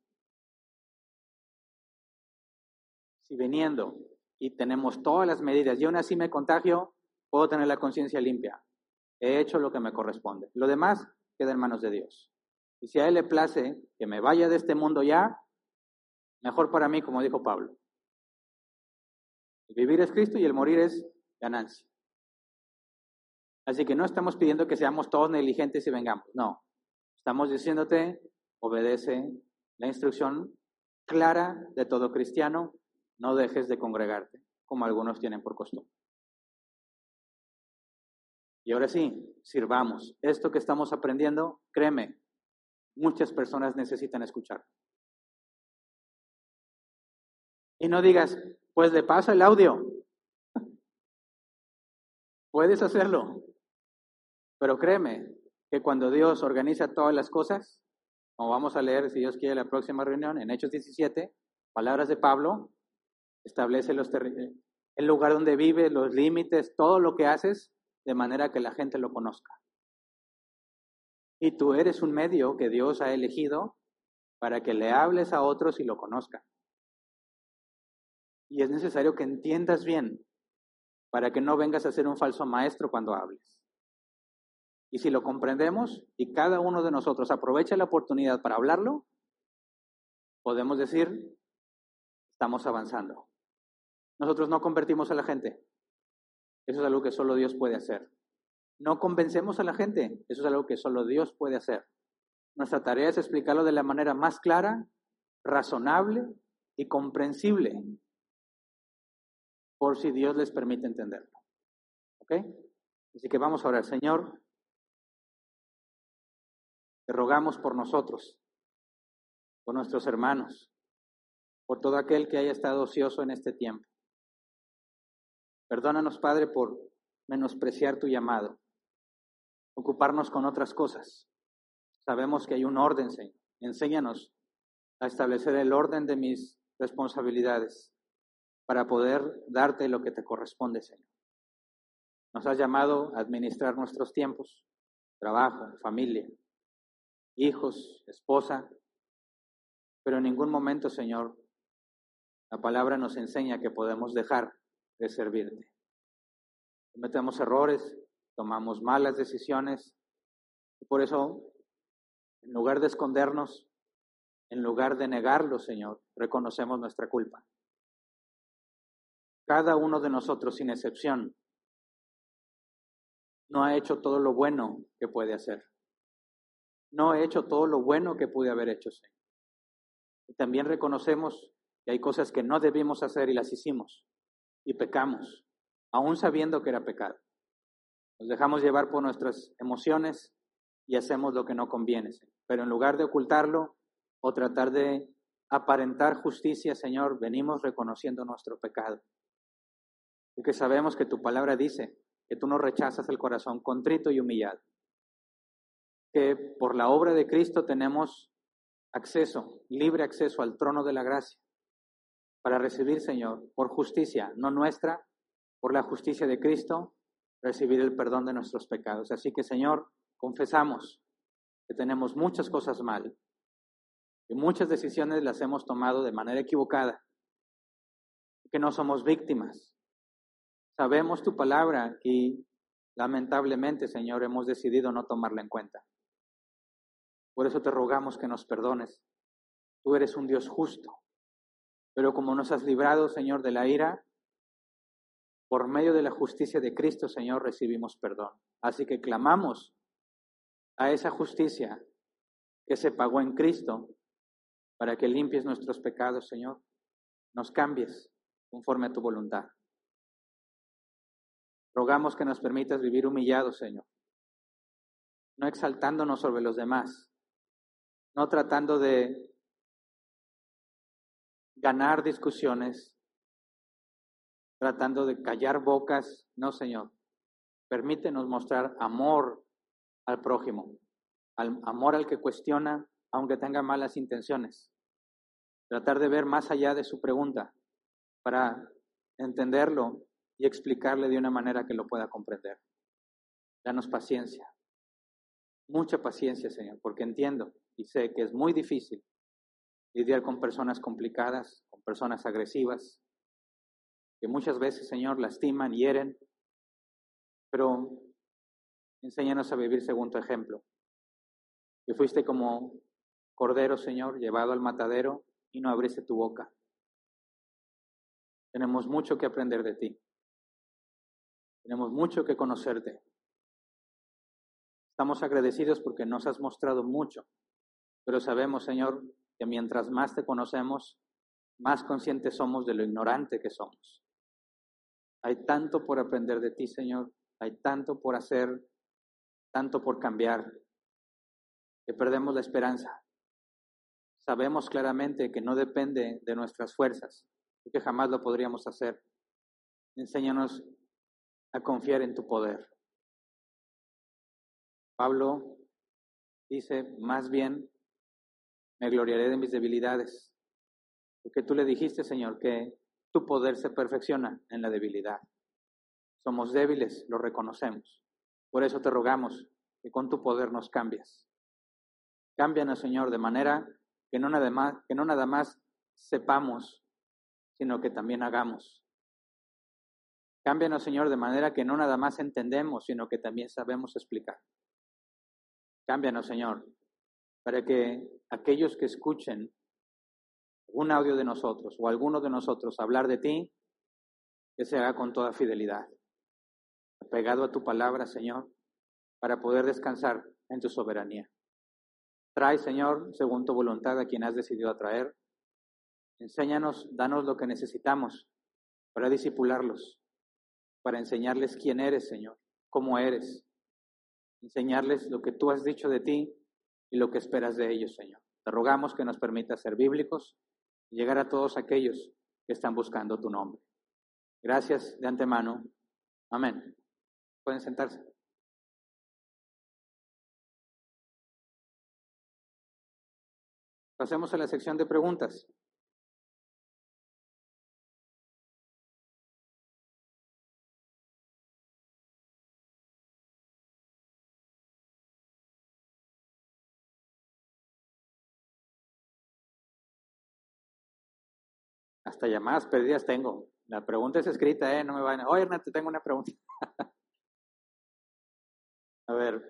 A: Si viniendo y tenemos todas las medidas y aún así me contagio, puedo tener la conciencia limpia. He hecho lo que me corresponde. Lo demás queda en manos de Dios. Y si a Él le place que me vaya de este mundo ya, mejor para mí, como dijo Pablo. El vivir es Cristo y el morir es ganancia. Así que no estamos pidiendo que seamos todos negligentes y vengamos, no. Estamos diciéndote, obedece la instrucción clara de todo cristiano, no dejes de congregarte, como algunos tienen por costumbre. Y ahora sí, sirvamos. Esto que estamos aprendiendo, créeme, muchas personas necesitan escuchar. Y no digas, pues le pasa el audio. Puedes hacerlo. Pero créeme, que cuando Dios organiza todas las cosas, como vamos a leer, si Dios quiere, la próxima reunión, en Hechos 17, palabras de Pablo, establece los el lugar donde vive, los límites, todo lo que haces, de manera que la gente lo conozca. Y tú eres un medio que Dios ha elegido para que le hables a otros y lo conozcan. Y es necesario que entiendas bien para que no vengas a ser un falso maestro cuando hables. Y si lo comprendemos y cada uno de nosotros aprovecha la oportunidad para hablarlo, podemos decir, estamos avanzando. Nosotros no convertimos a la gente. Eso es algo que solo Dios puede hacer. No convencemos a la gente. Eso es algo que solo Dios puede hacer. Nuestra tarea es explicarlo de la manera más clara, razonable y comprensible, por si Dios les permite entenderlo. ¿Ok? Así que vamos a orar. Señor, te rogamos por nosotros, por nuestros hermanos, por todo aquel que haya estado ocioso en este tiempo. Perdónanos, Padre, por menospreciar tu llamado, ocuparnos con otras cosas. Sabemos que hay un orden, Señor. Enséñanos a establecer el orden de mis responsabilidades para poder darte lo que te corresponde, Señor. Nos has llamado a administrar nuestros tiempos, trabajo, familia, hijos, esposa, pero en ningún momento, Señor, la palabra nos enseña que podemos dejar de servirte. Cometemos errores, tomamos malas decisiones y por eso, en lugar de escondernos, en lugar de negarlo, Señor, reconocemos nuestra culpa. Cada uno de nosotros, sin excepción, no ha hecho todo lo bueno que puede hacer. No he hecho todo lo bueno que pude haber hecho, Señor. Y también reconocemos que hay cosas que no debimos hacer y las hicimos y pecamos, aún sabiendo que era pecado. Nos dejamos llevar por nuestras emociones y hacemos lo que no conviene, Pero en lugar de ocultarlo o tratar de aparentar justicia, Señor, venimos reconociendo nuestro pecado. Porque sabemos que tu palabra dice que tú no rechazas el corazón contrito y humillado. Que por la obra de Cristo tenemos acceso, libre acceso al trono de la gracia para recibir, Señor, por justicia, no nuestra, por la justicia de Cristo, recibir el perdón de nuestros pecados. Así que, Señor, confesamos que tenemos muchas cosas mal y muchas decisiones las hemos tomado de manera equivocada, que no somos víctimas. Sabemos tu palabra y lamentablemente, Señor, hemos decidido no tomarla en cuenta. Por eso te rogamos que nos perdones. Tú eres un Dios justo. Pero como nos has librado, Señor, de la ira, por medio de la justicia de Cristo, Señor, recibimos perdón. Así que clamamos a esa justicia que se pagó en Cristo para que limpies nuestros pecados, Señor. Nos cambies conforme a tu voluntad. Rogamos que nos permitas vivir humillados, Señor, no exaltándonos sobre los demás, no tratando de ganar discusiones, tratando de callar bocas. No, Señor. Permítenos mostrar amor al prójimo, al amor al que cuestiona, aunque tenga malas intenciones. Tratar de ver más allá de su pregunta para entenderlo y explicarle de una manera que lo pueda comprender. Danos paciencia, mucha paciencia, Señor, porque entiendo y sé que es muy difícil lidiar con personas complicadas, con personas agresivas, que muchas veces, Señor, lastiman, hieren, pero enséñanos a vivir según tu ejemplo. Que fuiste como cordero, Señor, llevado al matadero y no abriste tu boca. Tenemos mucho que aprender de ti. Tenemos mucho que conocerte. Estamos agradecidos porque nos has mostrado mucho, pero sabemos, Señor, que mientras más te conocemos, más conscientes somos de lo ignorante que somos. Hay tanto por aprender de ti, Señor, hay tanto por hacer, tanto por cambiar, que perdemos la esperanza. Sabemos claramente que no depende de nuestras fuerzas y que jamás lo podríamos hacer. Enséñanos a confiar en tu poder. Pablo dice, más bien me gloriaré de mis debilidades. Porque tú le dijiste, Señor, que tu poder se perfecciona en la debilidad. Somos débiles, lo reconocemos. Por eso te rogamos que con tu poder nos cambies. Cámbianos, Señor, de manera que no nada más, que no nada más sepamos, sino que también hagamos. Cámbianos, Señor, de manera que no nada más entendemos, sino que también sabemos explicar. Cámbianos, Señor, para que aquellos que escuchen un audio de nosotros o alguno de nosotros hablar de ti, que se haga con toda fidelidad, apegado a tu palabra, Señor, para poder descansar en tu soberanía. Trae, Señor, según tu voluntad, a quien has decidido atraer. Enséñanos, danos lo que necesitamos para disipularlos, para enseñarles quién eres, Señor, cómo eres, enseñarles lo que tú has dicho de ti y lo que esperas de ellos, Señor. Te rogamos que nos permita ser bíblicos y llegar a todos aquellos que están buscando tu nombre. Gracias de antemano. Amén. Pueden sentarse. Pasemos a la sección de preguntas. Hasta llamadas perdidas tengo. La pregunta es escrita, ¿eh? No me van. Oye, Hernán, te tengo una pregunta. a ver.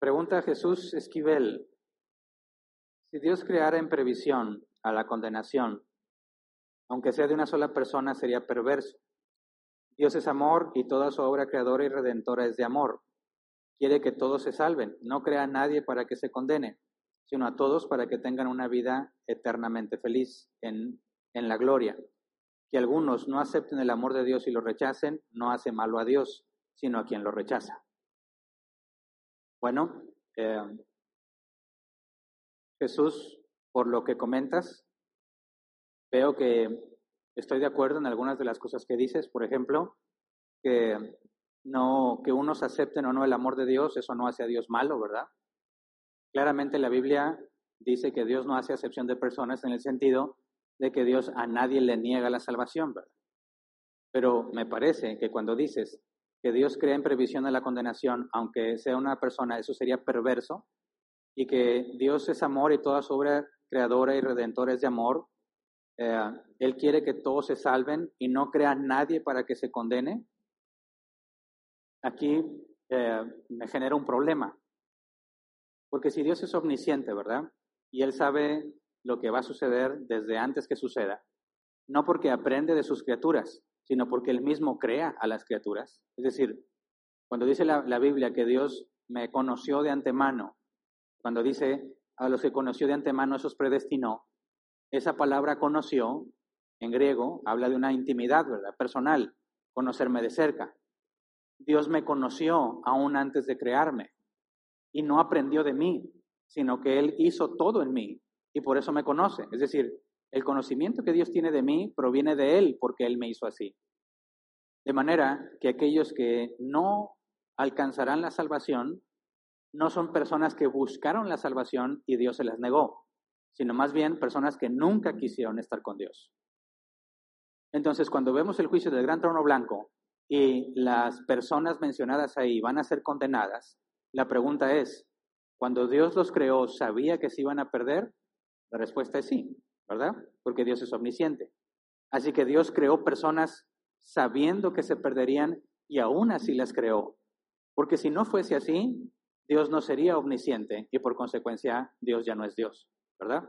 A: Pregunta Jesús Esquivel. Si Dios creara en previsión a la condenación, aunque sea de una sola persona, sería perverso. Dios es amor y toda su obra creadora y redentora es de amor. Quiere que todos se salven, no crea a nadie para que se condene sino a todos para que tengan una vida eternamente feliz en, en la gloria. Que algunos no acepten el amor de Dios y lo rechacen, no hace malo a Dios, sino a quien lo rechaza. Bueno, eh, Jesús, por lo que comentas, veo que estoy de acuerdo en algunas de las cosas que dices. Por ejemplo, que no que unos acepten o no el amor de Dios, eso no hace a Dios malo, ¿verdad? Claramente la Biblia dice que Dios no hace acepción de personas en el sentido de que Dios a nadie le niega la salvación, ¿verdad? Pero me parece que cuando dices que Dios crea en previsión de la condenación, aunque sea una persona, eso sería perverso, y que Dios es amor y toda su obra creadora y redentora es de amor, eh, Él quiere que todos se salven y no crea nadie para que se condene, aquí eh, me genera un problema, porque si Dios es omnisciente, ¿verdad? Y Él sabe lo que va a suceder desde antes que suceda, no porque aprende de sus criaturas, sino porque Él mismo crea a las criaturas. Es decir, cuando dice la, Biblia que Dios me conoció de antemano, cuando dice a los que conoció de antemano, esos predestinó, esa palabra conoció, en griego, habla de una intimidad, ¿verdad? Personal, conocerme de cerca. Dios me conoció aún antes de crearme y no aprendió de mí, sino que Él hizo todo en mí y por eso me conoce. Es decir, el conocimiento que Dios tiene de mí proviene de Él porque Él me hizo así. De manera que aquellos que no alcanzarán la salvación no son personas que buscaron la salvación y Dios se las negó, sino más bien personas que nunca quisieron estar con Dios. Entonces, cuando vemos el juicio del gran trono blanco y las personas mencionadas ahí van a ser condenadas, la pregunta es, cuando Dios los creó, ¿sabía que se iban a perder? La respuesta es sí, ¿verdad? Porque Dios es omnisciente. Así que Dios creó personas sabiendo que se perderían y aún así las creó. Porque si no fuese así, Dios no sería omnisciente y por consecuencia Dios ya no es Dios, ¿verdad?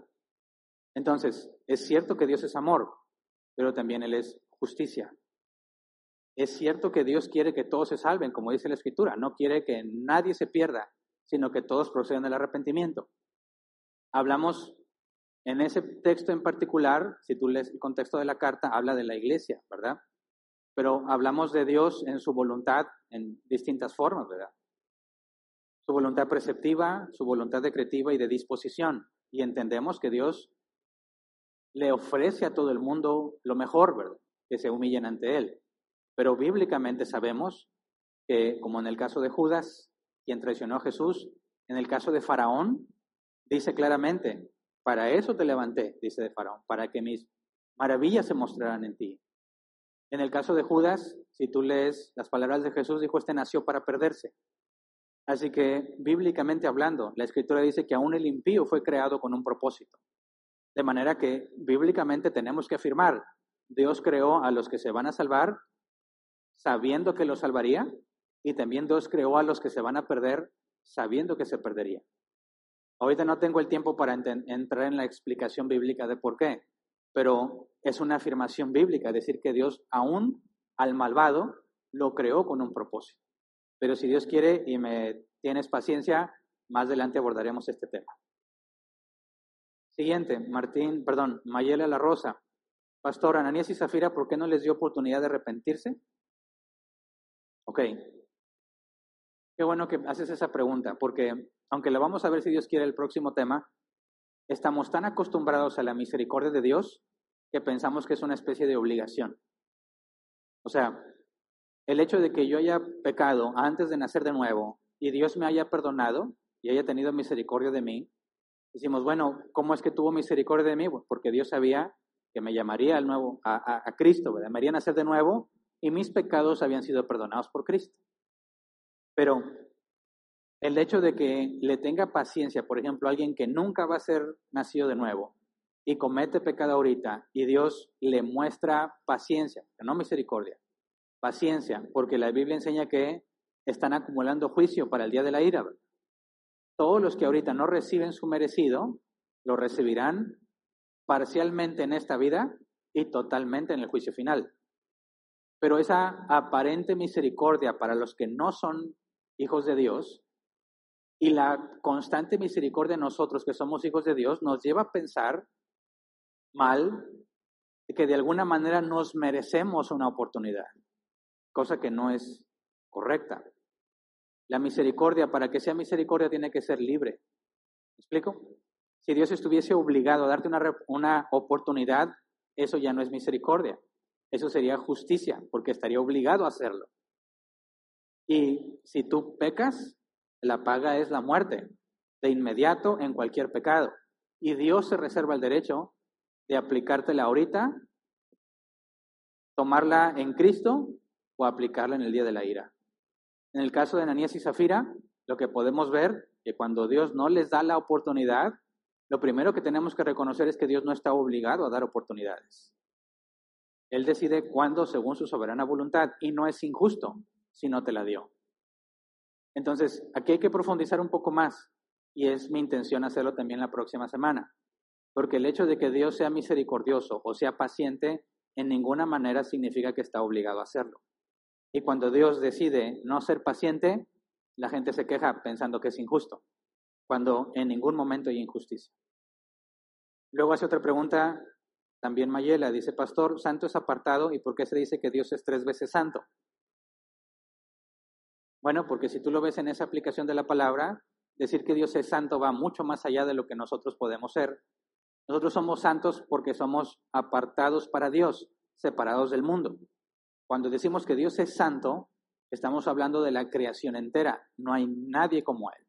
A: Entonces, es cierto que Dios es amor, pero también Él es justicia. Es cierto que Dios quiere que todos se salven, como dice la Escritura, no quiere que nadie se pierda, sino que todos procedan del arrepentimiento. Hablamos en ese texto en particular, si tú lees el contexto de la carta, habla de la iglesia, ¿verdad? Pero hablamos de Dios en su voluntad en distintas formas, ¿verdad? Su voluntad preceptiva, su voluntad decretiva y de disposición. Y entendemos que Dios le ofrece a todo el mundo lo mejor, ¿verdad? Que se humillen ante Él. Pero bíblicamente sabemos que, como en el caso de Judas, quien traicionó a Jesús, en el caso de Faraón, dice claramente, para eso te levanté, dice de Faraón, para que mis maravillas se mostraran en ti. En el caso de Judas, si tú lees las palabras de Jesús, dijo, este nació para perderse. Así que, bíblicamente hablando, la escritura dice que aún el impío fue creado con un propósito. De manera que, bíblicamente tenemos que afirmar, Dios creó a los que se van a salvar sabiendo que los salvaría y también Dios creó a los que se van a perder sabiendo que se perdería. Ahorita no tengo el tiempo para entrar en la explicación bíblica de por qué, pero es una afirmación bíblica, decir que Dios aún al malvado lo creó con un propósito. Pero si Dios quiere y me tienes paciencia, más adelante abordaremos este tema. Siguiente, Martín, perdón, Mayela La Rosa. Pastor, Ananías y Zafira, ¿por qué no les dio oportunidad de arrepentirse? Ok. Qué bueno que haces esa pregunta, porque aunque la vamos a ver si Dios quiere el próximo tema, estamos tan acostumbrados a la misericordia de Dios que pensamos que es una especie de obligación. O sea, el hecho de que yo haya pecado antes de nacer de nuevo y Dios me haya perdonado y haya tenido misericordia de mí, decimos, bueno, ¿cómo es que tuvo misericordia de mí? Porque Dios sabía que me llamaría al nuevo, a, a, Cristo, me haría nacer de nuevo y mis pecados habían sido perdonados por Cristo. Pero el hecho de que le tenga paciencia, por ejemplo, alguien que nunca va a ser nacido de nuevo y comete pecado ahorita y Dios le muestra paciencia, no misericordia, paciencia, porque la Biblia enseña que están acumulando juicio para el día de la ira. Todos los que ahorita no reciben su merecido, lo recibirán parcialmente en esta vida y totalmente en el juicio final. Pero esa aparente misericordia para los que no son hijos de Dios y la constante misericordia de nosotros que somos hijos de Dios nos lleva a pensar mal que de alguna manera nos merecemos una oportunidad, cosa que no es correcta. La misericordia, para que sea misericordia, tiene que ser libre. ¿Me explico? Si Dios estuviese obligado a darte una, una oportunidad, eso ya no es misericordia. Eso sería justicia, porque estaría obligado a hacerlo. Y si tú pecas, la paga es la muerte, de inmediato en cualquier pecado. Y Dios se reserva el derecho de aplicártela ahorita, tomarla en Cristo o aplicarla en el día de la ira. En el caso de Ananías y Zafira, lo que podemos ver que cuando Dios no les da la oportunidad, lo primero que tenemos que reconocer es que Dios no está obligado a dar oportunidades. Él decide cuándo según su soberana voluntad y no es injusto si no te la dio. Entonces, aquí hay que profundizar un poco más y es mi intención hacerlo también la próxima semana, porque el hecho de que Dios sea misericordioso o sea paciente en ninguna manera significa que está obligado a hacerlo. Y cuando Dios decide no ser paciente, la gente se queja pensando que es injusto, cuando en ningún momento hay injusticia. Luego hace otra pregunta también Mayela, dice, Pastor, santo es apartado, ¿y por qué se dice que Dios es tres veces santo? Bueno, porque si tú lo ves en esa aplicación de la palabra, decir que Dios es santo va mucho más allá de lo que nosotros podemos ser. Nosotros somos santos porque somos apartados para Dios, separados del mundo. Cuando decimos que Dios es santo, estamos hablando de la creación entera. No hay nadie como Él.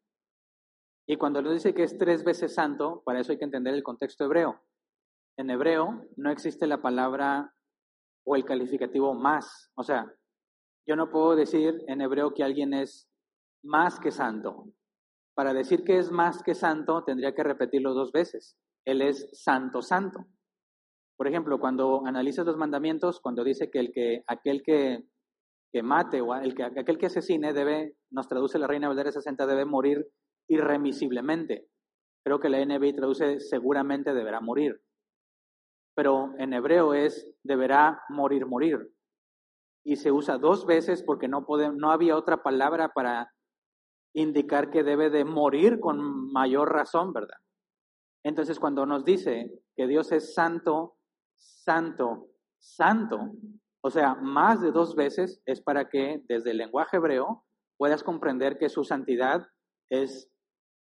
A: Y cuando nos dice que es tres veces santo, para eso hay que entender el contexto hebreo. En hebreo no existe la palabra o el calificativo más. O sea, yo no puedo decir en hebreo que alguien es más que santo. Para decir que es más que santo, tendría que repetirlo dos veces. Él es santo, santo. Por ejemplo, cuando analizas los mandamientos, cuando dice que, el que aquel que, que mate o el que, aquel que asesine debe, nos traduce la Reina Valera 60, debe morir irremisiblemente. Creo que la NBI traduce seguramente deberá morir. Pero en hebreo es deberá morir, morir y se usa dos veces porque no, no había otra palabra para indicar que debe de morir con mayor razón, ¿verdad? Entonces, cuando nos dice que Dios es santo, santo, santo, o sea, más de dos veces, es para que desde el lenguaje hebreo puedas comprender que su santidad es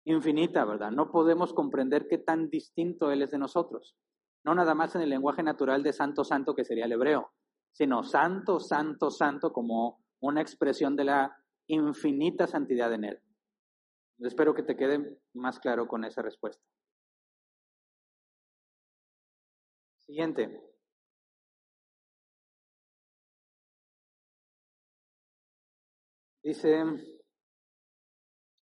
A: infinita, ¿verdad? No podemos comprender qué tan distinto Él es de nosotros. No nada más en el lenguaje natural de santo, santo, que sería el hebreo, sino santo, santo, santo como una expresión de la infinita santidad en Él. Espero que te quede más claro con esa respuesta. Siguiente. Dice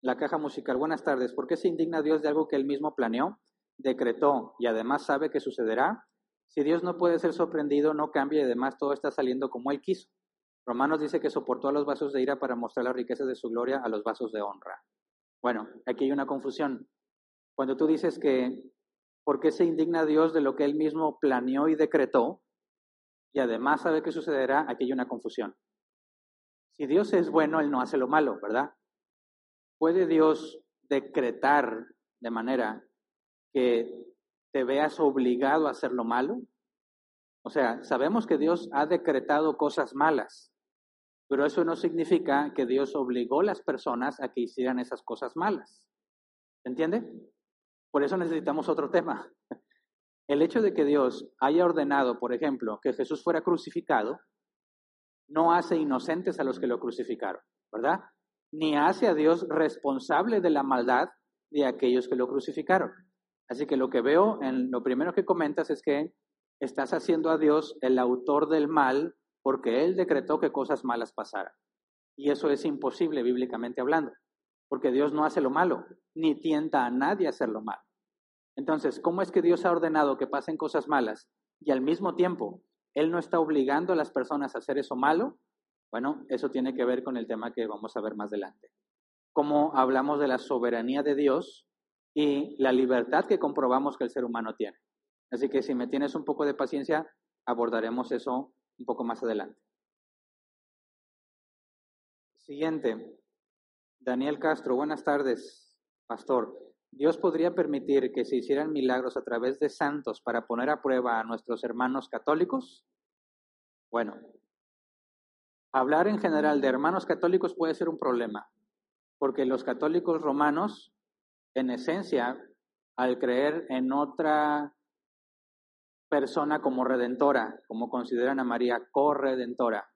A: la caja musical, buenas tardes, ¿por qué se indigna Dios de algo que él mismo planeó, decretó y además sabe que sucederá? Si Dios no puede ser sorprendido, no cambia y además todo está saliendo como él quiso. Romanos dice que soportó a los vasos de ira para mostrar las riquezas de su gloria a los vasos de honra. Bueno, aquí hay una confusión. Cuando tú dices que, ¿por qué se indigna Dios de lo que él mismo planeó y decretó? Y además sabe que sucederá, aquí hay una confusión. Si Dios es bueno, Él no hace lo malo, ¿verdad? ¿Puede Dios decretar de manera que te veas obligado a hacer lo malo? O sea, sabemos que Dios ha decretado cosas malas, pero eso no significa que Dios obligó a las personas a que hicieran esas cosas malas. ¿Se entiende? Por eso necesitamos otro tema. El hecho de que Dios haya ordenado, por ejemplo, que Jesús fuera crucificado, no hace inocentes a los que lo crucificaron, ¿verdad? Ni hace a Dios responsable de la maldad de aquellos que lo crucificaron. Así que lo que veo en lo primero que comentas es que estás haciendo a Dios el autor del mal porque Él decretó que cosas malas pasaran. Y eso es imposible bíblicamente hablando, porque Dios no hace lo malo, ni tienta a nadie a hacer lo malo. Entonces, ¿cómo es que Dios ha ordenado que pasen cosas malas y al mismo tiempo él no está obligando a las personas a hacer eso malo. Bueno, eso tiene que ver con el tema que vamos a ver más adelante. Cómo hablamos de la soberanía de Dios y la libertad que comprobamos que el ser humano tiene. Así que si me tienes un poco de paciencia, abordaremos eso un poco más adelante. Siguiente. Daniel Castro, buenas tardes, pastor. Dios podría permitir que se hicieran milagros a través de santos para poner a prueba a nuestros hermanos católicos? Bueno, hablar en general de hermanos católicos puede ser un problema, porque los católicos romanos, en esencia, al creer en otra persona como redentora, como consideran a María corredentora,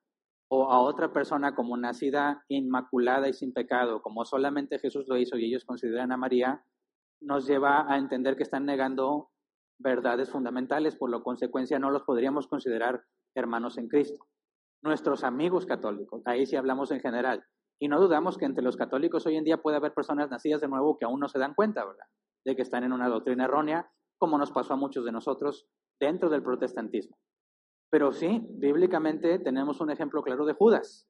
A: o a otra persona como nacida inmaculada y sin pecado, como solamente Jesús lo hizo y ellos consideran a María, nos lleva a entender que están negando verdades fundamentales, por lo consecuencia no los podríamos considerar hermanos en Cristo. Nuestros amigos católicos, ahí sí hablamos en general. Y no dudamos que entre los católicos hoy en día puede haber personas nacidas de nuevo que aún no se dan cuenta, ¿verdad? De que están en una doctrina errónea, como nos pasó a muchos de nosotros dentro del protestantismo. Pero sí, bíblicamente tenemos un ejemplo claro de Judas.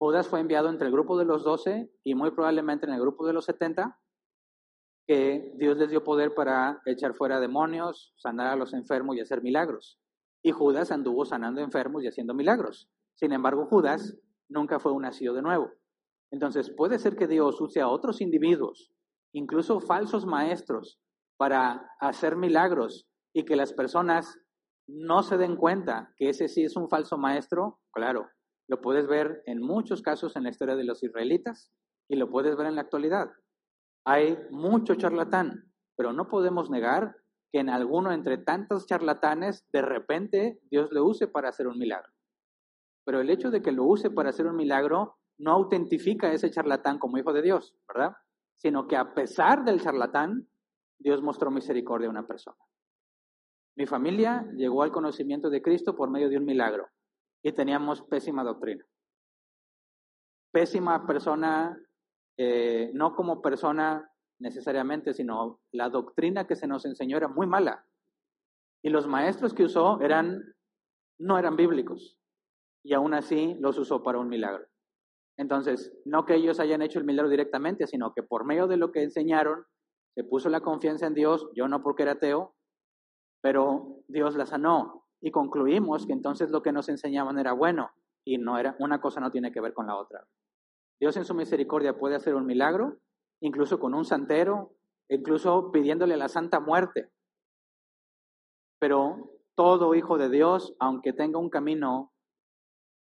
A: Judas fue enviado entre el grupo de los doce y muy probablemente en el grupo de los setenta que Dios les dio poder para echar fuera demonios, sanar a los enfermos y hacer milagros. Y Judas anduvo sanando enfermos y haciendo milagros. Sin embargo, Judas nunca fue un nacido de nuevo. Entonces, puede ser que Dios use a otros individuos, incluso falsos maestros, para hacer milagros y que las personas no se den cuenta que ese sí es un falso maestro. Claro, lo puedes ver en muchos casos en la historia de los israelitas y lo puedes ver en la actualidad. Hay mucho charlatán, pero no podemos negar que en alguno entre tantos charlatanes, de repente Dios le use para hacer un milagro. Pero el hecho de que lo use para hacer un milagro no autentifica a ese charlatán como hijo de Dios, ¿verdad? Sino que a pesar del charlatán, Dios mostró misericordia a una persona. Mi familia llegó al conocimiento de Cristo por medio de un milagro y teníamos pésima doctrina. Pésima persona eh, no como persona necesariamente, sino la doctrina que se nos enseñó era muy mala. Y los maestros que usó eran, no eran bíblicos. Y aún así los usó para un milagro. Entonces, no que ellos hayan hecho el milagro directamente, sino que por medio de lo que enseñaron, se puso la confianza en Dios, yo no porque era ateo, pero Dios la sanó. Y concluimos que entonces lo que nos enseñaban era bueno y no era, una cosa no tiene que ver con la otra. Dios en su misericordia puede hacer un milagro, incluso con un santero, incluso pidiéndole la santa muerte. Pero todo hijo de Dios, aunque tenga un camino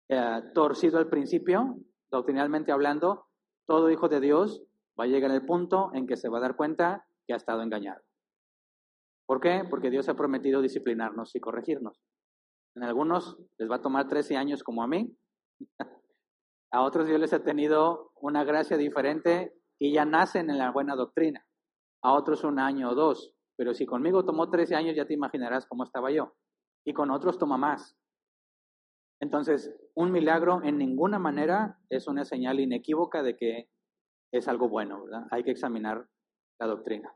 A: eh, torcido al principio, doctrinalmente hablando, todo hijo de Dios va a llegar al punto en que se va a dar cuenta que ha estado engañado. ¿Por qué? Porque Dios ha prometido disciplinarnos y corregirnos. En algunos les va a tomar 13 años como a mí, A otros Dios les ha tenido una gracia diferente y ya nacen en la buena doctrina. A otros un año o dos. Pero si conmigo tomó 13 años, ya te imaginarás cómo estaba yo. Y con otros toma más. Entonces, un milagro en ninguna manera es una señal inequívoca de que es algo bueno, ¿verdad? Hay que examinar la doctrina.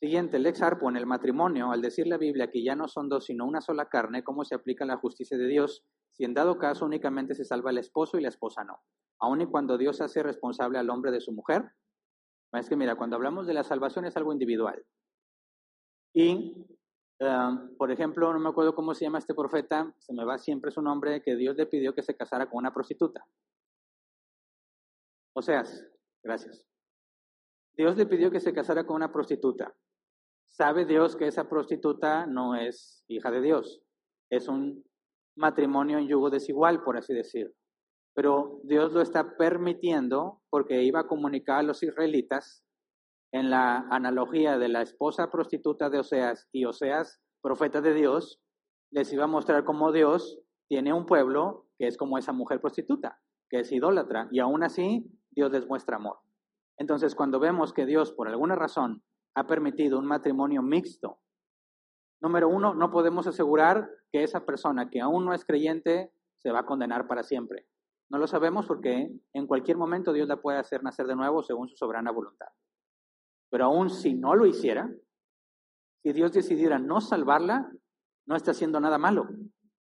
A: Siguiente, el ex arpo en el matrimonio, al decir la Biblia que ya no son dos sino una sola carne, ¿cómo se aplica la justicia de Dios? Si en dado caso únicamente se salva el esposo y la esposa no. Aun y cuando Dios hace responsable al hombre de su mujer. Es que mira, cuando hablamos de la salvación es algo individual. Y, um, por ejemplo, no me acuerdo cómo se llama este profeta, se me va siempre su nombre, que Dios le pidió que se casara con una prostituta. O sea, gracias. Dios le pidió que se casara con una prostituta. Sabe Dios que esa prostituta no es hija de Dios, es un matrimonio en yugo desigual, por así decir. Pero Dios lo está permitiendo porque iba a comunicar a los israelitas en la analogía de la esposa prostituta de Oseas y Oseas, profeta de Dios, les iba a mostrar cómo Dios tiene un pueblo que es como esa mujer prostituta, que es idólatra, y aún así Dios les muestra amor. Entonces, cuando vemos que Dios, por alguna razón, ha permitido un matrimonio mixto, número uno, no podemos asegurar que esa persona que aún no es creyente se va a condenar para siempre. No lo sabemos porque en cualquier momento Dios la puede hacer nacer de nuevo según su soberana voluntad. Pero aún si no lo hiciera, si Dios decidiera no salvarla, no está haciendo nada malo.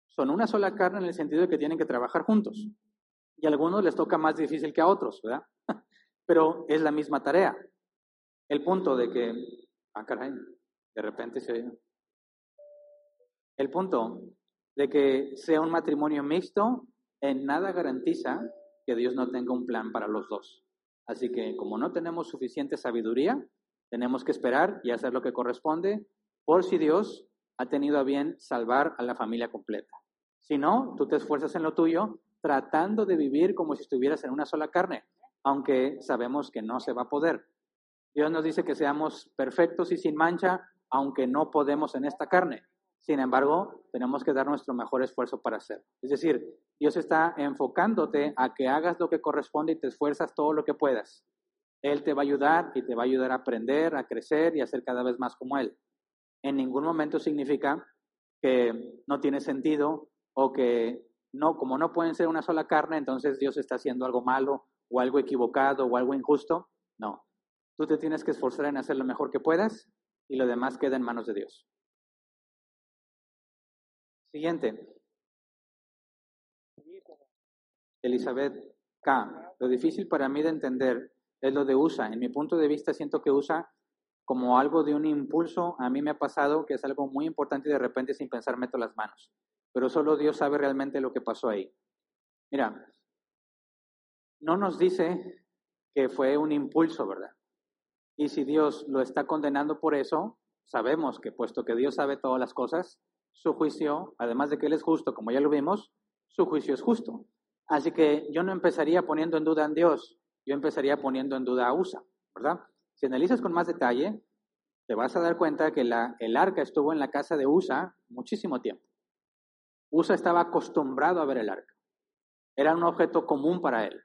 A: Son una sola carne en el sentido de que tienen que trabajar juntos. Y a algunos les toca más difícil que a otros, ¿verdad? Pero es la misma tarea. El punto de que, ah, caray, de repente se oye. El punto de que sea un matrimonio mixto en nada garantiza que Dios no tenga un plan para los dos. Así que como no tenemos suficiente sabiduría, tenemos que esperar y hacer lo que corresponde por si Dios ha tenido a bien salvar a la familia completa. Si no, tú te esfuerzas en lo tuyo tratando de vivir como si estuvieras en una sola carne, aunque sabemos que no se va a poder. Dios nos dice que seamos perfectos y sin mancha, aunque no podemos en esta carne. Sin embargo, tenemos que dar nuestro mejor esfuerzo para hacerlo. Es decir, Dios está enfocándote a que hagas lo que corresponde y te esfuerzas todo lo que puedas. Él te va a ayudar y te va a ayudar a aprender, a crecer y a ser cada vez más como Él. En ningún momento significa que no tiene sentido o que no, como no pueden ser una sola carne, entonces Dios está haciendo algo malo o algo equivocado o algo injusto. No, tú te tienes que esforzar en hacer lo mejor que puedas y lo demás queda en manos de Dios. Siguiente. Elizabeth K. Lo difícil para mí de entender es lo de USA. En mi punto de vista siento que USA como algo de un impulso, a mí me ha pasado que es algo muy importante y de repente sin pensar meto las manos pero solo Dios sabe realmente lo que pasó ahí. Mira, no nos dice que fue un impulso, ¿verdad? Y si Dios lo está condenando por eso, sabemos que puesto que Dios sabe todas las cosas, su juicio, además de que Él es justo, como ya lo vimos, su juicio es justo. Así que yo no empezaría poniendo en duda a Dios, yo empezaría poniendo en duda a USA, ¿verdad? Si analizas con más detalle, te vas a dar cuenta que el arca estuvo en la casa de USA muchísimo tiempo. Usa estaba acostumbrado a ver el arca. Era un objeto común para él.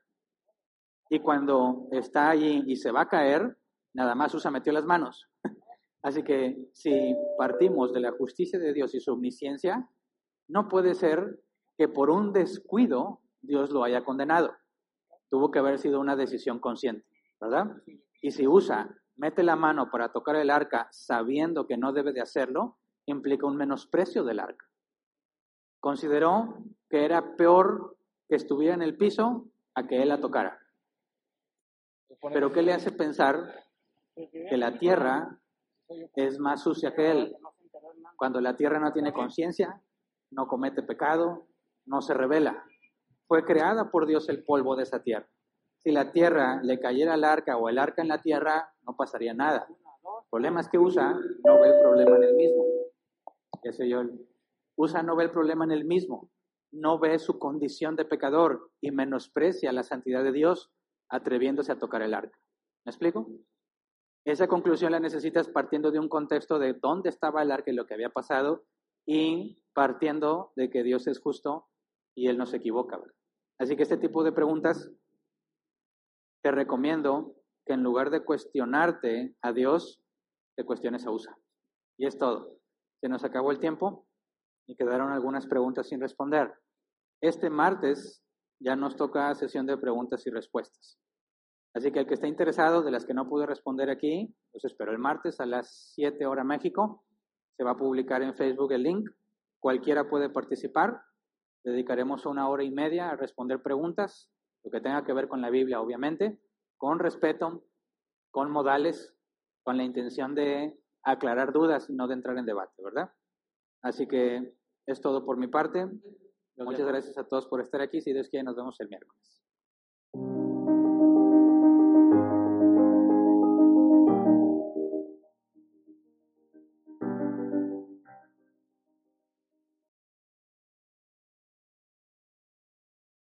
A: Y cuando está allí y se va a caer, nada más Usa metió las manos. Así que si partimos de la justicia de Dios y su omnisciencia, no puede ser que por un descuido Dios lo haya condenado. Tuvo que haber sido una decisión consciente, ¿verdad? Y si Usa mete la mano para tocar el arca sabiendo que no debe de hacerlo, implica un menosprecio del arca. Consideró que era peor que estuviera en el piso a que él la tocara. Pero ¿qué le hace pensar que la tierra es más sucia que él? Cuando la tierra no tiene conciencia, no comete pecado, no se revela. Fue creada por Dios el polvo de esa tierra. Si la tierra le cayera al arca o el arca en la tierra, no pasaría nada. El problema es que usa, no ve el problema en el mismo. Ese yo Usa no ve el problema en él mismo, no ve su condición de pecador y menosprecia la santidad de Dios atreviéndose a tocar el arca. ¿Me explico? Esa conclusión la necesitas partiendo de un contexto de dónde estaba el arca y lo que había pasado y partiendo de que Dios es justo y Él no se equivoca. Así que este tipo de preguntas te recomiendo que en lugar de cuestionarte a Dios, te cuestiones a USA. Y es todo. Se nos acabó el tiempo y quedaron algunas preguntas sin responder. Este martes ya nos toca sesión de preguntas y respuestas. Así que el que esté interesado, de las que no pude responder aquí, los espero el martes a las 7 horas México. Se va a publicar en Facebook el link. Cualquiera puede participar. Dedicaremos una hora y media a responder preguntas, lo que tenga que ver con la Biblia, obviamente, con respeto, con modales, con la intención de aclarar dudas y no de entrar en debate, ¿verdad? Así que es todo por mi parte. Muchas gracias a todos por estar aquí. Si Dios quiere, nos vemos el miércoles.